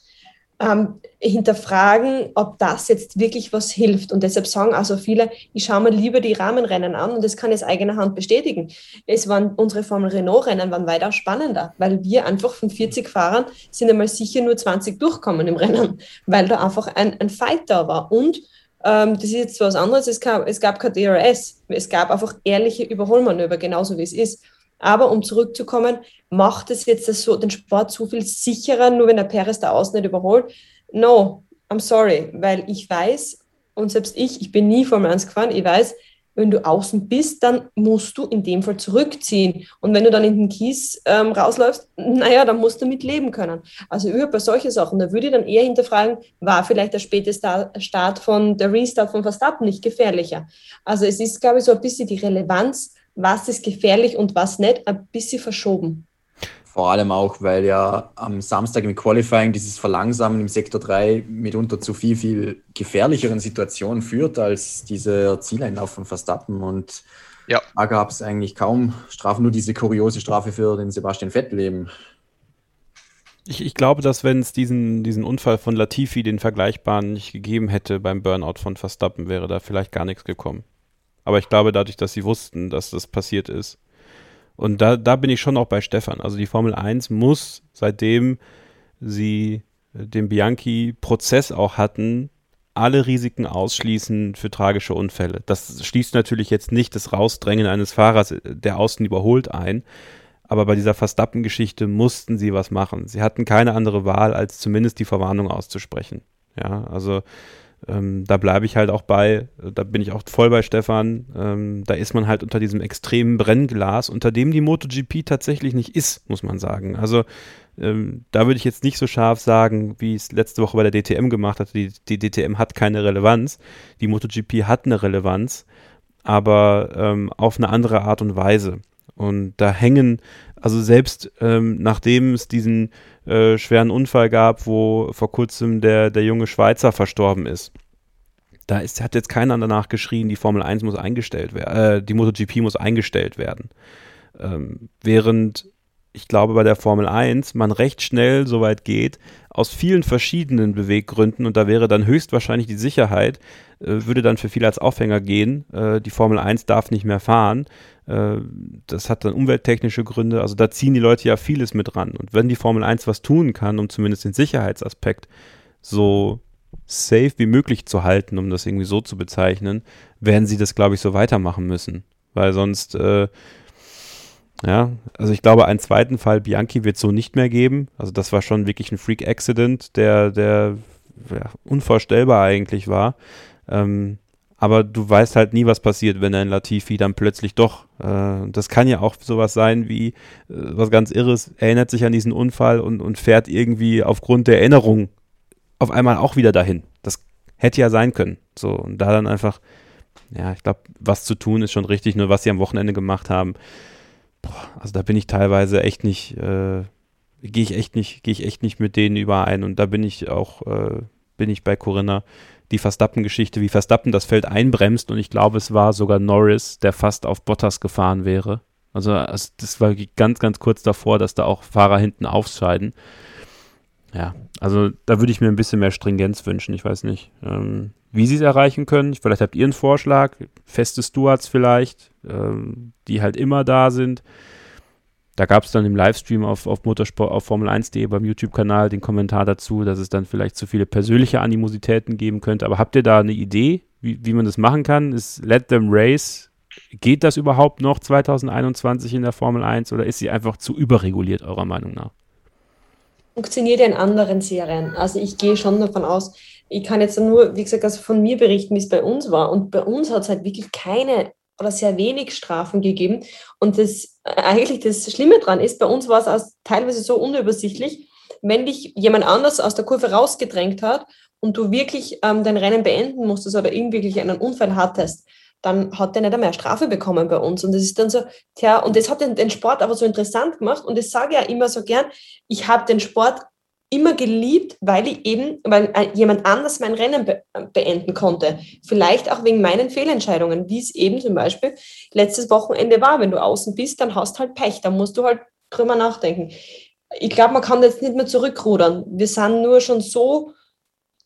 S3: ähm, hinterfragen, ob das jetzt wirklich was hilft. Und deshalb sagen also viele, ich schaue mir lieber die Rahmenrennen an und das kann ich aus eigener Hand bestätigen. Es waren unsere Formel Renault-Rennen waren weitaus spannender, weil wir einfach von 40 Fahrern sind einmal sicher nur 20 durchkommen im Rennen, weil da einfach ein, ein Fight da war. Und ähm, das ist jetzt was anderes, es gab, es gab kein DRS, es gab einfach ehrliche Überholmanöver, genauso wie es ist. Aber um zurückzukommen, macht es jetzt das so, den Sport so viel sicherer, nur wenn der Perez da außen nicht überholt? No, I'm sorry, weil ich weiß, und selbst ich, ich bin nie Formel 1 gefahren, ich weiß, wenn du außen bist, dann musst du in dem Fall zurückziehen. Und wenn du dann in den Kies ähm, rausläufst, naja, dann musst du mit leben können. Also überhaupt bei solchen Sachen, da würde ich dann eher hinterfragen, war vielleicht der späte Start von der Restart von Verstappen nicht gefährlicher? Also es ist, glaube ich, so ein bisschen die Relevanz was ist gefährlich und was nicht, ein bisschen verschoben.
S4: Vor allem auch, weil ja am Samstag im Qualifying dieses Verlangsamen im Sektor 3 mitunter zu viel, viel gefährlicheren Situationen führt als dieser Zieleinlauf von Verstappen. Und ja. da gab es eigentlich kaum Strafen, nur diese kuriose Strafe für den Sebastian Vettel eben.
S1: Ich, ich glaube, dass wenn es diesen, diesen Unfall von Latifi, den vergleichbaren, nicht gegeben hätte beim Burnout von Verstappen, wäre da vielleicht gar nichts gekommen. Aber ich glaube, dadurch, dass sie wussten, dass das passiert ist, und da, da bin ich schon auch bei Stefan. Also die Formel 1 muss, seitdem sie den Bianchi-Prozess auch hatten, alle Risiken ausschließen für tragische Unfälle. Das schließt natürlich jetzt nicht das Rausdrängen eines Fahrers, der außen überholt, ein. Aber bei dieser Verstappen-Geschichte mussten sie was machen. Sie hatten keine andere Wahl, als zumindest die Verwarnung auszusprechen. Ja, also ähm, da bleibe ich halt auch bei, da bin ich auch voll bei Stefan, ähm, da ist man halt unter diesem extremen Brennglas, unter dem die MotoGP tatsächlich nicht ist, muss man sagen. Also ähm, da würde ich jetzt nicht so scharf sagen, wie es letzte Woche bei der DTM gemacht hat. Die, die DTM hat keine Relevanz, die MotoGP hat eine Relevanz, aber ähm, auf eine andere Art und Weise. Und da hängen, also selbst ähm, nachdem es diesen äh, schweren Unfall gab, wo vor kurzem der, der junge Schweizer verstorben ist. Da ist, hat jetzt keiner danach geschrien, die Formel 1 muss eingestellt werden, äh, die MotoGP muss eingestellt werden. Ähm, während ich glaube, bei der Formel 1 man recht schnell so weit geht, aus vielen verschiedenen Beweggründen, und da wäre dann höchstwahrscheinlich die Sicherheit, äh, würde dann für viele als Aufhänger gehen, äh, die Formel 1 darf nicht mehr fahren. Äh, das hat dann umwelttechnische Gründe, also da ziehen die Leute ja vieles mit ran. Und wenn die Formel 1 was tun kann, um zumindest den Sicherheitsaspekt so safe wie möglich zu halten, um das irgendwie so zu bezeichnen, werden sie das, glaube ich, so weitermachen müssen. Weil sonst äh, ja, also ich glaube, einen zweiten Fall Bianchi wird so nicht mehr geben. Also das war schon wirklich ein Freak-Accident, der, der ja, unvorstellbar eigentlich war. Ähm, aber du weißt halt nie, was passiert, wenn ein Latifi dann plötzlich doch, äh, das kann ja auch sowas sein wie äh, was ganz Irres, erinnert sich an diesen Unfall und, und fährt irgendwie aufgrund der Erinnerung auf einmal auch wieder dahin. Das hätte ja sein können. So, und da dann einfach, ja, ich glaube, was zu tun ist schon richtig, nur was sie am Wochenende gemacht haben, boah, also da bin ich teilweise echt nicht, äh, gehe ich echt nicht, gehe ich echt nicht mit denen überein. Und da bin ich auch, äh, bin ich bei Corinna. Die Verstappen-Geschichte, wie Verstappen das Feld einbremst und ich glaube, es war sogar Norris, der fast auf Bottas gefahren wäre. Also, also das war ganz, ganz kurz davor, dass da auch Fahrer hinten aufscheiden. Ja, also da würde ich mir ein bisschen mehr Stringenz wünschen. Ich weiß nicht, ähm, wie sie es erreichen können. Vielleicht habt ihr einen Vorschlag, feste Stewards vielleicht, ähm, die halt immer da sind. Da gab es dann im Livestream auf, auf Motorsport, auf Formel1.de beim YouTube-Kanal den Kommentar dazu, dass es dann vielleicht zu viele persönliche Animositäten geben könnte. Aber habt ihr da eine Idee, wie, wie man das machen kann? Ist Let Them Race, geht das überhaupt noch 2021 in der Formel 1 oder ist sie einfach zu überreguliert, eurer Meinung nach?
S3: Funktioniert ja in anderen Serien. Also ich gehe schon davon aus, ich kann jetzt nur, wie gesagt, also von mir berichten, wie es bei uns war. Und bei uns hat es halt wirklich keine oder sehr wenig Strafen gegeben. Und das äh, eigentlich das Schlimme daran ist, bei uns war es auch teilweise so unübersichtlich, wenn dich jemand anders aus der Kurve rausgedrängt hat und du wirklich ähm, dein Rennen beenden musstest oder irgendwie einen Unfall hattest, dann hat der nicht einmal eine Strafe bekommen bei uns. Und das ist dann so, tja, und das hat den, den Sport aber so interessant gemacht. Und das sage ich ja immer so gern, ich habe den Sport immer geliebt, weil ich eben, weil äh, jemand anders mein Rennen be äh, beenden konnte. Vielleicht auch wegen meinen Fehlentscheidungen, wie es eben zum Beispiel letztes Wochenende war. Wenn du außen bist, dann hast halt Pech, dann musst du halt drüber nachdenken. Ich glaube, man kann jetzt nicht mehr zurückrudern. Wir sind nur schon so,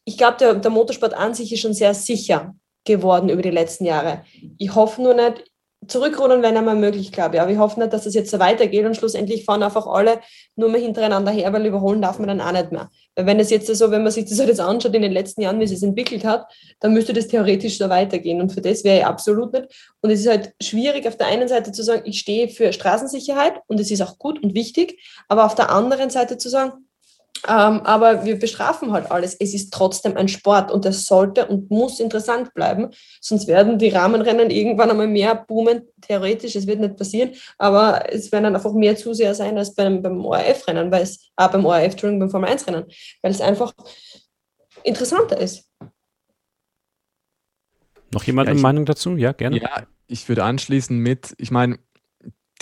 S3: ich glaube, der, der Motorsport an sich ist schon sehr sicher geworden über die letzten Jahre. Ich hoffe nur nicht, zurückrudern wäre einmal möglich, glaube ich. Aber ich hoffe nicht, dass das jetzt so weitergeht und schlussendlich fahren einfach alle nur mehr hintereinander her, weil überholen darf man dann auch nicht mehr. Weil wenn es jetzt so, wenn man sich das jetzt anschaut in den letzten Jahren, wie es sich entwickelt hat, dann müsste das theoretisch so weitergehen. Und für das wäre ich absolut nicht. Und es ist halt schwierig, auf der einen Seite zu sagen, ich stehe für Straßensicherheit und es ist auch gut und wichtig, aber auf der anderen Seite zu sagen, ähm, aber wir bestrafen halt alles. Es ist trotzdem ein Sport und das sollte und muss interessant bleiben. Sonst werden die Rahmenrennen irgendwann einmal mehr boomen. Theoretisch, es wird nicht passieren, aber es werden dann einfach mehr Zuseher sein als beim, beim ORF-Rennen, weil es, ah, beim ORF, Entschuldigung, beim Formel-1-Rennen, weil es einfach interessanter ist.
S1: Noch jemand ja, eine Meinung dazu? Ja, gerne.
S2: Ja, ich würde anschließen mit, ich meine,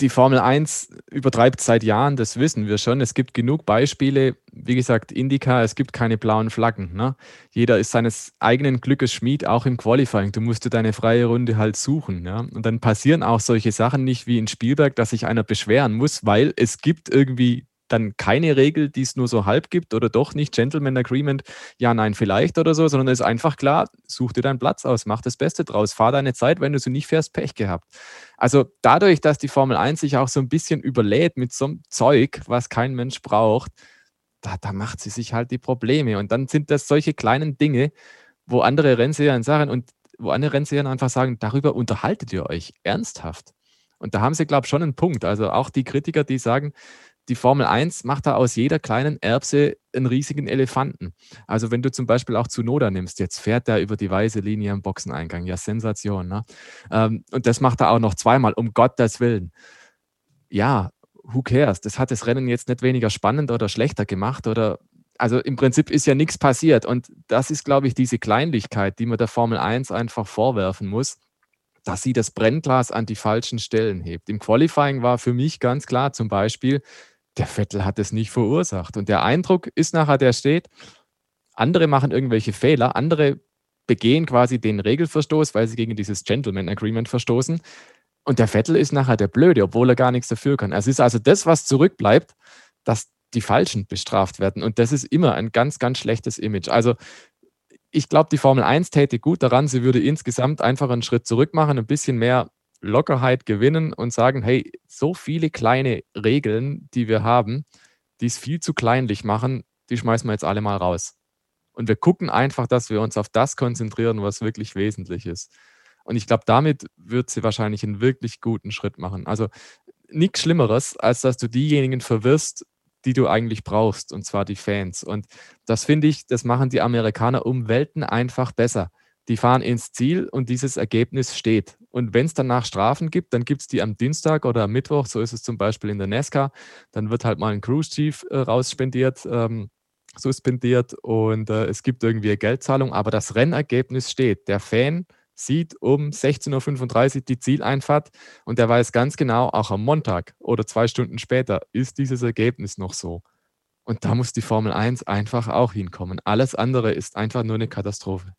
S2: die Formel 1 übertreibt seit Jahren, das wissen wir schon. Es gibt genug Beispiele, wie gesagt, Indica, es gibt keine blauen Flaggen. Ne? Jeder ist seines eigenen Glückes Schmied, auch im Qualifying. Du musst dir deine freie Runde halt suchen. Ja? Und dann passieren auch solche Sachen nicht wie in Spielberg, dass sich einer beschweren muss, weil es gibt irgendwie dann keine Regel, die es nur so halb gibt oder doch nicht Gentleman Agreement, ja, nein, vielleicht oder so, sondern es ist einfach klar, such dir deinen Platz aus, mach das Beste draus, fahr deine Zeit, wenn du so nicht fährst, Pech gehabt. Also dadurch, dass die Formel 1 sich auch so ein bisschen überlädt mit so einem Zeug, was kein Mensch braucht, da, da macht sie sich halt die Probleme. Und dann sind das solche kleinen Dinge, wo andere Rennseher sagen und wo andere Rennseher einfach sagen, darüber unterhaltet ihr euch ernsthaft. Und da haben sie, glaube ich, schon einen Punkt. Also auch die Kritiker, die sagen, die Formel 1 macht da aus jeder kleinen Erbse einen riesigen Elefanten. Also wenn du zum Beispiel auch Zunoda nimmst, jetzt fährt er über die weiße Linie im Boxeneingang. Ja, Sensation. Ne? Ähm, und das macht er auch noch zweimal, um Gottes Willen. Ja, who cares? Das hat das Rennen jetzt nicht weniger spannend oder schlechter gemacht oder also im Prinzip ist ja nichts passiert. Und das ist, glaube ich, diese Kleinlichkeit, die man der Formel 1 einfach vorwerfen muss dass sie das Brennglas an die falschen Stellen hebt. Im Qualifying war für mich ganz klar zum Beispiel, der Vettel hat es nicht verursacht. Und der Eindruck ist nachher, der steht, andere machen irgendwelche Fehler, andere begehen quasi den Regelverstoß, weil sie gegen dieses Gentleman Agreement verstoßen. Und der Vettel ist nachher der Blöde, obwohl er gar nichts dafür kann. Es ist also das, was zurückbleibt, dass die Falschen bestraft werden. Und das ist immer ein ganz, ganz schlechtes Image. Also ich glaube, die Formel 1 täte gut daran, sie würde insgesamt einfach einen Schritt zurück machen, ein bisschen mehr Lockerheit gewinnen und sagen, hey, so viele kleine Regeln, die wir haben, die es viel zu kleinlich machen, die schmeißen wir jetzt alle mal raus. Und wir gucken einfach, dass wir uns auf das konzentrieren, was wirklich wesentlich ist. Und ich glaube, damit wird sie wahrscheinlich einen wirklich guten Schritt machen. Also nichts Schlimmeres, als dass du diejenigen verwirrst, die du eigentlich brauchst, und zwar die Fans. Und das finde ich, das machen die Amerikaner um Welten einfach besser. Die fahren ins Ziel und dieses Ergebnis steht. Und wenn es danach Strafen gibt, dann gibt es die am Dienstag oder am Mittwoch, so ist es zum Beispiel in der NASCAR. Dann wird halt mal ein Cruise Chief äh, rausspendiert, ähm, suspendiert und äh, es gibt irgendwie eine Geldzahlung, aber das Rennergebnis steht. Der Fan sieht um 16.35 Uhr die Zieleinfahrt und der weiß ganz genau, auch am Montag oder zwei Stunden später ist dieses Ergebnis noch so. Und da muss die Formel 1 einfach auch hinkommen. Alles andere ist einfach nur eine Katastrophe.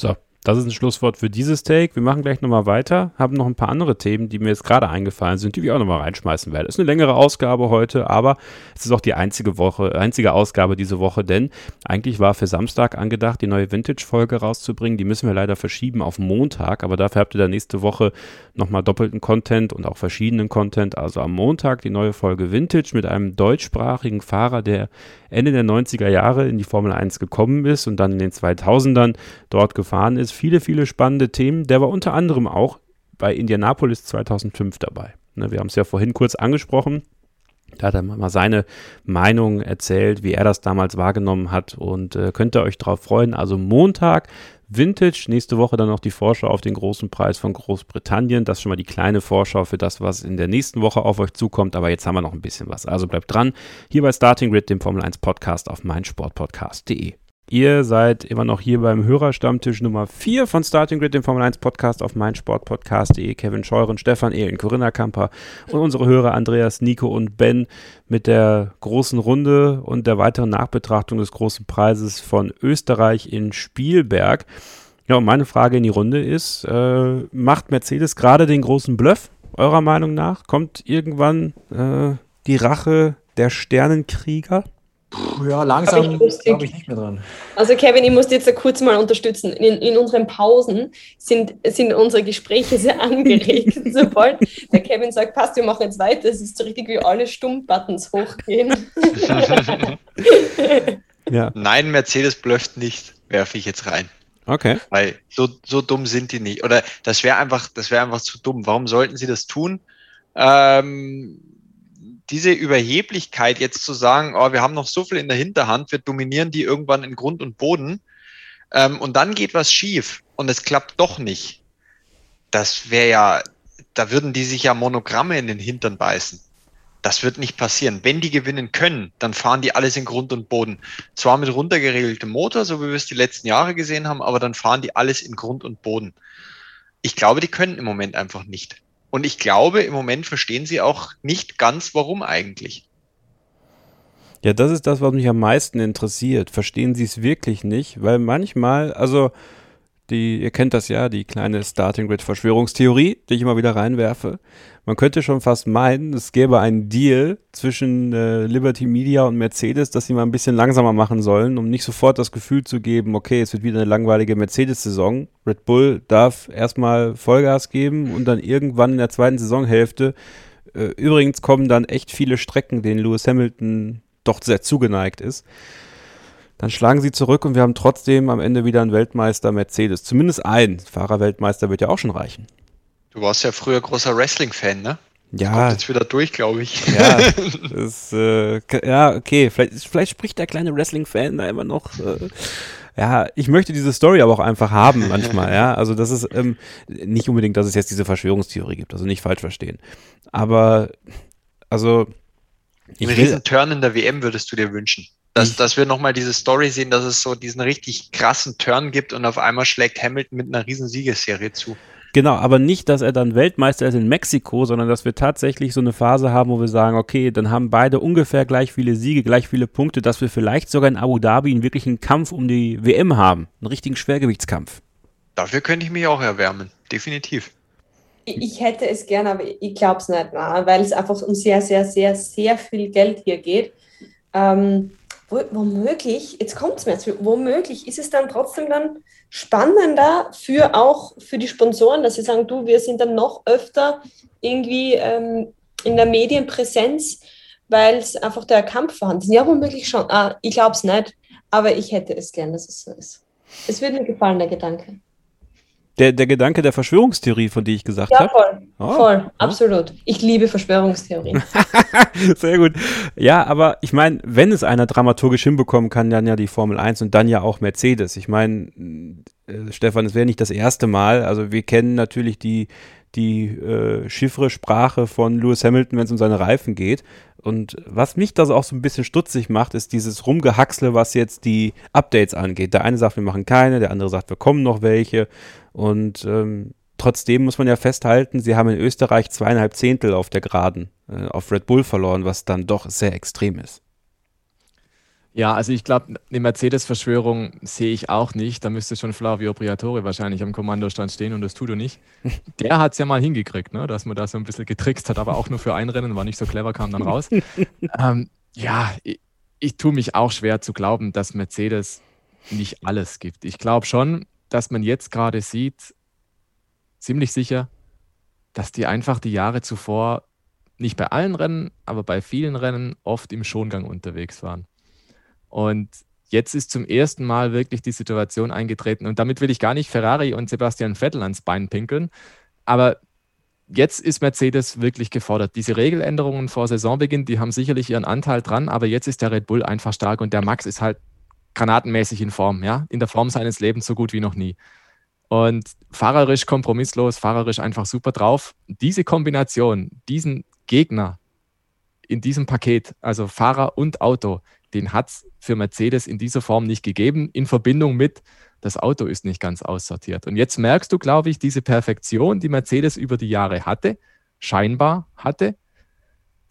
S1: So, das ist ein Schlusswort für dieses Take. Wir machen gleich nochmal weiter, haben noch ein paar andere Themen, die mir jetzt gerade eingefallen sind, die wir auch nochmal reinschmeißen werden. Ist eine längere Ausgabe heute, aber es ist auch die einzige Woche, einzige Ausgabe diese Woche, denn eigentlich war für Samstag angedacht, die neue Vintage-Folge rauszubringen. Die müssen wir leider verschieben auf Montag, aber dafür habt ihr dann nächste Woche nochmal doppelten Content und auch verschiedenen Content. Also am Montag die neue Folge Vintage mit einem deutschsprachigen Fahrer, der Ende der 90er Jahre in die Formel 1 gekommen ist und dann in den 2000ern dort gefahren ist. Viele, viele spannende Themen. Der war unter anderem auch bei Indianapolis 2005 dabei. Ne, wir haben es ja vorhin kurz angesprochen. Da hat er mal seine Meinung erzählt, wie er das damals wahrgenommen hat und äh, könnt ihr euch darauf freuen. Also Montag Vintage. Nächste Woche dann noch die Vorschau auf den großen Preis von Großbritannien. Das ist schon mal die kleine Vorschau für das, was in der nächsten Woche auf euch zukommt. Aber jetzt haben wir noch ein bisschen was. Also bleibt dran. Hier bei Starting Grid, dem Formel 1 Podcast auf meinsportpodcast.de. Ihr seid immer noch hier beim Hörerstammtisch Nummer 4 von Starting Grid, dem Formel 1 Podcast auf meinsportpodcast.de. Kevin Scheuren, Stefan Ehlen, Corinna Kamper und unsere Hörer Andreas, Nico und Ben mit der großen Runde und der weiteren Nachbetrachtung des großen Preises von Österreich in Spielberg. Ja, und meine Frage in die Runde ist, äh, macht Mercedes gerade den großen Bluff, eurer Meinung nach? Kommt irgendwann äh, die Rache der Sternenkrieger?
S4: Puh, ja, langsam glaube ich nicht mehr dran.
S3: Also Kevin, ich muss dich jetzt kurz mal unterstützen. In, in unseren Pausen sind, sind unsere Gespräche sehr angeregt. Sobald der Kevin sagt, passt, wir machen jetzt weiter, es ist so richtig wie alle Stummbuttons hochgehen.
S6: ja. Nein, Mercedes blöfft nicht, werfe ich jetzt rein.
S1: Okay.
S6: Weil so, so dumm sind die nicht. Oder das wäre einfach, das wäre einfach zu dumm. Warum sollten sie das tun? Ähm, diese Überheblichkeit jetzt zu sagen, oh, wir haben noch so viel in der Hinterhand, wir dominieren die irgendwann in Grund und Boden ähm, und dann geht was schief und es klappt doch nicht. Das wäre ja, da würden die sich ja Monogramme in den Hintern beißen. Das wird nicht passieren. Wenn die gewinnen können, dann fahren die alles in Grund und Boden. Zwar mit runtergeregeltem Motor, so wie wir es die letzten Jahre gesehen haben, aber dann fahren die alles in Grund und Boden. Ich glaube, die können im Moment einfach nicht. Und ich glaube, im Moment verstehen sie auch nicht ganz, warum eigentlich.
S1: Ja, das ist das, was mich am meisten interessiert. Verstehen sie es wirklich nicht? Weil manchmal, also die, ihr kennt das ja, die kleine Starting Grid Verschwörungstheorie, die ich immer wieder reinwerfe. Man könnte schon fast meinen, es gäbe einen Deal zwischen äh, Liberty Media und Mercedes, dass sie mal ein bisschen langsamer machen sollen, um nicht sofort das Gefühl zu geben, okay, es wird wieder eine langweilige Mercedes-Saison. Red Bull darf erstmal Vollgas geben und dann irgendwann in der zweiten Saisonhälfte. Äh, übrigens kommen dann echt viele Strecken, denen Lewis Hamilton doch sehr zugeneigt ist. Dann schlagen sie zurück und wir haben trotzdem am Ende wieder einen Weltmeister Mercedes. Zumindest ein Fahrerweltmeister wird ja auch schon reichen.
S6: Du warst ja früher großer Wrestling-Fan, ne?
S1: Ja.
S6: Kommt jetzt wieder durch, glaube ich.
S1: Ja, das, äh, ja, okay. Vielleicht, vielleicht spricht der kleine Wrestling-Fan da immer noch. Äh, ja, ich möchte diese Story aber auch einfach haben manchmal, ja. Also das ist ähm, nicht unbedingt, dass es jetzt diese Verschwörungstheorie gibt, also nicht falsch verstehen. Aber also
S6: ich Einen riesen Turn in der WM würdest du dir wünschen. Dass, dass wir nochmal diese Story sehen, dass es so diesen richtig krassen Turn gibt und auf einmal schlägt Hamilton mit einer riesen Siegesserie zu.
S1: Genau, aber nicht, dass er dann Weltmeister ist in Mexiko, sondern dass wir tatsächlich so eine Phase haben, wo wir sagen, okay, dann haben beide ungefähr gleich viele Siege, gleich viele Punkte, dass wir vielleicht sogar in Abu Dhabi einen wirklichen Kampf um die WM haben, einen richtigen Schwergewichtskampf.
S6: Dafür könnte ich mich auch erwärmen, definitiv.
S3: Ich hätte es gerne, aber ich glaube es nicht, weil es einfach um sehr, sehr, sehr, sehr viel Geld hier geht. Ähm, womöglich, jetzt kommt es mir, jetzt, womöglich ist es dann trotzdem dann spannender für auch für die Sponsoren, dass sie sagen, du, wir sind dann noch öfter irgendwie ähm, in der Medienpräsenz, weil es einfach der Kampf vorhanden ist. Ja, womöglich schon. Ah, ich glaube es nicht, aber ich hätte es gern, dass es so ist. Es würde mir gefallen, der Gedanke.
S1: Der, der Gedanke der Verschwörungstheorie, von der ich gesagt habe. Ja,
S3: voll. Oh. Voll, absolut. Ich liebe Verschwörungstheorien.
S1: Sehr gut. Ja, aber ich meine, wenn es einer dramaturgisch hinbekommen kann, dann ja die Formel 1 und dann ja auch Mercedes. Ich meine, äh, Stefan, es wäre nicht das erste Mal. Also wir kennen natürlich die, die äh, Chiffre-Sprache von Lewis Hamilton, wenn es um seine Reifen geht. Und was mich das auch so ein bisschen stutzig macht, ist dieses Rumgehacksle, was jetzt die Updates angeht. Der eine sagt, wir machen keine, der andere sagt, wir kommen noch welche. Und ähm, trotzdem muss man ja festhalten, sie haben in Österreich zweieinhalb Zehntel auf der Geraden äh, auf Red Bull verloren, was dann doch sehr extrem ist.
S2: Ja, also ich glaube, eine Mercedes-Verschwörung sehe ich auch nicht. Da müsste schon Flavio Briatore wahrscheinlich am Kommandostand stehen und das tut er nicht. Der hat es ja mal hingekriegt, ne? dass man da so ein bisschen getrickst hat, aber auch nur für ein Rennen, war nicht so clever, kam dann raus. ähm, ja, ich, ich tue mich auch schwer zu glauben, dass Mercedes nicht alles gibt. Ich glaube schon, dass man jetzt gerade sieht, ziemlich sicher, dass die einfach die Jahre zuvor nicht bei allen Rennen, aber bei vielen Rennen oft im Schongang unterwegs waren. Und jetzt ist zum ersten Mal wirklich die Situation eingetreten. Und damit will ich gar nicht Ferrari und Sebastian Vettel ans Bein pinkeln. Aber jetzt ist Mercedes wirklich gefordert. Diese Regeländerungen vor Saisonbeginn, die haben sicherlich ihren Anteil dran, aber jetzt ist der Red Bull einfach stark und der Max ist halt granatenmäßig in Form, ja, in der Form seines Lebens so gut wie noch nie. Und fahrerisch kompromisslos, fahrerisch einfach super drauf. Diese Kombination, diesen Gegner in diesem Paket, also Fahrer und Auto, den hat es für Mercedes in dieser Form nicht gegeben, in Verbindung mit, das Auto ist nicht ganz aussortiert. Und jetzt merkst du, glaube ich, diese Perfektion, die Mercedes über die Jahre hatte, scheinbar hatte,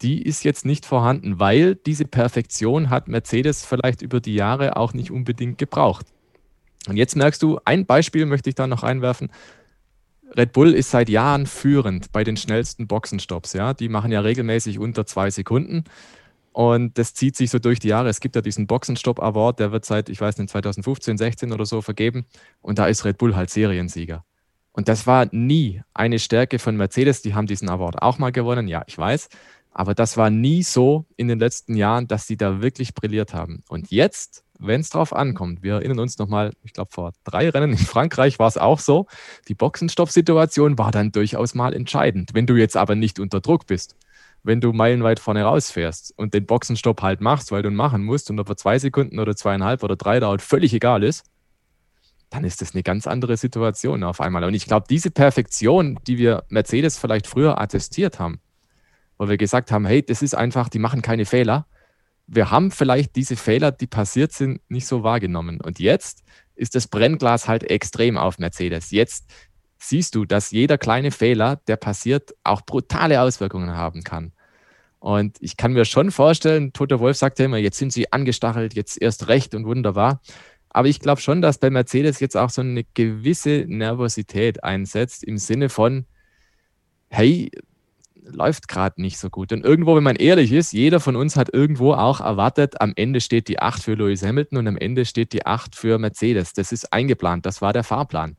S2: die ist jetzt nicht vorhanden, weil diese Perfektion hat Mercedes vielleicht über die Jahre auch nicht unbedingt gebraucht. Und jetzt merkst du, ein Beispiel möchte ich da noch einwerfen. Red Bull ist seit Jahren führend bei den schnellsten Boxenstops. Ja? Die machen ja regelmäßig unter zwei Sekunden. Und das zieht sich so durch die Jahre. Es gibt ja diesen Boxenstopp Award, der wird seit, ich weiß nicht, 2015, 16 oder so vergeben. Und da ist Red Bull halt Seriensieger. Und das war nie eine Stärke von Mercedes. Die haben diesen Award auch mal gewonnen. Ja, ich weiß. Aber das war nie so in den letzten Jahren, dass sie da wirklich brilliert haben. Und jetzt, wenn es drauf ankommt, wir erinnern uns nochmal, ich glaube, vor drei Rennen in Frankreich war es auch so, die Boxenstopp-Situation war dann durchaus mal entscheidend. Wenn du jetzt aber nicht unter Druck bist, wenn du meilenweit vorne rausfährst und den Boxenstopp halt machst, weil du ihn machen musst und ob er zwei Sekunden oder zweieinhalb oder drei dauert, völlig egal ist, dann ist das eine ganz andere Situation auf einmal. Und ich glaube, diese Perfektion, die wir Mercedes vielleicht früher attestiert haben, weil wir gesagt haben, hey, das ist einfach, die machen keine Fehler. Wir haben vielleicht diese Fehler, die passiert sind, nicht so wahrgenommen. Und jetzt ist das Brennglas halt extrem auf Mercedes. Jetzt siehst du, dass jeder kleine Fehler, der passiert, auch brutale Auswirkungen haben kann. Und ich kann mir schon vorstellen, Toto Wolf sagt ja immer, jetzt sind sie angestachelt, jetzt erst recht und wunderbar. Aber ich glaube schon, dass bei Mercedes jetzt auch so eine gewisse Nervosität einsetzt im Sinne von, hey, läuft gerade nicht so gut. Und irgendwo, wenn man ehrlich ist, jeder von uns hat irgendwo auch erwartet, am Ende steht die 8 für Lewis Hamilton und am Ende steht die 8 für Mercedes. Das ist eingeplant, das war der Fahrplan.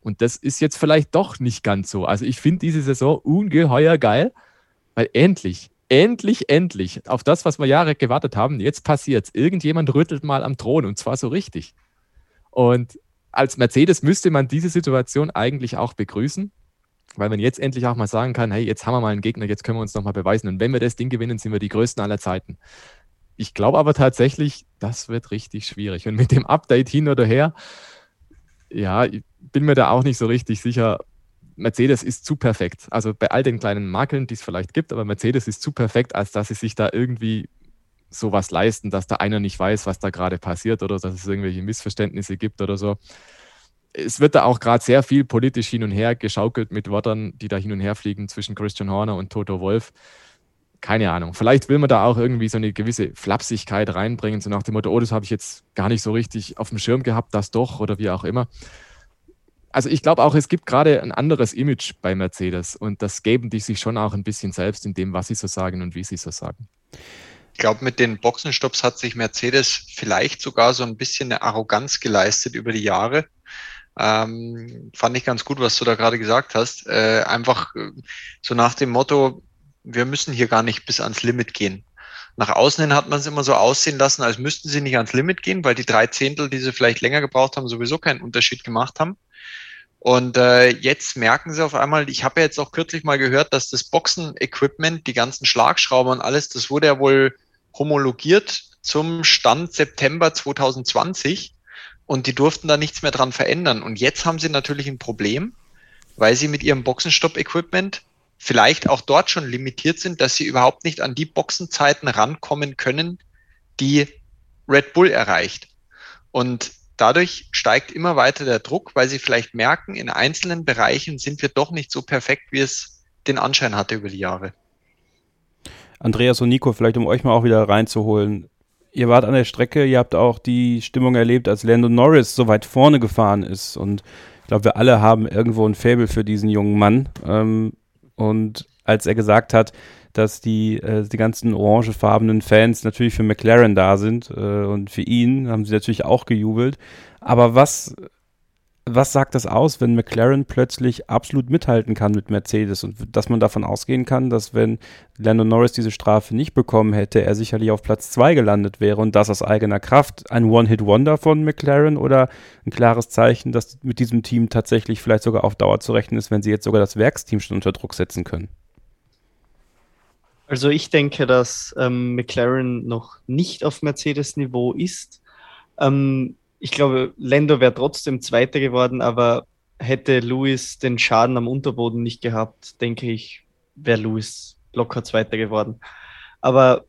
S2: Und das ist jetzt vielleicht doch nicht ganz so. Also ich finde diese Saison ungeheuer geil, weil endlich, endlich, endlich, auf das, was wir Jahre gewartet haben, jetzt passiert es. Irgendjemand rüttelt mal am Thron und zwar so richtig. Und als Mercedes müsste man diese Situation eigentlich auch begrüßen, weil man jetzt endlich auch mal sagen kann, hey, jetzt haben wir mal einen Gegner, jetzt können wir uns nochmal beweisen. Und wenn wir das Ding gewinnen, sind wir die Größten aller Zeiten. Ich glaube aber tatsächlich, das wird richtig schwierig. Und mit dem Update hin oder her, ja, ich bin mir da auch nicht so richtig sicher. Mercedes ist zu perfekt. Also bei all den kleinen Makeln, die es vielleicht gibt, aber Mercedes ist zu perfekt, als dass sie sich da irgendwie sowas leisten, dass da einer nicht weiß, was da gerade passiert oder dass es irgendwelche Missverständnisse gibt oder so es wird da auch gerade sehr viel politisch hin und her geschaukelt mit Wörtern, die da hin und her fliegen zwischen Christian Horner und Toto Wolf. Keine Ahnung. Vielleicht will man da auch irgendwie so eine gewisse Flapsigkeit reinbringen, so nach dem Motto, oh, das habe ich jetzt gar nicht so richtig auf dem Schirm gehabt, das doch oder wie auch immer. Also ich glaube auch, es gibt gerade ein anderes Image bei Mercedes und das geben die sich schon auch ein bisschen selbst in dem, was sie so sagen und wie sie so sagen.
S6: Ich glaube, mit den Boxenstopps hat sich Mercedes vielleicht sogar so ein bisschen eine Arroganz geleistet über die Jahre ähm, fand ich ganz gut, was du da gerade gesagt hast. Äh, einfach äh, so nach dem Motto, wir müssen hier gar nicht bis ans Limit gehen. Nach außen hin hat man es immer so aussehen lassen, als müssten sie nicht ans Limit gehen, weil die drei Zehntel, die sie vielleicht länger gebraucht haben, sowieso keinen Unterschied gemacht haben. Und äh, jetzt merken sie auf einmal, ich habe ja jetzt auch kürzlich mal gehört, dass das Boxen-Equipment, die ganzen Schlagschrauber und alles, das wurde ja wohl homologiert zum Stand September 2020 und die durften da nichts mehr dran verändern. Und jetzt haben sie natürlich ein Problem, weil sie mit ihrem Boxenstopp-Equipment vielleicht auch dort schon limitiert sind, dass sie überhaupt nicht an die Boxenzeiten rankommen können, die Red Bull erreicht. Und dadurch steigt immer weiter der Druck, weil sie vielleicht merken, in einzelnen Bereichen sind wir doch nicht so perfekt, wie es den Anschein hatte über die Jahre.
S1: Andreas und Nico, vielleicht um euch mal auch wieder reinzuholen ihr wart an der Strecke, ihr habt auch die Stimmung erlebt, als Lando Norris so weit vorne gefahren ist. Und ich glaube, wir alle haben irgendwo ein Faible für diesen jungen Mann. Ähm, und als er gesagt hat, dass die, äh, die ganzen orangefarbenen Fans natürlich für McLaren da sind äh, und für ihn haben sie natürlich auch gejubelt. Aber was was sagt das aus, wenn McLaren plötzlich absolut mithalten kann mit Mercedes und dass man davon ausgehen kann, dass wenn Lando Norris diese Strafe nicht bekommen hätte, er sicherlich auf Platz 2 gelandet wäre und das aus eigener Kraft ein One-Hit-Wonder von McLaren oder ein klares Zeichen, dass mit diesem Team tatsächlich vielleicht sogar auf Dauer zu rechnen ist, wenn sie jetzt sogar das Werksteam schon unter Druck setzen können?
S5: Also ich denke, dass ähm, McLaren noch nicht auf Mercedes-Niveau ist. Ähm, ich glaube, Lando wäre trotzdem Zweiter geworden, aber hätte Lewis den Schaden am Unterboden nicht gehabt, denke ich, wäre Lewis locker Zweiter geworden. Aber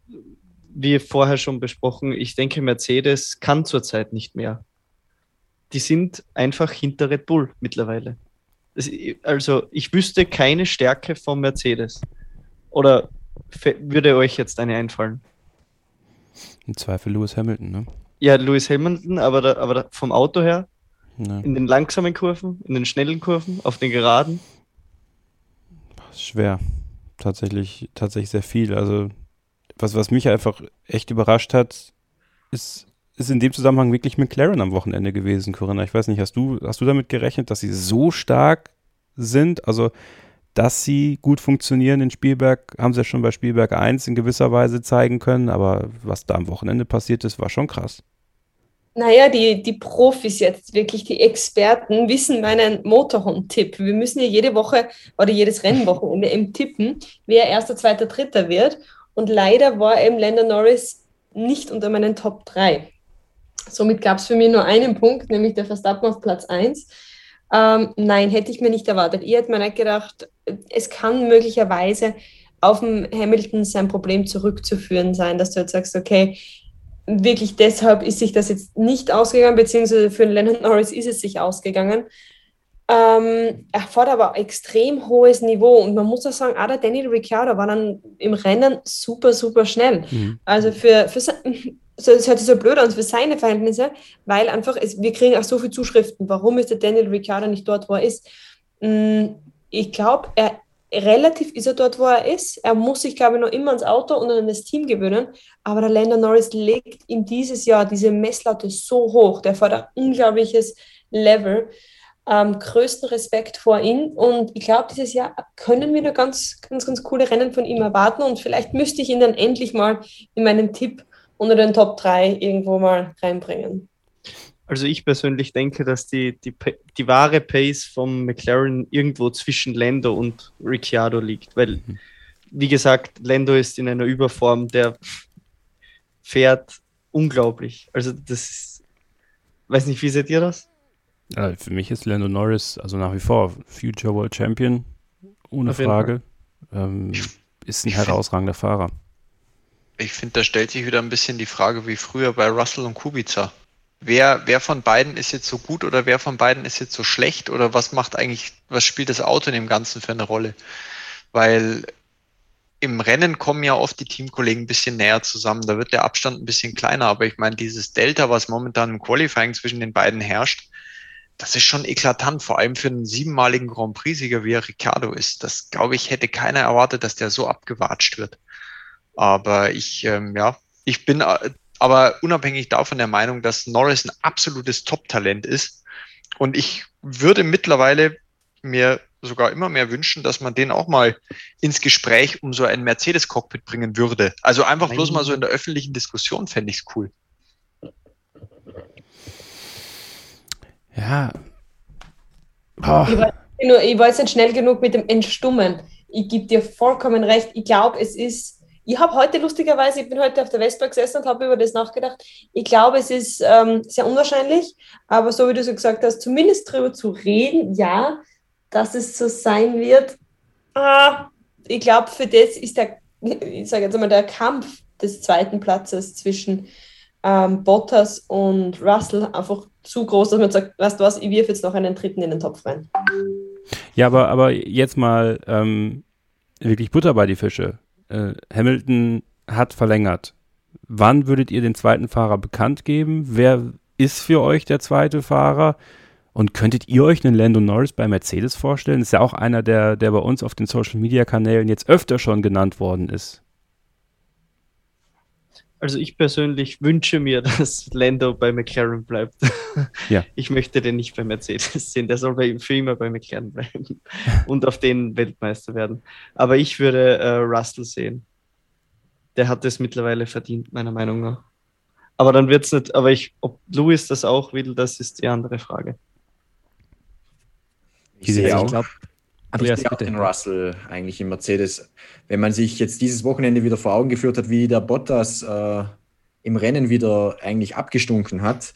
S5: wie vorher schon besprochen, ich denke, Mercedes kann zurzeit nicht mehr. Die sind einfach hinter Red Bull mittlerweile. Also ich wüsste keine Stärke von Mercedes. Oder würde euch jetzt eine einfallen?
S1: Im Zweifel Lewis Hamilton, ne?
S5: Ja, Lewis Hamilton, aber, da, aber da vom Auto her, ja. in den langsamen Kurven, in den schnellen Kurven, auf den geraden.
S1: Schwer. Tatsächlich, tatsächlich sehr viel. Also, was, was mich einfach echt überrascht hat, ist, ist in dem Zusammenhang wirklich McLaren am Wochenende gewesen, Corinna. Ich weiß nicht, hast du, hast du damit gerechnet, dass sie so stark sind? Also, dass sie gut funktionieren in Spielberg, haben sie ja schon bei Spielberg 1 in gewisser Weise zeigen können, aber was da am Wochenende passiert ist, war schon krass.
S3: Naja, die, die Profis jetzt, wirklich die Experten, wissen meinen Motorhome-Tipp. Wir müssen ja jede Woche oder jedes Rennwochenende eben tippen, wer erster, zweiter, dritter wird. Und leider war eben Lando Norris nicht unter meinen Top 3. Somit gab es für mich nur einen Punkt, nämlich der Verstappen auf Platz 1. Ähm, nein, hätte ich mir nicht erwartet. Ich hätte mir nicht gedacht, es kann möglicherweise auf den Hamilton sein Problem zurückzuführen sein, dass du jetzt sagst, okay, wirklich deshalb ist sich das jetzt nicht ausgegangen, beziehungsweise für Lennon Norris ist es sich ausgegangen. Ähm, er fordert aber extrem hohes Niveau und man muss auch sagen, auch der Danny Ricciardo war dann im Rennen super, super schnell. Mhm. Also für, für so, es hört sich so blöd an für seine Verhältnisse, weil einfach, es, wir kriegen auch so viele Zuschriften, warum ist der Daniel Ricciardo nicht dort, wo er ist. Mm, ich glaube, er relativ ist er dort, wo er ist. Er muss sich, glaube ich, noch immer ans Auto und an das Team gewöhnen. Aber der Lando Norris legt in dieses Jahr diese Messlatte so hoch. Der fordert ein unglaubliches Level. Ähm, größten Respekt vor ihm. Und ich glaube, dieses Jahr können wir da ganz, ganz, ganz coole Rennen von ihm erwarten. Und vielleicht müsste ich ihn dann endlich mal in meinem Tipp unter den Top 3 irgendwo mal reinbringen.
S5: Also ich persönlich denke, dass die, die, die wahre Pace vom McLaren irgendwo zwischen Lando und Ricciardo liegt, weil, mhm. wie gesagt, Lando ist in einer Überform, der fährt unglaublich. Also das ist, weiß nicht, wie seht ihr das?
S1: Ja, für mich ist Lando Norris also nach wie vor Future World Champion, ohne Frage. Ähm, ist ein herausragender Fahrer.
S6: Ich finde, da stellt sich wieder ein bisschen die Frage wie früher bei Russell und Kubica wer, wer von beiden ist jetzt so gut oder wer von beiden ist jetzt so schlecht oder was macht eigentlich, was spielt das Auto in dem Ganzen für eine Rolle? Weil im Rennen kommen ja oft die Teamkollegen ein bisschen näher zusammen, da wird der Abstand ein bisschen kleiner, aber ich meine, dieses Delta, was momentan im Qualifying zwischen den beiden herrscht, das ist schon eklatant, vor allem für einen siebenmaligen Grand Prix-Sieger, wie er Ricardo ist. Das, glaube ich, hätte keiner erwartet, dass der so abgewatscht wird. Aber ich, ähm, ja, ich bin äh, aber unabhängig davon der Meinung, dass Norris ein absolutes Top-Talent ist. Und ich würde mittlerweile mir sogar immer mehr wünschen, dass man den auch mal ins Gespräch um so ein Mercedes-Cockpit bringen würde. Also einfach bloß mal so in der öffentlichen Diskussion fände ich es cool.
S1: Ja.
S3: Oh. Ich, war, ich war jetzt nicht schnell genug mit dem Entstummen. Ich gebe dir vollkommen recht. Ich glaube, es ist ich habe heute lustigerweise, ich bin heute auf der Vespa gesessen und habe über das nachgedacht. Ich glaube, es ist ähm, sehr unwahrscheinlich, aber so wie du so gesagt hast, zumindest darüber zu reden, ja, dass es so sein wird. Ah, ich glaube, für das ist der, ich sage jetzt einmal, der Kampf des zweiten Platzes zwischen ähm, Bottas und Russell einfach zu groß, dass man sagt, weißt du was, ich wirf jetzt noch einen dritten in den Topf rein.
S1: Ja, aber, aber jetzt mal ähm, wirklich Butter bei die Fische äh, Hamilton hat verlängert. Wann würdet ihr den zweiten Fahrer bekannt geben? Wer ist für euch der zweite Fahrer? Und könntet ihr euch einen Lando Norris bei Mercedes vorstellen? ist ja auch einer, der, der bei uns auf den Social Media Kanälen jetzt öfter schon genannt worden ist.
S5: Also ich persönlich wünsche mir, dass Lando bei McLaren bleibt. Ja. Ich möchte den nicht bei Mercedes sehen. Der soll bei, für immer bei McLaren bleiben und auf den Weltmeister werden. Aber ich würde äh, Russell sehen. Der hat es mittlerweile verdient, meiner Meinung nach. Aber dann wird es nicht, aber ich, ob Lewis das auch will, das ist die andere Frage.
S4: Ich sehe auch. Ich glaube, Andreas, ich sehe auch den Russell eigentlich im Mercedes. Wenn man sich jetzt dieses Wochenende wieder vor Augen geführt hat, wie der Bottas äh, im Rennen wieder eigentlich abgestunken hat.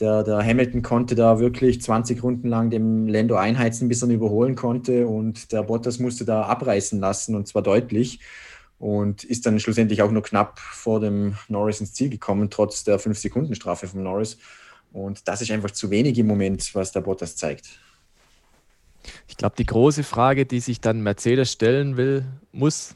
S4: Der, der, Hamilton konnte da wirklich 20 Runden lang dem Lando einheizen, bis er ihn überholen konnte. Und der Bottas musste da abreißen lassen und zwar deutlich. Und ist dann schlussendlich auch nur knapp vor dem Norris ins Ziel gekommen, trotz der 5-Sekunden-Strafe von Norris. Und das ist einfach zu wenig im Moment, was der Bottas zeigt.
S2: Ich glaube, die große Frage, die sich dann Mercedes stellen will, muss,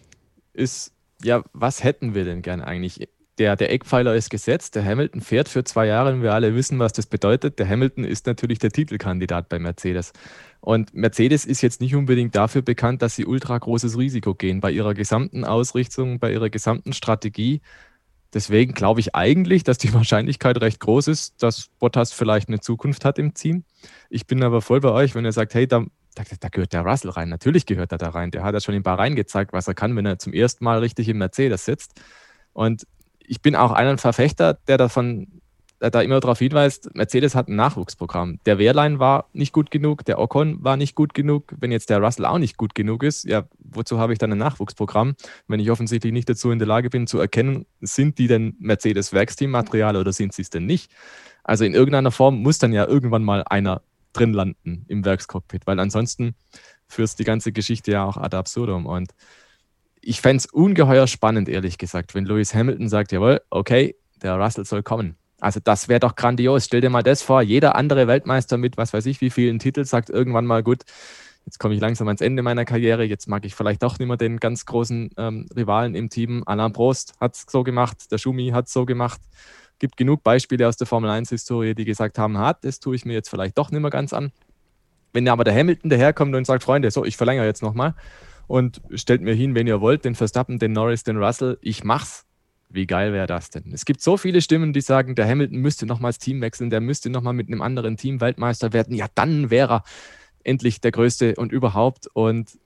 S2: ist, ja, was hätten wir denn gern eigentlich? Der, der Eckpfeiler ist gesetzt, der Hamilton fährt für zwei Jahre und wir alle wissen, was das bedeutet. Der Hamilton ist natürlich der Titelkandidat bei Mercedes. Und Mercedes ist jetzt nicht unbedingt dafür bekannt, dass sie ultra großes Risiko gehen bei ihrer gesamten Ausrichtung, bei ihrer gesamten Strategie. Deswegen glaube ich eigentlich, dass die Wahrscheinlichkeit recht groß ist, dass Bottas vielleicht eine Zukunft hat im Team. Ich bin aber voll bei euch, wenn ihr sagt, hey, da, da, da gehört der Russell rein. Natürlich gehört er da rein. Der hat ja schon in Bahrain gezeigt, was er kann, wenn er zum ersten Mal richtig im Mercedes sitzt. Und ich bin auch ein Verfechter, der davon der da immer darauf hinweist, Mercedes hat ein Nachwuchsprogramm. Der Wehrlein war nicht gut genug, der Ocon war nicht gut genug. Wenn jetzt der Russell auch nicht gut genug ist, ja, wozu habe ich dann ein Nachwuchsprogramm, wenn ich offensichtlich nicht dazu in der Lage bin zu erkennen, sind die denn Mercedes Werksteammaterial oder sind sie es denn nicht? Also in irgendeiner Form muss dann ja irgendwann mal einer drin landen im Werkscockpit, weil ansonsten führst die ganze Geschichte ja auch ad absurdum. Und ich fände es ungeheuer spannend, ehrlich gesagt, wenn Lewis Hamilton sagt, jawohl, okay, der Russell soll kommen Also das wäre doch grandios. Stell dir mal das vor, jeder andere Weltmeister mit was weiß ich wie vielen Titeln sagt irgendwann mal, gut, jetzt komme ich langsam ans Ende meiner Karriere, jetzt mag ich vielleicht doch nicht mehr den ganz großen ähm, Rivalen im Team. Alain Prost hat es so gemacht, der Schumi hat es so gemacht. Gibt genug Beispiele aus der Formel 1-Historie, die gesagt haben, hat, das tue ich mir jetzt vielleicht doch nicht mehr ganz an. Wenn aber der Hamilton daherkommt und sagt, Freunde, so, ich verlängere jetzt nochmal und stellt mir hin, wenn ihr wollt, den Verstappen, den Norris, den Russell, ich mach's. Wie geil wäre das denn? Es gibt so viele Stimmen, die sagen, der Hamilton müsste nochmals Team wechseln, der müsste nochmal mit einem anderen Team Weltmeister werden. Ja, dann wäre er endlich der Größte und überhaupt. Und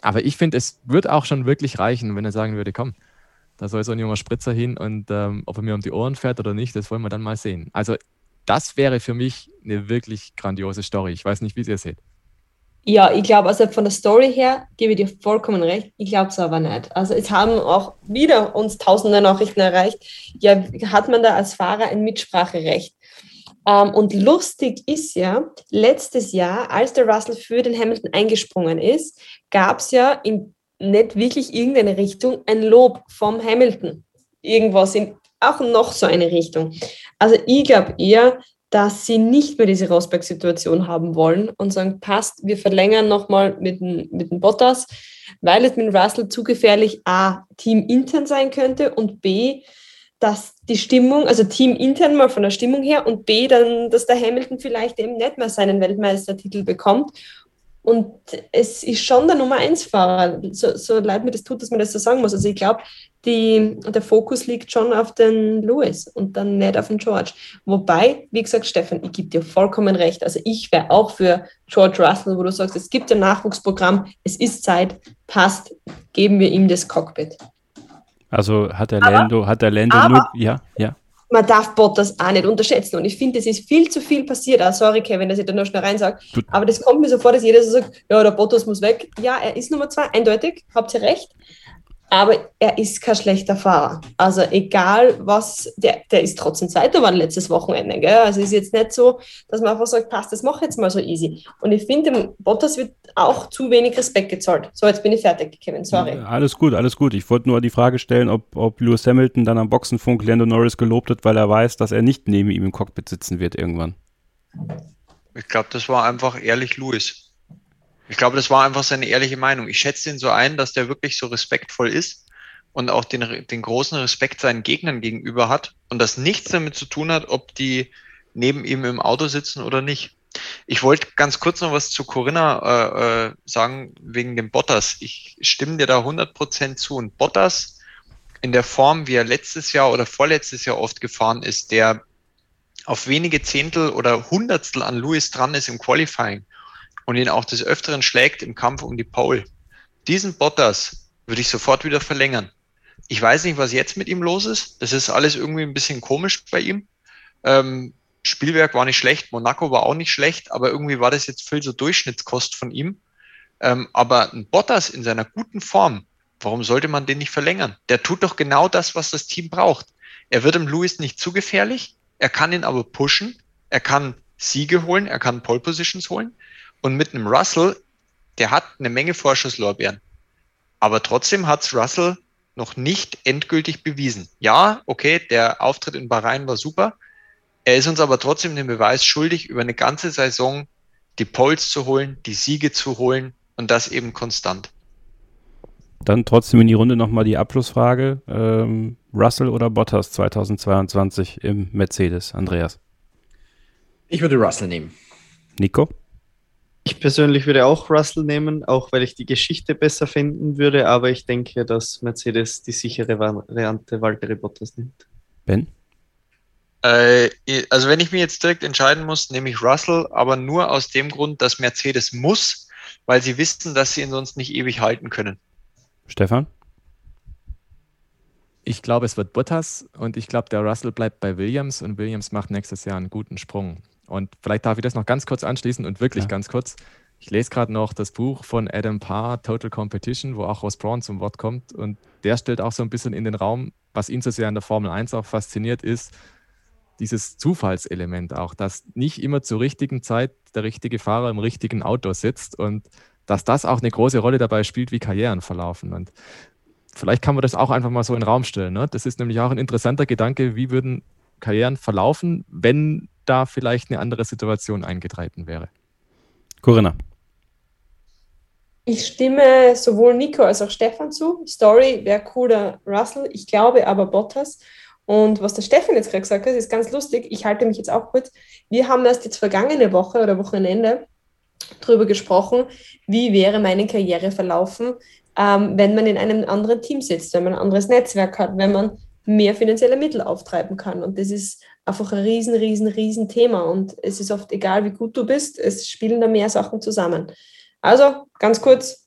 S2: aber ich finde, es wird auch schon wirklich reichen, wenn er sagen würde, komm, da soll so ein junger Spritzer hin und ähm, ob er mir um die Ohren fährt oder nicht, das wollen wir dann mal sehen. Also das wäre für mich eine wirklich grandiose Story. Ich weiß nicht, wie ihr seht.
S3: Ja, ich glaube, also von der Story her gebe ich dir vollkommen recht. Ich glaube es aber nicht. Also es haben auch wieder uns tausende Nachrichten erreicht. Ja, hat man da als Fahrer ein Mitspracherecht? Ähm, und lustig ist ja, letztes Jahr, als der Russell für den Hamilton eingesprungen ist, gab es ja in nicht wirklich irgendeine Richtung ein Lob vom Hamilton. Irgendwas in auch noch so eine Richtung. Also ich glaube eher, dass sie nicht mehr diese Rosberg-Situation haben wollen und sagen, passt, wir verlängern nochmal mit dem, mit dem Bottas, weil es mit Russell zu gefährlich A, teamintern sein könnte und B, dass die Stimmung, also teamintern mal von der Stimmung her und B, dann, dass der Hamilton vielleicht eben nicht mehr seinen Weltmeistertitel bekommt und es ist schon der Nummer 1 Fahrer, so, so leid mir das tut, dass man das so sagen muss. Also ich glaube, der Fokus liegt schon auf den Lewis und dann nicht auf den George. Wobei, wie gesagt, Stefan, ich gebe dir vollkommen recht. Also ich wäre auch für George Russell, wo du sagst, es gibt ein Nachwuchsprogramm, es ist Zeit, passt, geben wir ihm das Cockpit.
S1: Also hat der Lando, aber, hat der Lando nur, ja, ja
S3: man darf Bottas auch nicht unterschätzen. Und ich finde, es ist viel zu viel passiert. Ah, sorry, Kevin, dass ich da noch schnell rein sage. Aber das kommt mir so vor, dass jeder so sagt, ja, der Bottas muss weg. Ja, er ist Nummer zwei, eindeutig, habt ihr recht aber er ist kein schlechter Fahrer. Also egal was, der, der ist trotzdem Zweiter geworden letztes Wochenende. Gell? Also ist jetzt nicht so, dass man einfach sagt, passt, das mache ich jetzt mal so easy. Und ich finde, dem Bottas wird auch zu wenig Respekt gezahlt. So, jetzt bin ich fertig, Kevin, sorry.
S1: Alles gut, alles gut. Ich wollte nur die Frage stellen, ob, ob Lewis Hamilton dann am Boxenfunk Lando Norris gelobt hat, weil er weiß, dass er nicht neben ihm im Cockpit sitzen wird irgendwann.
S6: Ich glaube, das war einfach ehrlich Lewis. Ich glaube, das war einfach seine ehrliche Meinung. Ich schätze ihn so ein, dass der wirklich so respektvoll ist und auch den, den großen Respekt seinen Gegnern gegenüber hat und das nichts damit zu tun hat, ob die neben ihm im Auto sitzen oder nicht. Ich wollte ganz kurz noch was zu Corinna äh, äh, sagen wegen dem Bottas. Ich stimme dir da 100% zu. Und Bottas in der Form, wie er letztes Jahr oder vorletztes Jahr oft gefahren ist, der auf wenige Zehntel oder Hundertstel an Lewis dran ist im Qualifying und ihn auch des Öfteren schlägt im Kampf um die Pole. Diesen Bottas würde ich sofort wieder verlängern. Ich weiß nicht, was jetzt mit ihm los ist. Das ist alles irgendwie ein bisschen komisch bei ihm. Ähm, Spielwerk war nicht schlecht, Monaco war auch nicht schlecht, aber irgendwie war das jetzt viel so Durchschnittskost von ihm. Ähm, aber ein Bottas in seiner guten Form, warum sollte man den nicht verlängern? Der tut doch genau das, was das Team braucht. Er wird dem Lewis nicht zu gefährlich, er kann ihn aber pushen, er kann Siege holen, er kann Pole Positions holen. Und mit einem Russell, der hat eine Menge Vorschusslorbeeren. Aber trotzdem hat's Russell noch nicht endgültig bewiesen. Ja, okay, der Auftritt in Bahrain war super. Er ist uns aber trotzdem den Beweis schuldig, über eine ganze Saison die Poles zu holen, die Siege zu holen und das eben konstant.
S1: Dann trotzdem in die Runde nochmal die Abschlussfrage. Ähm, Russell oder Bottas 2022 im Mercedes? Andreas?
S4: Ich würde Russell nehmen.
S1: Nico?
S5: Ich persönlich würde auch Russell nehmen, auch weil ich die Geschichte besser finden würde, aber ich denke, dass Mercedes die sichere Variante Valtteri Bottas nimmt.
S1: Ben?
S6: Äh, also wenn ich mir jetzt direkt entscheiden muss, nehme ich Russell, aber nur aus dem Grund, dass Mercedes muss, weil sie wissen, dass sie ihn sonst nicht ewig halten können.
S1: Stefan?
S2: Ich glaube, es wird Bottas und ich glaube, der Russell bleibt bei Williams und Williams macht nächstes Jahr einen guten Sprung. Und vielleicht darf ich das noch ganz kurz anschließen und wirklich ja. ganz kurz. Ich lese gerade noch das Buch von Adam Parr, Total Competition, wo auch Ross Braun zum Wort kommt. Und der stellt auch so ein bisschen in den Raum, was ihn so sehr an der Formel 1 auch fasziniert, ist dieses Zufallselement auch, dass nicht immer zur richtigen Zeit der richtige Fahrer im richtigen Auto sitzt und dass das auch eine große Rolle dabei spielt, wie Karrieren verlaufen. Und vielleicht kann man das auch einfach mal so in den Raum stellen. Ne? Das ist nämlich auch ein interessanter Gedanke, wie würden Karrieren verlaufen, wenn da vielleicht eine andere Situation eingetreten wäre.
S1: Corinna.
S3: Ich stimme sowohl Nico als auch Stefan zu. Story wäre cooler Russell. Ich glaube aber Bottas. Und was der Stefan jetzt gerade gesagt hat, ist ganz lustig. Ich halte mich jetzt auch kurz. Wir haben erst jetzt vergangene Woche oder Wochenende darüber gesprochen, wie wäre meine Karriere verlaufen, ähm, wenn man in einem anderen Team sitzt, wenn man ein anderes Netzwerk hat, wenn man mehr finanzielle Mittel auftreiben kann. Und das ist einfach ein riesen, riesen, riesen Thema. Und es ist oft egal, wie gut du bist, es spielen da mehr Sachen zusammen. Also ganz kurz,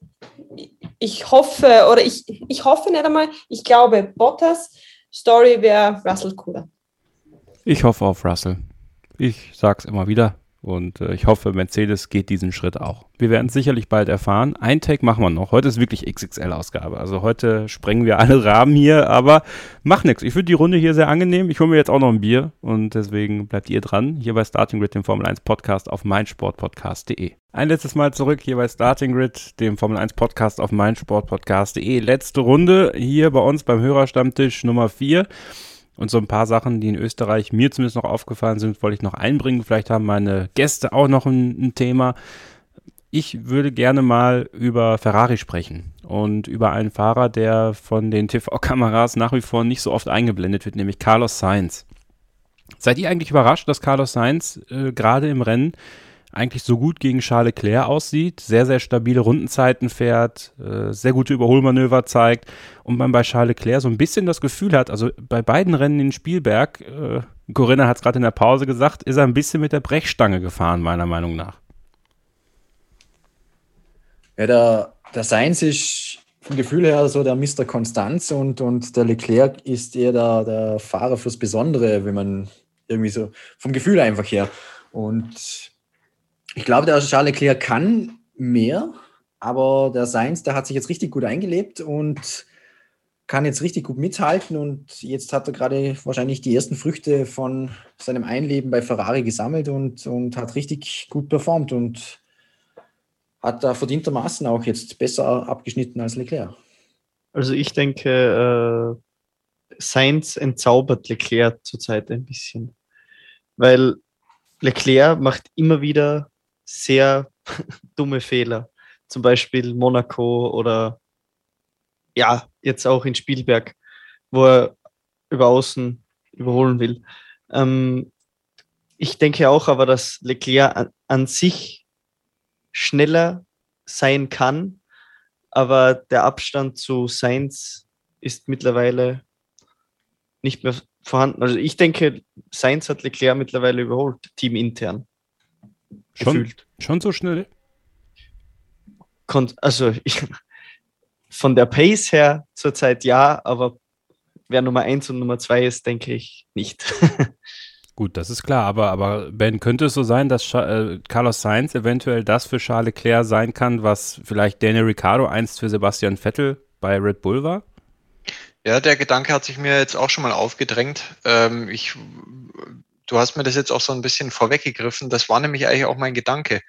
S3: ich hoffe, oder ich, ich hoffe nicht einmal, ich glaube, Bottas Story wäre Russell cooler.
S1: Ich hoffe auf Russell. Ich sag's immer wieder. Und äh, ich hoffe, Mercedes geht diesen Schritt auch. Wir werden es sicherlich bald erfahren. Ein Take machen wir noch. Heute ist wirklich XXL-Ausgabe. Also heute sprengen wir alle Rahmen hier, aber mach nichts. Ich finde die Runde hier sehr angenehm. Ich hole mir jetzt auch noch ein Bier und deswegen bleibt ihr dran. Hier bei Starting Grid, dem Formel 1 Podcast auf meinsportpodcast.de. Ein letztes Mal zurück hier bei Starting Grid, dem Formel 1 Podcast auf meinsportpodcast.de. Letzte Runde hier bei uns beim Hörerstammtisch Nummer 4. Und so ein paar Sachen, die in Österreich mir zumindest noch aufgefallen sind, wollte ich noch einbringen. Vielleicht haben meine Gäste auch noch ein, ein Thema. Ich würde gerne mal über Ferrari sprechen und über einen Fahrer, der von den TV-Kameras nach wie vor nicht so oft eingeblendet wird, nämlich Carlos Sainz. Seid ihr eigentlich überrascht, dass Carlos Sainz äh, gerade im Rennen eigentlich so gut gegen Charles Leclerc aussieht, sehr, sehr stabile Rundenzeiten fährt, äh, sehr gute Überholmanöver zeigt und man bei Charles Leclerc so ein bisschen das Gefühl hat, also bei beiden Rennen in Spielberg, äh, Corinna hat es gerade in der Pause gesagt, ist er ein bisschen mit der Brechstange gefahren, meiner Meinung nach.
S4: Ja, der, der Sainz ist vom Gefühl her so der Mr. Konstanz und, und der Leclerc ist eher der, der Fahrer fürs Besondere, wenn man irgendwie so vom Gefühl einfach her. Und ich glaube, der Charles Leclerc kann mehr, aber der Sainz, der hat sich jetzt richtig gut eingelebt und kann jetzt richtig gut mithalten und jetzt hat er gerade wahrscheinlich die ersten Früchte von seinem Einleben bei Ferrari gesammelt und, und hat richtig gut performt und hat da verdientermaßen auch jetzt besser abgeschnitten als Leclerc.
S5: Also ich denke, äh, Sainz entzaubert Leclerc zurzeit ein bisschen, weil Leclerc macht immer wieder sehr dumme Fehler. Zum Beispiel Monaco oder ja, jetzt auch in Spielberg, wo er über Außen überholen will. Ähm, ich denke auch aber, dass Leclerc an, an sich schneller sein kann, aber der Abstand zu Sainz ist mittlerweile nicht mehr vorhanden. Also ich denke, Sainz hat Leclerc mittlerweile überholt, teamintern.
S1: Schon, gefühlt. Schon so schnell?
S5: also ich, von der Pace her zurzeit ja, aber wer Nummer 1 und Nummer 2 ist, denke ich nicht.
S1: Gut, das ist klar, aber, aber Ben, könnte es so sein, dass äh, Carlos Sainz eventuell das für Charles Leclerc sein kann, was vielleicht Daniel Ricciardo einst für Sebastian Vettel bei Red Bull war?
S6: Ja, der Gedanke hat sich mir jetzt auch schon mal aufgedrängt. Ähm, ich du hast mir das jetzt auch so ein bisschen vorweggegriffen. Das war nämlich eigentlich auch mein Gedanke.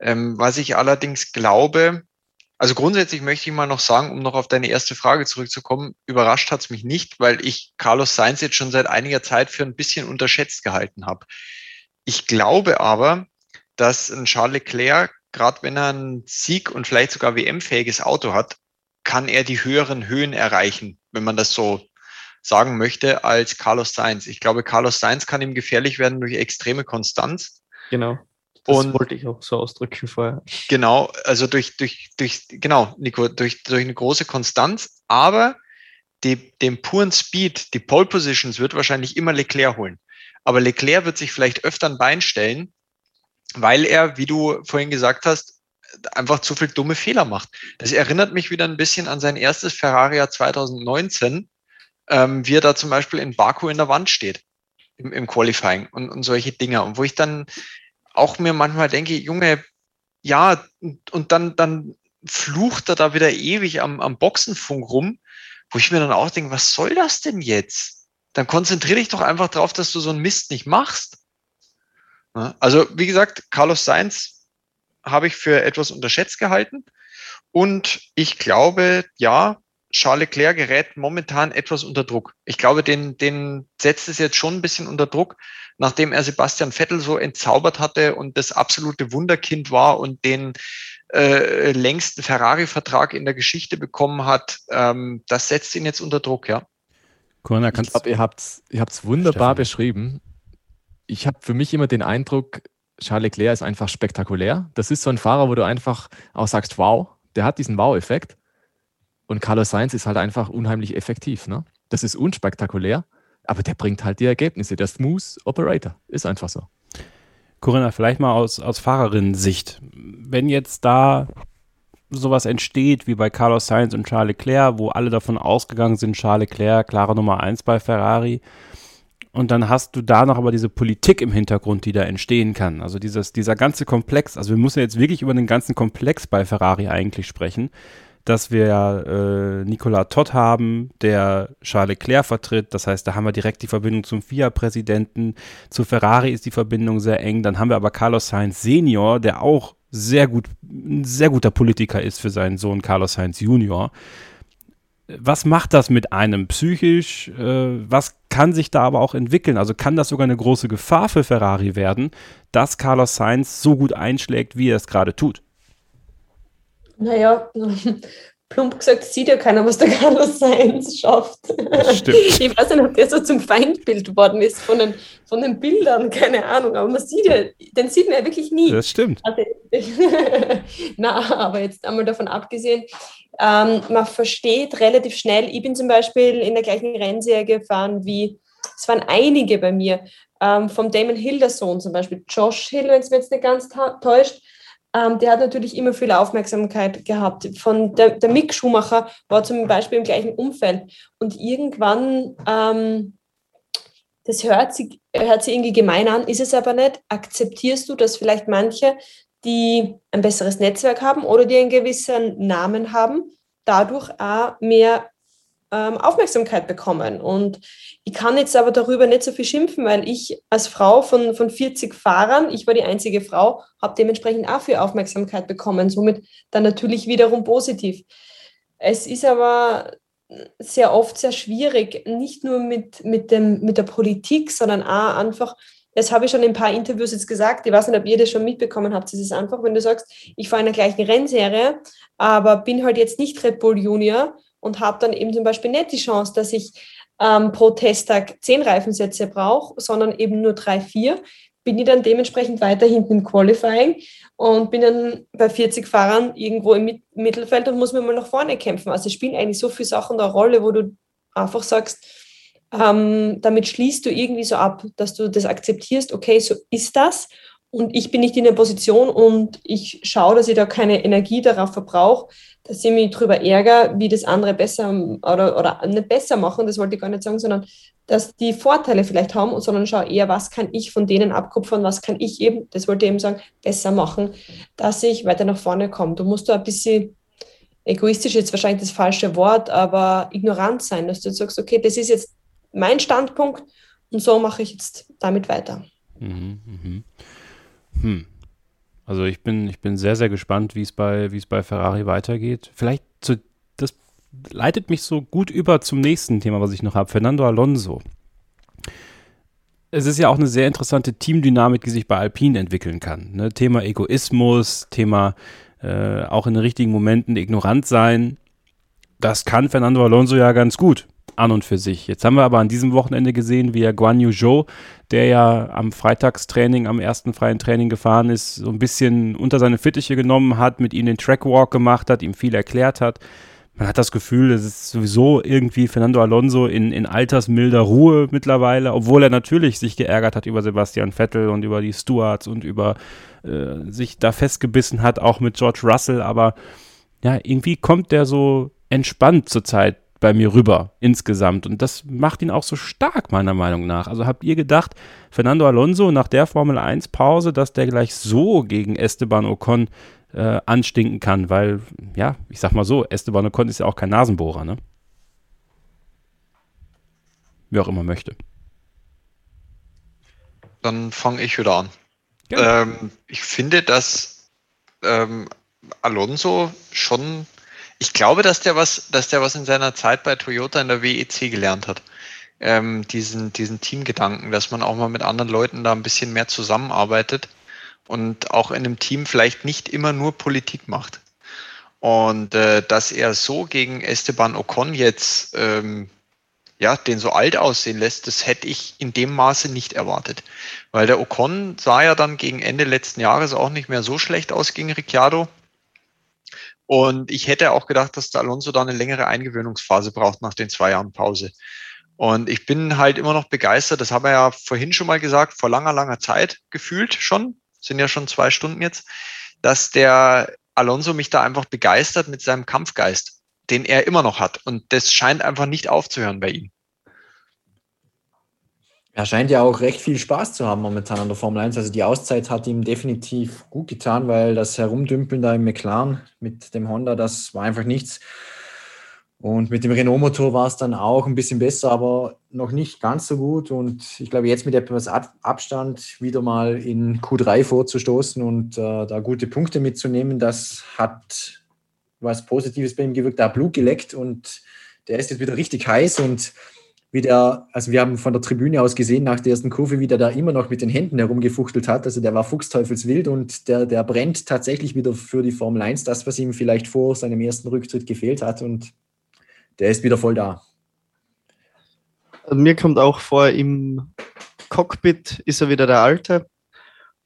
S6: Ähm, was ich allerdings glaube, also grundsätzlich möchte ich mal noch sagen, um noch auf deine erste Frage zurückzukommen, überrascht hat es mich nicht, weil ich Carlos Sainz jetzt schon seit einiger Zeit für ein bisschen unterschätzt gehalten habe. Ich glaube aber, dass ein Charles Leclerc, gerade wenn er einen Sieg und vielleicht sogar WM-fähiges Auto hat, kann er die höheren Höhen erreichen, wenn man das so sagen möchte, als Carlos Sainz. Ich glaube, Carlos Sainz kann ihm gefährlich werden durch extreme Konstanz.
S5: Genau. Das und wollte ich auch so ausdrücken vorher.
S6: Genau, also durch, durch, durch, genau, Nico, durch, durch eine große Konstanz, aber die, den puren Speed, die Pole Positions wird wahrscheinlich immer Leclerc holen. Aber Leclerc wird sich vielleicht öfter ein Bein stellen, weil er, wie du vorhin gesagt hast, einfach zu viel dumme Fehler macht. Das erinnert mich wieder ein bisschen an sein erstes Ferrari 2019, ähm, wie er da zum Beispiel in Baku in der Wand steht im, im Qualifying und, und solche Dinge. Und wo ich dann auch mir manchmal denke, Junge, ja, und, und dann, dann flucht er da wieder ewig am, am Boxenfunk rum, wo ich mir dann auch denke, was soll das denn jetzt? Dann konzentriere dich doch einfach darauf, dass du so einen Mist nicht machst. Also, wie gesagt, Carlos Sainz habe ich für etwas unterschätzt gehalten. Und ich glaube, ja, Charles Leclerc gerät momentan etwas unter Druck. Ich glaube, den, den setzt es jetzt schon ein bisschen unter Druck, nachdem er Sebastian Vettel so entzaubert hatte und das absolute Wunderkind war und den äh, längsten Ferrari-Vertrag in der Geschichte bekommen hat. Ähm, das setzt ihn jetzt unter Druck, ja.
S2: Corona, ich glaube, ihr habt es ihr wunderbar Stefan. beschrieben. Ich habe für mich immer den Eindruck, Charles Leclerc ist einfach spektakulär. Das ist so ein Fahrer, wo du einfach auch sagst, wow, der hat diesen Wow-Effekt. Und Carlos Sainz ist halt einfach unheimlich effektiv. Ne? Das ist unspektakulär, aber der bringt halt die Ergebnisse. Der Smooth Operator ist einfach so.
S1: Corinna, vielleicht mal aus, aus Fahrerinnen-Sicht. Wenn jetzt da sowas entsteht wie bei Carlos Sainz und Charles Leclerc, wo alle davon ausgegangen sind, Charles Leclerc, klare Nummer 1 bei Ferrari, und dann hast du da noch aber diese Politik im Hintergrund, die da entstehen kann. Also dieses, dieser ganze Komplex, also wir müssen jetzt wirklich über den ganzen Komplex bei Ferrari eigentlich sprechen, dass wir äh, Nicolas Todd haben, der Charles Leclerc vertritt. Das heißt, da haben wir direkt die Verbindung zum FIA-Präsidenten. Zu Ferrari ist die Verbindung sehr eng. Dann haben wir aber Carlos Sainz Senior, der auch sehr gut, ein sehr guter Politiker ist für seinen Sohn Carlos Sainz Junior was macht das mit einem psychisch? Äh, was kann sich da aber auch entwickeln? Also kann das sogar eine große Gefahr für Ferrari werden, dass Carlos Sainz so gut einschlägt, wie er es gerade tut?
S3: Naja, plump gesagt, sieht ja keiner, was der Carlos Sainz schafft.
S1: stimmt.
S3: Ich weiß nicht, ob der so zum Feindbild geworden ist von den, von den Bildern, keine Ahnung, aber man sieht ja, den sieht man ja wirklich nie.
S1: Das stimmt.
S3: Also, na, aber jetzt einmal davon abgesehen, ähm, man versteht relativ schnell, ich bin zum Beispiel in der gleichen Rennserie gefahren wie, es waren einige bei mir, ähm, vom Damon Hill, der Sohn zum Beispiel, Josh Hill, wenn es mir jetzt nicht ganz täuscht, ähm, der hat natürlich immer viel Aufmerksamkeit gehabt. Von der, der Mick Schumacher war zum Beispiel im gleichen Umfeld. Und irgendwann, ähm, das hört sich, hört sich irgendwie gemein an, ist es aber nicht. Akzeptierst du, dass vielleicht manche die ein besseres Netzwerk haben oder die einen gewissen Namen haben, dadurch auch mehr ähm, Aufmerksamkeit bekommen. Und ich kann jetzt aber darüber nicht so viel schimpfen, weil ich als Frau von, von 40 Fahrern, ich war die einzige Frau, habe dementsprechend auch viel Aufmerksamkeit bekommen. Somit dann natürlich wiederum positiv. Es ist aber sehr oft sehr schwierig, nicht nur mit, mit, dem, mit der Politik, sondern auch einfach das habe ich schon in ein paar Interviews jetzt gesagt. Ich weiß nicht, ob ihr das schon mitbekommen habt. Es ist einfach, wenn du sagst, ich fahre in der gleichen Rennserie, aber bin halt jetzt nicht Red Bull Junior und habe dann eben zum Beispiel nicht die Chance, dass ich ähm, pro Testtag zehn Reifensätze brauche, sondern eben nur drei, vier, bin ich dann dementsprechend weiter hinten im Qualifying und bin dann bei 40 Fahrern irgendwo im Mittelfeld und muss mir mal nach vorne kämpfen. Also spielen eigentlich so viele Sachen eine Rolle, wo du einfach sagst, ähm, damit schließt du irgendwie so ab, dass du das akzeptierst, okay, so ist das und ich bin nicht in der Position und ich schaue, dass ich da keine Energie darauf verbrauche, dass ich mich darüber ärgere, wie das andere besser oder, oder nicht besser machen, das wollte ich gar nicht sagen, sondern dass die Vorteile vielleicht haben, sondern schau eher, was kann ich von denen abkupfern, was kann ich eben, das wollte ich eben sagen, besser machen, dass ich weiter nach vorne komme. Du musst da ein bisschen egoistisch jetzt wahrscheinlich das falsche Wort, aber ignorant sein, dass du sagst, okay, das ist jetzt mein Standpunkt und so mache ich jetzt damit weiter. Mhm,
S1: mhm. Hm. Also ich bin, ich bin sehr, sehr gespannt, wie es bei, es bei Ferrari weitergeht. Vielleicht zu, das leitet mich so gut über zum nächsten Thema, was ich noch habe. Fernando Alonso. Es ist ja auch eine sehr interessante Teamdynamik, die sich bei Alpine entwickeln kann. Ne? Thema Egoismus, Thema äh, auch in den richtigen Momenten ignorant sein. Das kann Fernando Alonso ja ganz gut an und für sich. Jetzt haben wir aber an diesem Wochenende gesehen, wie er Guan Yu Zhou, der ja am Freitagstraining, am ersten freien Training gefahren ist, so ein bisschen unter seine Fittiche genommen hat, mit ihm den Trackwalk gemacht hat, ihm viel erklärt hat. Man hat das Gefühl, es ist sowieso irgendwie Fernando Alonso in, in altersmilder Ruhe mittlerweile, obwohl er natürlich sich geärgert hat über Sebastian Vettel und über die Stewards und über äh, sich da festgebissen hat, auch mit George Russell, aber ja, irgendwie kommt der so entspannt zurzeit bei mir rüber insgesamt. Und das macht ihn auch so stark, meiner Meinung nach. Also habt ihr gedacht, Fernando Alonso nach der Formel 1 Pause, dass der gleich so gegen Esteban Ocon äh, anstinken kann? Weil, ja, ich sag mal so, Esteban Ocon ist ja auch kein Nasenbohrer, ne? Wie auch immer möchte.
S6: Dann fange ich wieder an. Ähm, ich finde, dass ähm, Alonso schon Ich glaube, dass der was, dass der was in seiner Zeit bei Toyota in der WEC gelernt hat. Ähm, diesen, diesen Teamgedanken, dass man auch mal mit anderen Leuten da ein bisschen mehr zusammenarbeitet und auch in einem Team vielleicht nicht immer nur Politik macht. Und äh, dass er so gegen Esteban Ocon jetzt ähm, ja, den so alt aussehen lässt, das hätte ich in dem Maße nicht erwartet. Weil der Ocon sah ja dann gegen Ende letzten Jahres auch nicht mehr so schlecht aus gegen Ricciardo. Und ich hätte auch gedacht, dass der Alonso da eine längere Eingewöhnungsphase braucht nach den zwei Jahren Pause. Und ich bin halt immer noch begeistert, das haben wir ja vorhin schon mal gesagt, vor langer, langer Zeit gefühlt schon, sind ja schon zwei Stunden jetzt, dass der Alonso mich da einfach begeistert mit seinem Kampfgeist, den er immer noch hat. Und das scheint einfach nicht aufzuhören bei ihm.
S4: Er scheint ja auch recht viel Spaß zu haben momentan an der Formel 1. Also die Auszeit hat ihm definitiv gut getan, weil das Herumdümpeln da im McLaren mit dem Honda, das war einfach nichts. Und mit dem Renault-Motor war es dann auch ein bisschen besser, aber noch nicht ganz so gut. Und ich glaube, jetzt mit etwas Abstand wieder mal in Q3 vorzustoßen und äh, da gute Punkte mitzunehmen, das hat was Positives bei ihm gewirkt. Da hat Blut geleckt und der ist jetzt wieder richtig heiß und wie der, also wir haben von der Tribüne aus gesehen nach der ersten Kurve, wie der da immer noch mit den Händen herumgefuchtelt hat. Also der war fuchsteufelswild und der, der brennt tatsächlich wieder für die Formel 1, das, was ihm vielleicht vor seinem ersten Rücktritt gefehlt hat. Und der ist wieder voll da.
S5: Also mir kommt auch vor, im Cockpit ist er wieder der Alte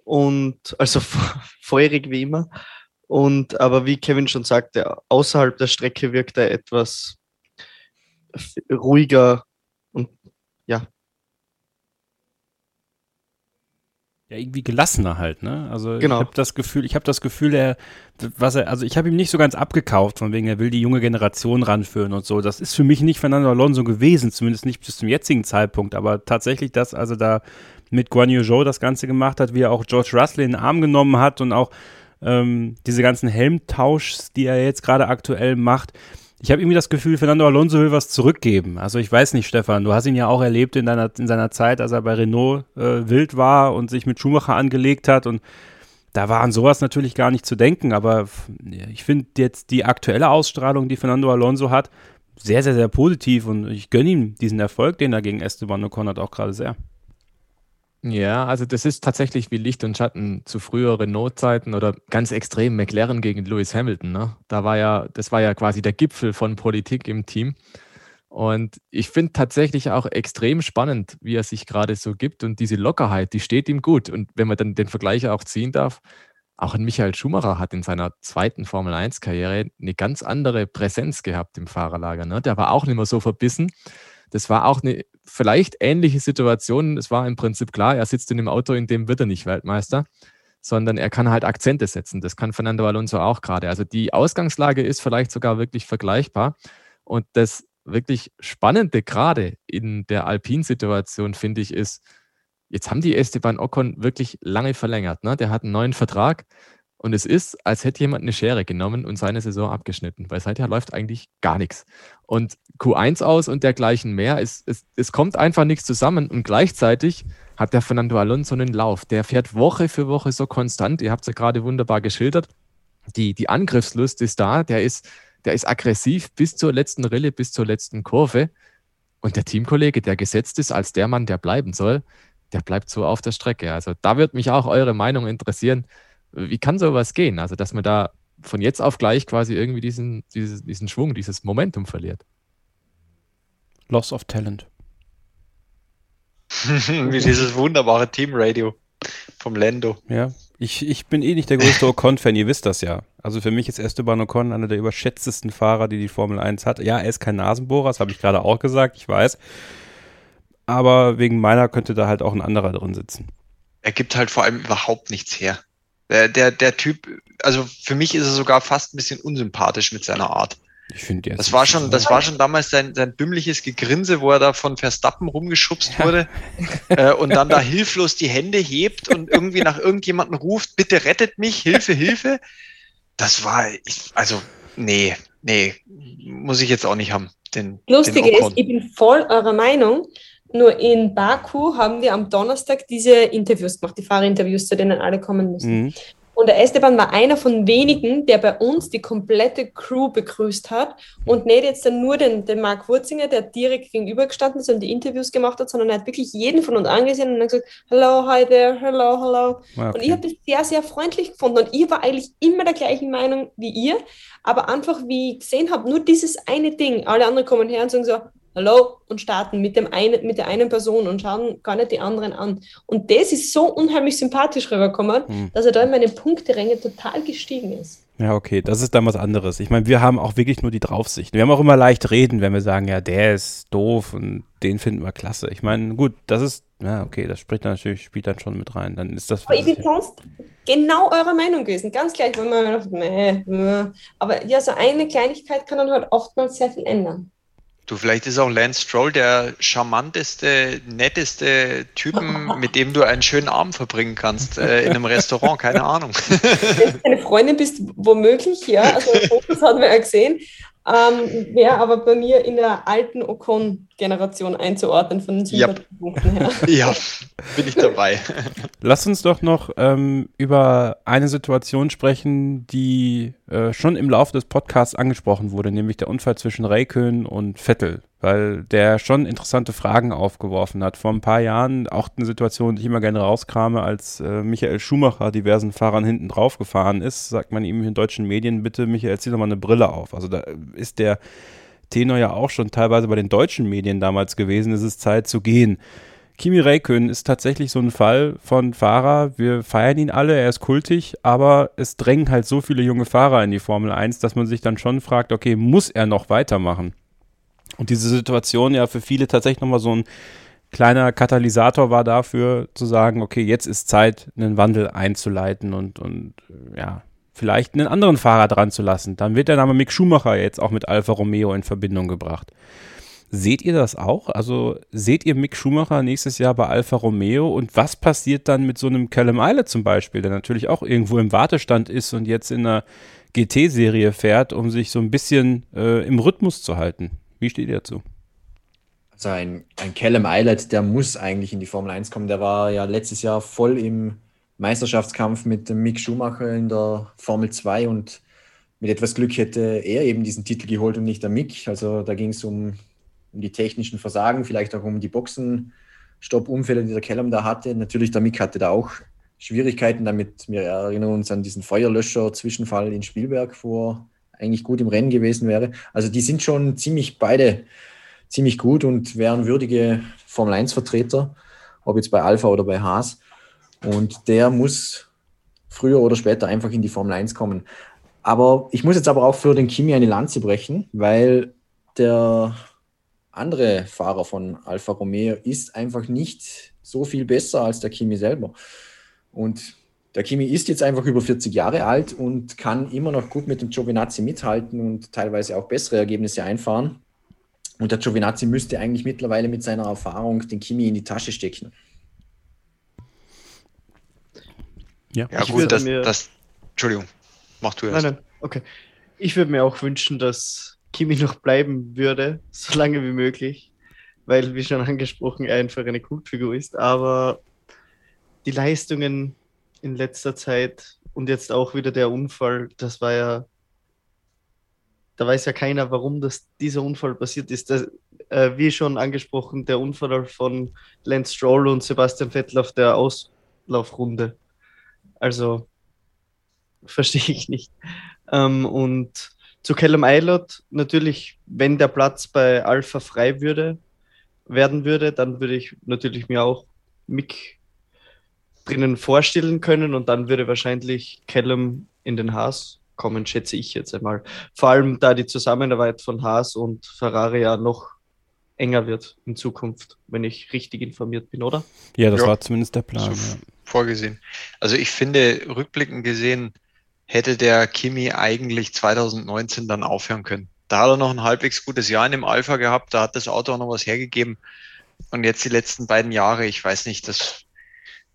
S5: und also feurig wie immer. Und aber wie Kevin schon sagte, außerhalb der Strecke wirkt er etwas ruhiger ja.
S1: Ja, irgendwie gelassener halt, ne? Also
S5: genau.
S1: ich habe das Gefühl, ich habe das Gefühl, er, was er, also ich habe ihm nicht so ganz abgekauft, von wegen, er will die junge Generation ranführen und so. Das ist für mich nicht Fernando Alonso gewesen, zumindest nicht bis zum jetzigen Zeitpunkt. Aber tatsächlich, dass also da mit Guan Yu Zhou das Ganze gemacht hat, wie er auch George Russell in den Arm genommen hat und auch ähm, diese ganzen Helmtauschs, die er jetzt gerade aktuell macht, ich habe irgendwie das Gefühl, Fernando Alonso will was zurückgeben. Also ich weiß nicht, Stefan, du hast ihn ja auch erlebt in, deiner, in seiner Zeit, als er bei Renault äh, wild war und sich mit Schumacher angelegt hat und da war an sowas natürlich gar nicht zu denken, aber ich finde jetzt die aktuelle Ausstrahlung, die Fernando Alonso hat, sehr, sehr, sehr positiv und ich gönne ihm diesen Erfolg, den er gegen Esteban Ocon hat, auch gerade sehr.
S2: Ja, also das ist tatsächlich wie Licht und Schatten zu früheren Notzeiten oder ganz extrem McLaren gegen Lewis Hamilton. Ne? Da war ja, das war ja quasi der Gipfel von Politik im Team. Und ich finde tatsächlich auch extrem spannend, wie er sich gerade so gibt und diese Lockerheit, die steht ihm gut. Und wenn man dann den Vergleich auch ziehen darf, auch ein Michael Schumacher hat in seiner zweiten Formel 1-Karriere eine ganz andere Präsenz gehabt im Fahrerlager. Ne? Der war auch nicht mehr so verbissen. Das war auch eine vielleicht ähnliche Situation. Es war im Prinzip klar, er sitzt in dem Auto, in dem wird er nicht Weltmeister, sondern er kann halt Akzente setzen. Das kann Fernando Alonso auch gerade. Also die Ausgangslage ist vielleicht sogar wirklich vergleichbar. Und das wirklich Spannende gerade in der Alpin-Situation, finde ich, ist, jetzt haben die Esteban Ocon wirklich lange verlängert. Ne? Der hat einen neuen Vertrag und es ist, als hätte jemand eine Schere genommen und seine Saison abgeschnitten, weil seither läuft eigentlich gar nichts. Und Q1 aus und dergleichen mehr, es, es, es kommt einfach nichts zusammen und gleichzeitig hat der Fernando Alonso einen Lauf. Der fährt Woche für Woche so konstant. Ihr habt es ja gerade wunderbar geschildert. Die, die Angriffslust ist da, der ist, der ist aggressiv bis zur letzten Rille, bis zur letzten Kurve. Und der Teamkollege, der gesetzt ist als der Mann, der bleiben soll, der bleibt so auf der Strecke. Also da wird mich auch eure Meinung interessieren. Wie kann sowas gehen? Also, dass man da von jetzt auf gleich quasi irgendwie diesen, diesen, diesen Schwung, dieses Momentum verliert.
S1: Loss of Talent.
S6: Wie dieses wunderbare Teamradio vom Lendo.
S1: Ja, ich, ich bin eh nicht der größte Ocon-Fan, ihr wisst das ja. Also für mich ist Esteban Ocon einer der überschätztesten Fahrer, die die Formel 1 hat. Ja, er ist kein Nasenbohrer, das habe ich gerade auch gesagt, ich weiß. Aber wegen meiner könnte da halt auch ein anderer drin sitzen.
S6: Er gibt halt vor allem überhaupt nichts her. Der, der, der Typ, also für mich ist er sogar fast ein bisschen unsympathisch mit seiner Art.
S1: Ich finde
S6: das war schon, das war schon damals sein, sein dümmliches Gegrinse, wo er da von Verstappen rumgeschubst ja. wurde äh, und dann da hilflos die Hände hebt und irgendwie nach irgendjemanden ruft, bitte rettet mich, Hilfe, Hilfe. Das war, ich, also, nee, nee, muss ich jetzt auch nicht haben. Den,
S3: Lustige den ist, ich bin voll eurer Meinung. Nur in Baku haben wir am Donnerstag diese Interviews gemacht, die Fahrerinterviews, zu denen alle kommen müssen. Mhm. Und der Esteban war einer von wenigen, der bei uns die komplette Crew begrüßt hat und nicht jetzt dann nur den, den Marc Wurzinger, der direkt gegenüber gestanden ist und die Interviews gemacht hat, sondern er hat wirklich jeden von uns angesehen und dann gesagt, hello, hi there, hello, hello.
S1: Ah,
S3: Und ich habe das sehr, sehr freundlich gefunden und ich war eigentlich immer der gleichen Meinung wie ihr, aber einfach, wie ich gesehen habe, nur dieses eine Ding, alle anderen kommen her und sagen so, Hallo und starten mit, dem einen, mit der einen Person und schauen gar nicht die anderen an. Und das ist so unheimlich sympathisch rübergekommen,
S1: Hm.
S3: dass er da in meine Punkteränge total gestiegen ist.
S1: Ja, okay, das ist dann was anderes. Ich meine, wir haben auch wirklich nur die Draufsicht. Wir haben auch immer leicht reden, wenn wir sagen, ja, der ist doof und den finden wir klasse. Ich meine, gut, das ist, ja, okay, das spricht dann natürlich, spielt dann schon mit rein. Dann ist das.
S3: Aber ich bin sonst genau eurer Meinung gewesen. Ganz gleich, wenn man dachte, nee, nee. aber ja, so eine Kleinigkeit kann dann halt oftmals sehr viel ändern.
S6: Du, vielleicht ist auch Lance Stroll der charmanteste, netteste Typen, mit dem du einen schönen Abend verbringen kannst äh, in einem Restaurant, keine Ahnung.
S3: Wenn du eine Freundin bist, womöglich, ja, also das hat man ja gesehen, ähm, wäre aber bei mir in der alten Ocon-Generation einzuordnen von den
S6: Ja.
S3: Sympathiepunkten her.
S6: ja, bin ich dabei.
S1: Lass uns doch noch ähm, über eine Situation sprechen, die äh, schon im Laufe des Podcasts angesprochen wurde, nämlich der Unfall zwischen Räikkönen und Vettel, weil der schon interessante Fragen aufgeworfen hat. Vor ein paar Jahren auch eine Situation, die ich immer gerne rauskrame, als äh, Michael Schumacher diversen Fahrern hinten drauf gefahren ist, sagt man ihm in deutschen Medien, bitte Michael, zieh doch mal eine Brille auf. Also da ist der Tenor ja auch schon teilweise bei den deutschen Medien damals gewesen, es ist Zeit zu gehen. Kimi Räikkönen ist tatsächlich so ein Fall von Fahrer. Wir feiern ihn alle, er ist kultig, aber es drängen halt so viele junge Fahrer in die Formel 1, dass man sich dann schon fragt, okay, muss er noch weitermachen? Und diese Situation ja für viele tatsächlich nochmal so ein kleiner Katalysator war dafür zu sagen, okay, jetzt ist Zeit, einen Wandel einzuleiten und, und äh, ja, vielleicht einen anderen Fahrer dran zu lassen. Dann wird der Name Mick Schumacher jetzt auch mit Alfa Romeo in Verbindung gebracht. Seht ihr das auch? Also seht ihr Mick Schumacher nächstes Jahr bei Alfa Romeo und was passiert dann mit so einem Callum Eilert zum Beispiel, der natürlich auch irgendwo im Wartestand ist und jetzt in einer GT-Serie fährt, um sich so ein bisschen äh, im Rhythmus zu halten? Wie steht ihr dazu?
S4: Also ein, ein Callum Eilert, der muss eigentlich in die Formel 1 kommen. Der war ja letztes Jahr voll im Meisterschaftskampf mit dem Mick Schumacher in der Formel 2 und mit etwas Glück hätte er eben diesen Titel geholt und nicht der Mick. Also da ging es um, um die technischen Versagen, vielleicht auch um die Boxenstopp-Unfälle, die der Callum da hatte. Natürlich, der Mick hatte da auch Schwierigkeiten damit. Wir erinnern uns an diesen Feuerlöscher-Zwischenfall in Spielberg, wo er eigentlich gut im Rennen gewesen wäre. Also die sind schon ziemlich beide ziemlich gut und wären würdige Formel 1-Vertreter, ob jetzt bei Alpha oder bei Haas. Und der muss früher oder später einfach in die Formel 1 kommen. Aber ich muss jetzt aber auch für den Kimi eine Lanze brechen, weil der andere Fahrer von Alfa Romeo ist einfach nicht so viel besser als der Kimi selber. Und der Kimi ist jetzt einfach über 40 Jahre alt und kann immer noch gut mit dem Giovinazzi mithalten und teilweise auch bessere Ergebnisse einfahren. Und der Giovinazzi müsste eigentlich mittlerweile mit seiner Erfahrung den Kimi in die Tasche stecken.
S1: Ja,
S6: Ja,
S5: Ich
S6: gut,
S5: würde
S6: das,
S5: mir-
S6: das. Entschuldigung, mach du
S5: Nein,
S6: erst.
S5: nein, okay. Ich würde mir auch wünschen, dass Kimi noch bleiben würde, so lange wie möglich, weil, wie schon angesprochen, er einfach eine Kultfigur ist. Aber die Leistungen in letzter Zeit und jetzt auch wieder der Unfall, das war ja, da weiß ja keiner, warum das, dieser Unfall passiert ist. Das, äh, wie schon angesprochen, der Unfall von Lance Stroll und Sebastian Vettel auf der Auslaufrunde. Also verstehe ich nicht. Ähm, und zu Callum Eilert, natürlich, wenn der Platz bei Alpha frei würde, werden würde, dann würde ich natürlich mir auch Mick drinnen vorstellen können und dann würde wahrscheinlich Callum in den Haas kommen, schätze ich jetzt einmal. Vor allem, da die Zusammenarbeit von Haas und Ferrari ja noch enger wird in Zukunft, wenn ich richtig informiert bin, oder?
S1: Ja, das
S6: Ja.
S1: war zumindest der Plan.
S6: So
S1: ja.
S6: vorgesehen. Also ich finde, rückblickend gesehen, hätte der Kimi eigentlich 2019 dann aufhören können. Da hat er noch ein halbwegs gutes Jahr in dem Alpha gehabt, da hat das Auto auch noch was hergegeben. Und jetzt die letzten beiden Jahre, ich weiß nicht, das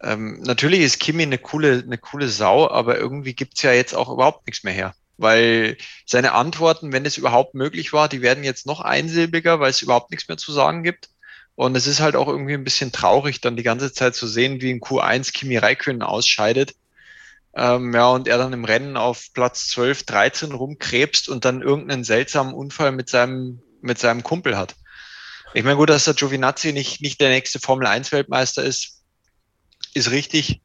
S6: ähm, natürlich ist Kimi eine coole, eine coole Sau, aber irgendwie gibt's ja jetzt auch überhaupt nichts mehr her. Weil seine Antworten, wenn es überhaupt möglich war, die werden jetzt noch einsilbiger, weil es überhaupt nichts mehr zu sagen gibt. Und es ist halt auch irgendwie ein bisschen traurig, dann die ganze Zeit zu sehen, wie in Q1 Kimi Räikkönen ausscheidet. Ähm, ja, und er dann im Rennen auf Platz 12, 13 rumkrebst und dann irgendeinen seltsamen Unfall mit seinem, mit seinem Kumpel hat. Ich meine, gut, dass der Giovinazzi nicht, nicht der nächste Formel 1 Weltmeister ist, ist richtig.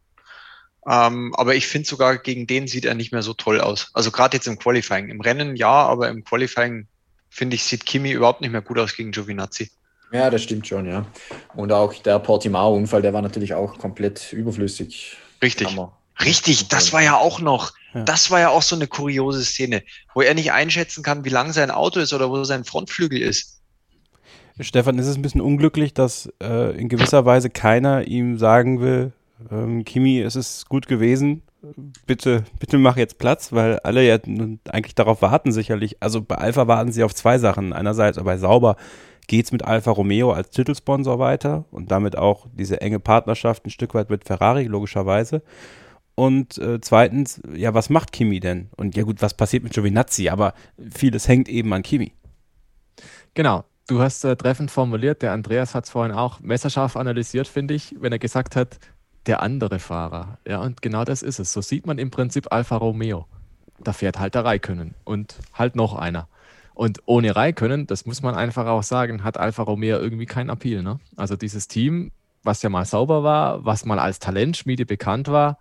S6: Ähm, aber ich finde sogar, gegen den sieht er nicht mehr so toll aus. Also gerade jetzt im Qualifying. Im Rennen ja, aber im Qualifying finde ich, sieht Kimi überhaupt nicht mehr gut aus gegen Giovinazzi.
S4: Ja, das stimmt schon, ja. Und auch der Portimao-Unfall, der war natürlich auch komplett überflüssig.
S6: Richtig. Richtig, das war ja auch noch, ja. das war ja auch so eine kuriose Szene, wo er nicht einschätzen kann, wie lang sein Auto ist oder wo sein Frontflügel ist.
S1: Stefan, ist es ein bisschen unglücklich, dass äh, in gewisser Weise keiner ihm sagen will, ähm, Kimi, es ist gut gewesen, bitte, bitte mach jetzt Platz, weil alle ja eigentlich darauf warten sicherlich. Also bei Alpha warten sie auf zwei Sachen. Einerseits bei Sauber geht es mit Alfa Romeo als Titelsponsor weiter und damit auch diese enge Partnerschaft ein Stück weit mit Ferrari, logischerweise. Und äh, zweitens, ja, was macht Kimi denn? Und ja gut, was passiert mit Giovinazzi? Aber vieles hängt eben an Kimi.
S2: Genau, du hast äh, treffend formuliert, der Andreas hat es vorhin auch messerscharf analysiert, finde ich, wenn er gesagt hat, der andere Fahrer. Ja, und genau das ist es. So sieht man im Prinzip Alfa Romeo. Da fährt halt der Raikönnen und halt noch einer. Und ohne Raikönnen, das muss man einfach auch sagen, hat Alfa Romeo irgendwie keinen Appeal. Ne? Also dieses Team, was ja mal sauber war, was mal als Talentschmiede bekannt war,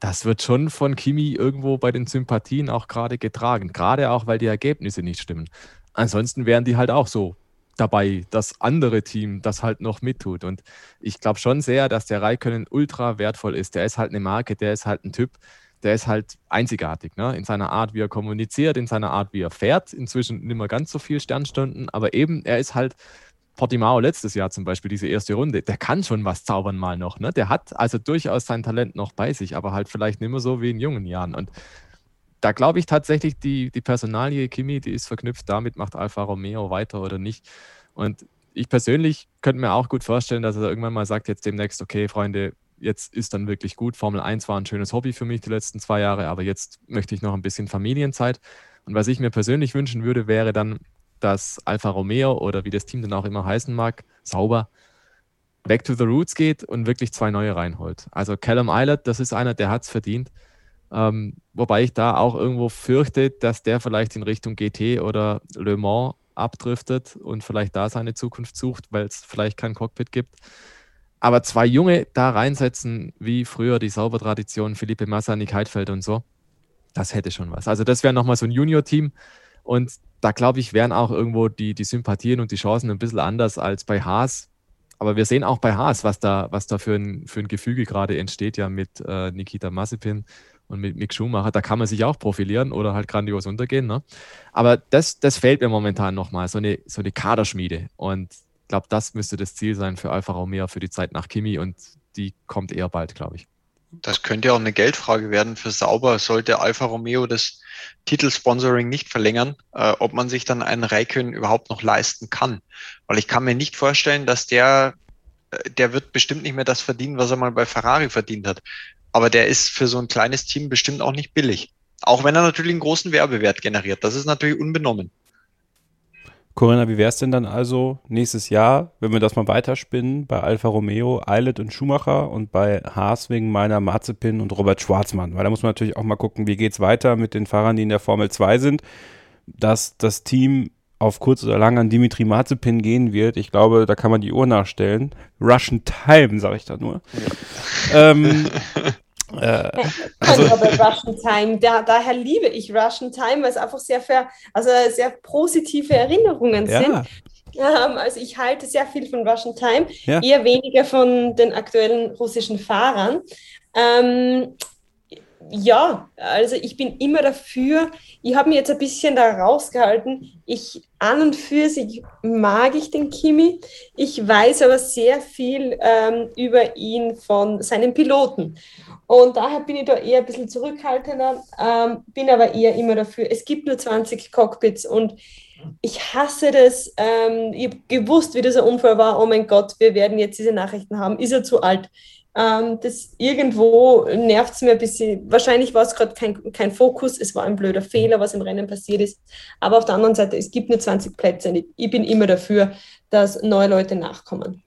S2: das wird schon von Kimi irgendwo bei den Sympathien auch gerade getragen. Gerade auch, weil die Ergebnisse nicht stimmen. Ansonsten wären die halt auch so dabei, das andere Team das halt noch mittut. Und ich glaube schon sehr, dass der Raikönnen ultra wertvoll ist. Der ist halt eine Marke, der ist halt ein Typ, der ist halt einzigartig, ne? in seiner Art, wie er kommuniziert, in seiner Art, wie er fährt. Inzwischen nicht mehr ganz so viel Sternstunden, aber eben, er ist halt Portimao letztes Jahr zum Beispiel, diese erste Runde, der kann schon was zaubern mal noch. Ne? Der hat also durchaus sein Talent noch bei sich, aber halt vielleicht nicht mehr so wie in jungen Jahren. Und da glaube ich tatsächlich, die, die Personalie Kimi, die ist verknüpft damit, macht Alfa Romeo weiter oder nicht. Und ich persönlich könnte mir auch gut vorstellen, dass er irgendwann mal sagt, jetzt demnächst, okay, Freunde, jetzt ist dann wirklich gut. Formel 1 war ein schönes Hobby für mich die letzten zwei Jahre, aber jetzt möchte ich noch ein bisschen Familienzeit. Und was ich mir persönlich wünschen würde, wäre dann, dass Alfa Romeo oder wie das Team dann auch immer heißen mag, sauber, back to the roots geht und wirklich zwei neue reinholt. Also Callum Eilert, das ist einer, der hat es verdient. Ähm, wobei ich da auch irgendwo fürchte, dass der vielleicht in Richtung GT oder Le Mans abdriftet und vielleicht da seine Zukunft sucht, weil es vielleicht kein Cockpit gibt. Aber zwei Junge da reinsetzen, wie früher die Saubertradition, Philippe Massa, Nick Heidfeld und so, das hätte schon was. Also das wäre nochmal so ein Junior-Team und da glaube ich, wären auch irgendwo die, die Sympathien und die Chancen ein bisschen anders als bei Haas. Aber wir sehen auch bei Haas, was da, was da für ein, für ein Gefüge gerade entsteht, ja mit äh, Nikita Mazepin und mit Mick Schumacher, da kann man sich auch profilieren oder halt grandios untergehen. Ne? Aber das, das fehlt mir momentan nochmal, so eine, so eine Kaderschmiede. Und ich glaube, das müsste das Ziel sein für Alfa Romeo für die Zeit nach Kimi und die kommt eher bald, glaube ich.
S6: Das könnte auch eine Geldfrage werden für Sauber, sollte Alfa Romeo das Titelsponsoring nicht verlängern, äh, ob man sich dann einen Raikön überhaupt noch leisten kann. Weil ich kann mir nicht vorstellen, dass der, der wird bestimmt nicht mehr das verdienen, was er mal bei Ferrari verdient hat. Aber der ist für so ein kleines Team bestimmt auch nicht billig. Auch wenn er natürlich einen großen Werbewert generiert. Das ist natürlich unbenommen.
S1: Corinna, wie wäre es denn dann also nächstes Jahr, wenn wir das mal weiterspinnen, bei Alfa Romeo, Eilert und Schumacher und bei Haas wegen meiner Mazepin und Robert Schwarzmann? Weil da muss man natürlich auch mal gucken, wie geht es weiter mit den Fahrern, die in der Formel 2 sind. Dass das Team auf kurz oder lang an Dimitri Mazepin gehen wird, ich glaube, da kann man die Uhr nachstellen. Russian Time, sage ich da nur. Ja. Ähm,
S3: Äh, also, Russian Time. Da, daher liebe ich Russian Time, weil es einfach sehr, für, also sehr positive Erinnerungen ja. sind. Ähm, also ich halte sehr viel von Russian Time, ja. eher weniger von den aktuellen russischen Fahrern. Ähm, ja, also ich bin immer dafür. Ich habe mir jetzt ein bisschen da rausgehalten. Ich an und für sich mag ich den Kimi. Ich weiß aber sehr viel ähm, über ihn von seinen Piloten. Und daher bin ich da eher ein bisschen zurückhaltender, ähm, bin aber eher immer dafür. Es gibt nur 20 Cockpits und ich hasse das. Ähm, ich habe gewusst, wie dieser Unfall war. Oh mein Gott, wir werden jetzt diese Nachrichten haben. Ist er zu alt? Ähm, das irgendwo nervt es mir ein bisschen. Wahrscheinlich war es gerade kein, kein Fokus. Es war ein blöder Fehler, was im Rennen passiert ist. Aber auf der anderen Seite, es gibt nur 20 Plätze. Und ich, bin immer dafür, dass neue Leute nachkommen.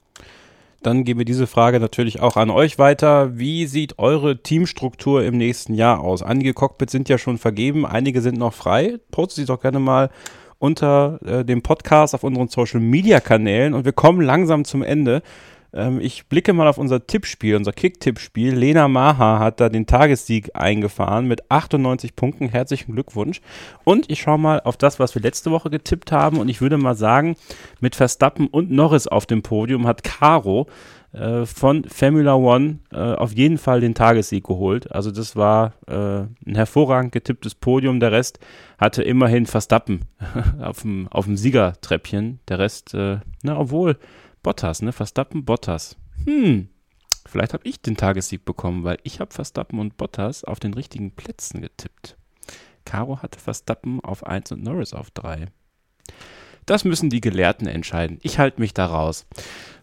S1: dann geben wir diese Frage natürlich auch an euch weiter. Wie sieht eure Teamstruktur im nächsten Jahr aus? Einige Cockpits sind ja schon vergeben, einige sind noch frei. Postet sie doch gerne mal unter äh, dem Podcast auf unseren Social Media Kanälen und wir kommen langsam zum Ende. Ähm, ich blicke mal auf unser Tippspiel, unser Kick-Tippspiel. Lena Maha hat da den Tagessieg eingefahren mit 98 Punkten. Herzlichen Glückwunsch. Und ich schaue mal auf das, was wir letzte Woche getippt haben. Und ich würde mal sagen, mit Verstappen und Norris auf dem Podium hat Caro äh, von Formula One äh, auf jeden Fall den Tagessieg geholt. Also das war äh, ein hervorragend getipptes Podium. Der Rest hatte immerhin Verstappen auf dem, auf dem Siegertreppchen. Der Rest, äh, na obwohl, Bottas, ne? Verstappen, Bottas. Hm, vielleicht habe ich den Tagessieg bekommen, weil ich habe Verstappen und Bottas auf den richtigen Plätzen getippt. Caro hatte Verstappen auf 1 und Norris auf 3. Das müssen die Gelehrten entscheiden. Ich halte mich da raus.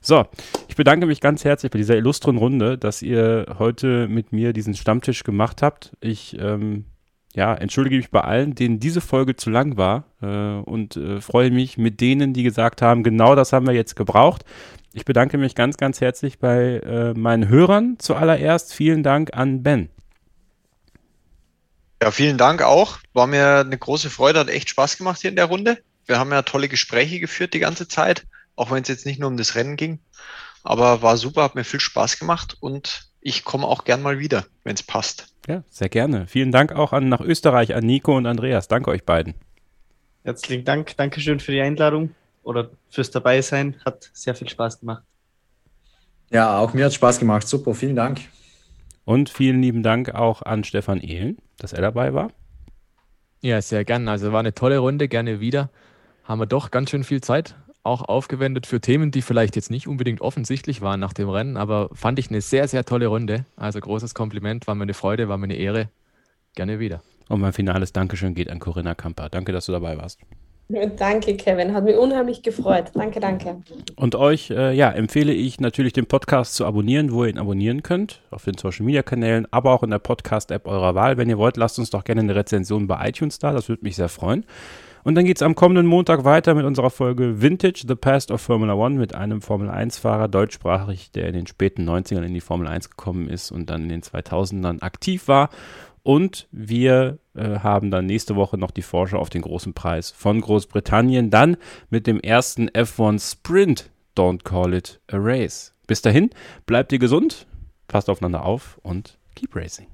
S1: So, ich bedanke mich ganz herzlich bei dieser illustren Runde, dass ihr heute mit mir diesen Stammtisch gemacht habt. Ich ähm, ja, entschuldige mich bei allen, denen diese Folge zu lang war äh, und äh, freue mich mit denen, die gesagt haben, genau das haben wir jetzt gebraucht. Ich bedanke mich ganz, ganz herzlich bei äh, meinen Hörern zuallererst. Vielen Dank an Ben.
S6: Ja, vielen Dank auch. War mir eine große Freude, hat echt Spaß gemacht hier in der Runde. Wir haben ja tolle Gespräche geführt die ganze Zeit, auch wenn es jetzt nicht nur um das Rennen ging. Aber war super, hat mir viel Spaß gemacht und ich komme auch gern mal wieder, wenn es passt.
S1: Ja, sehr gerne. Vielen Dank auch an nach Österreich an Nico und Andreas. Danke euch beiden.
S5: Herzlichen Dank. Dankeschön für die Einladung oder fürs Dabeisein. Hat sehr viel Spaß gemacht.
S4: Ja, auch mir hat Spaß gemacht. Super, vielen Dank.
S1: Und vielen lieben Dank auch an Stefan Ehlen, dass er dabei war.
S2: Ja, sehr gern. Also war eine tolle Runde, gerne wieder. Haben wir doch ganz schön viel Zeit auch aufgewendet für Themen, die vielleicht jetzt nicht unbedingt offensichtlich waren nach dem Rennen, aber fand ich eine sehr, sehr tolle Runde. Also großes Kompliment, war mir eine Freude, war mir eine Ehre. Gerne wieder.
S1: Und mein finales Dankeschön geht an Corinna Kamper. Danke, dass du dabei warst.
S3: Danke, Kevin. Hat mich unheimlich gefreut. Danke, danke.
S1: Und euch, äh, ja, empfehle ich natürlich den Podcast zu abonnieren, wo ihr ihn abonnieren könnt, auf den Social Media Kanälen, aber auch in der Podcast-App eurer Wahl. Wenn ihr wollt, lasst uns doch gerne eine Rezension bei iTunes da. Das würde mich sehr freuen. Und dann geht es am kommenden Montag weiter mit unserer Folge Vintage, The Past of Formula One mit einem Formel-1-Fahrer, deutschsprachig, der in den späten 90ern in die Formel 1 gekommen ist und dann in den 2000ern aktiv war. Und wir äh, haben dann nächste Woche noch die Vorschau auf den großen Preis von Großbritannien. Dann mit dem ersten F1 Sprint. Don't call it a race. Bis dahin, bleibt ihr gesund, passt aufeinander auf und keep racing.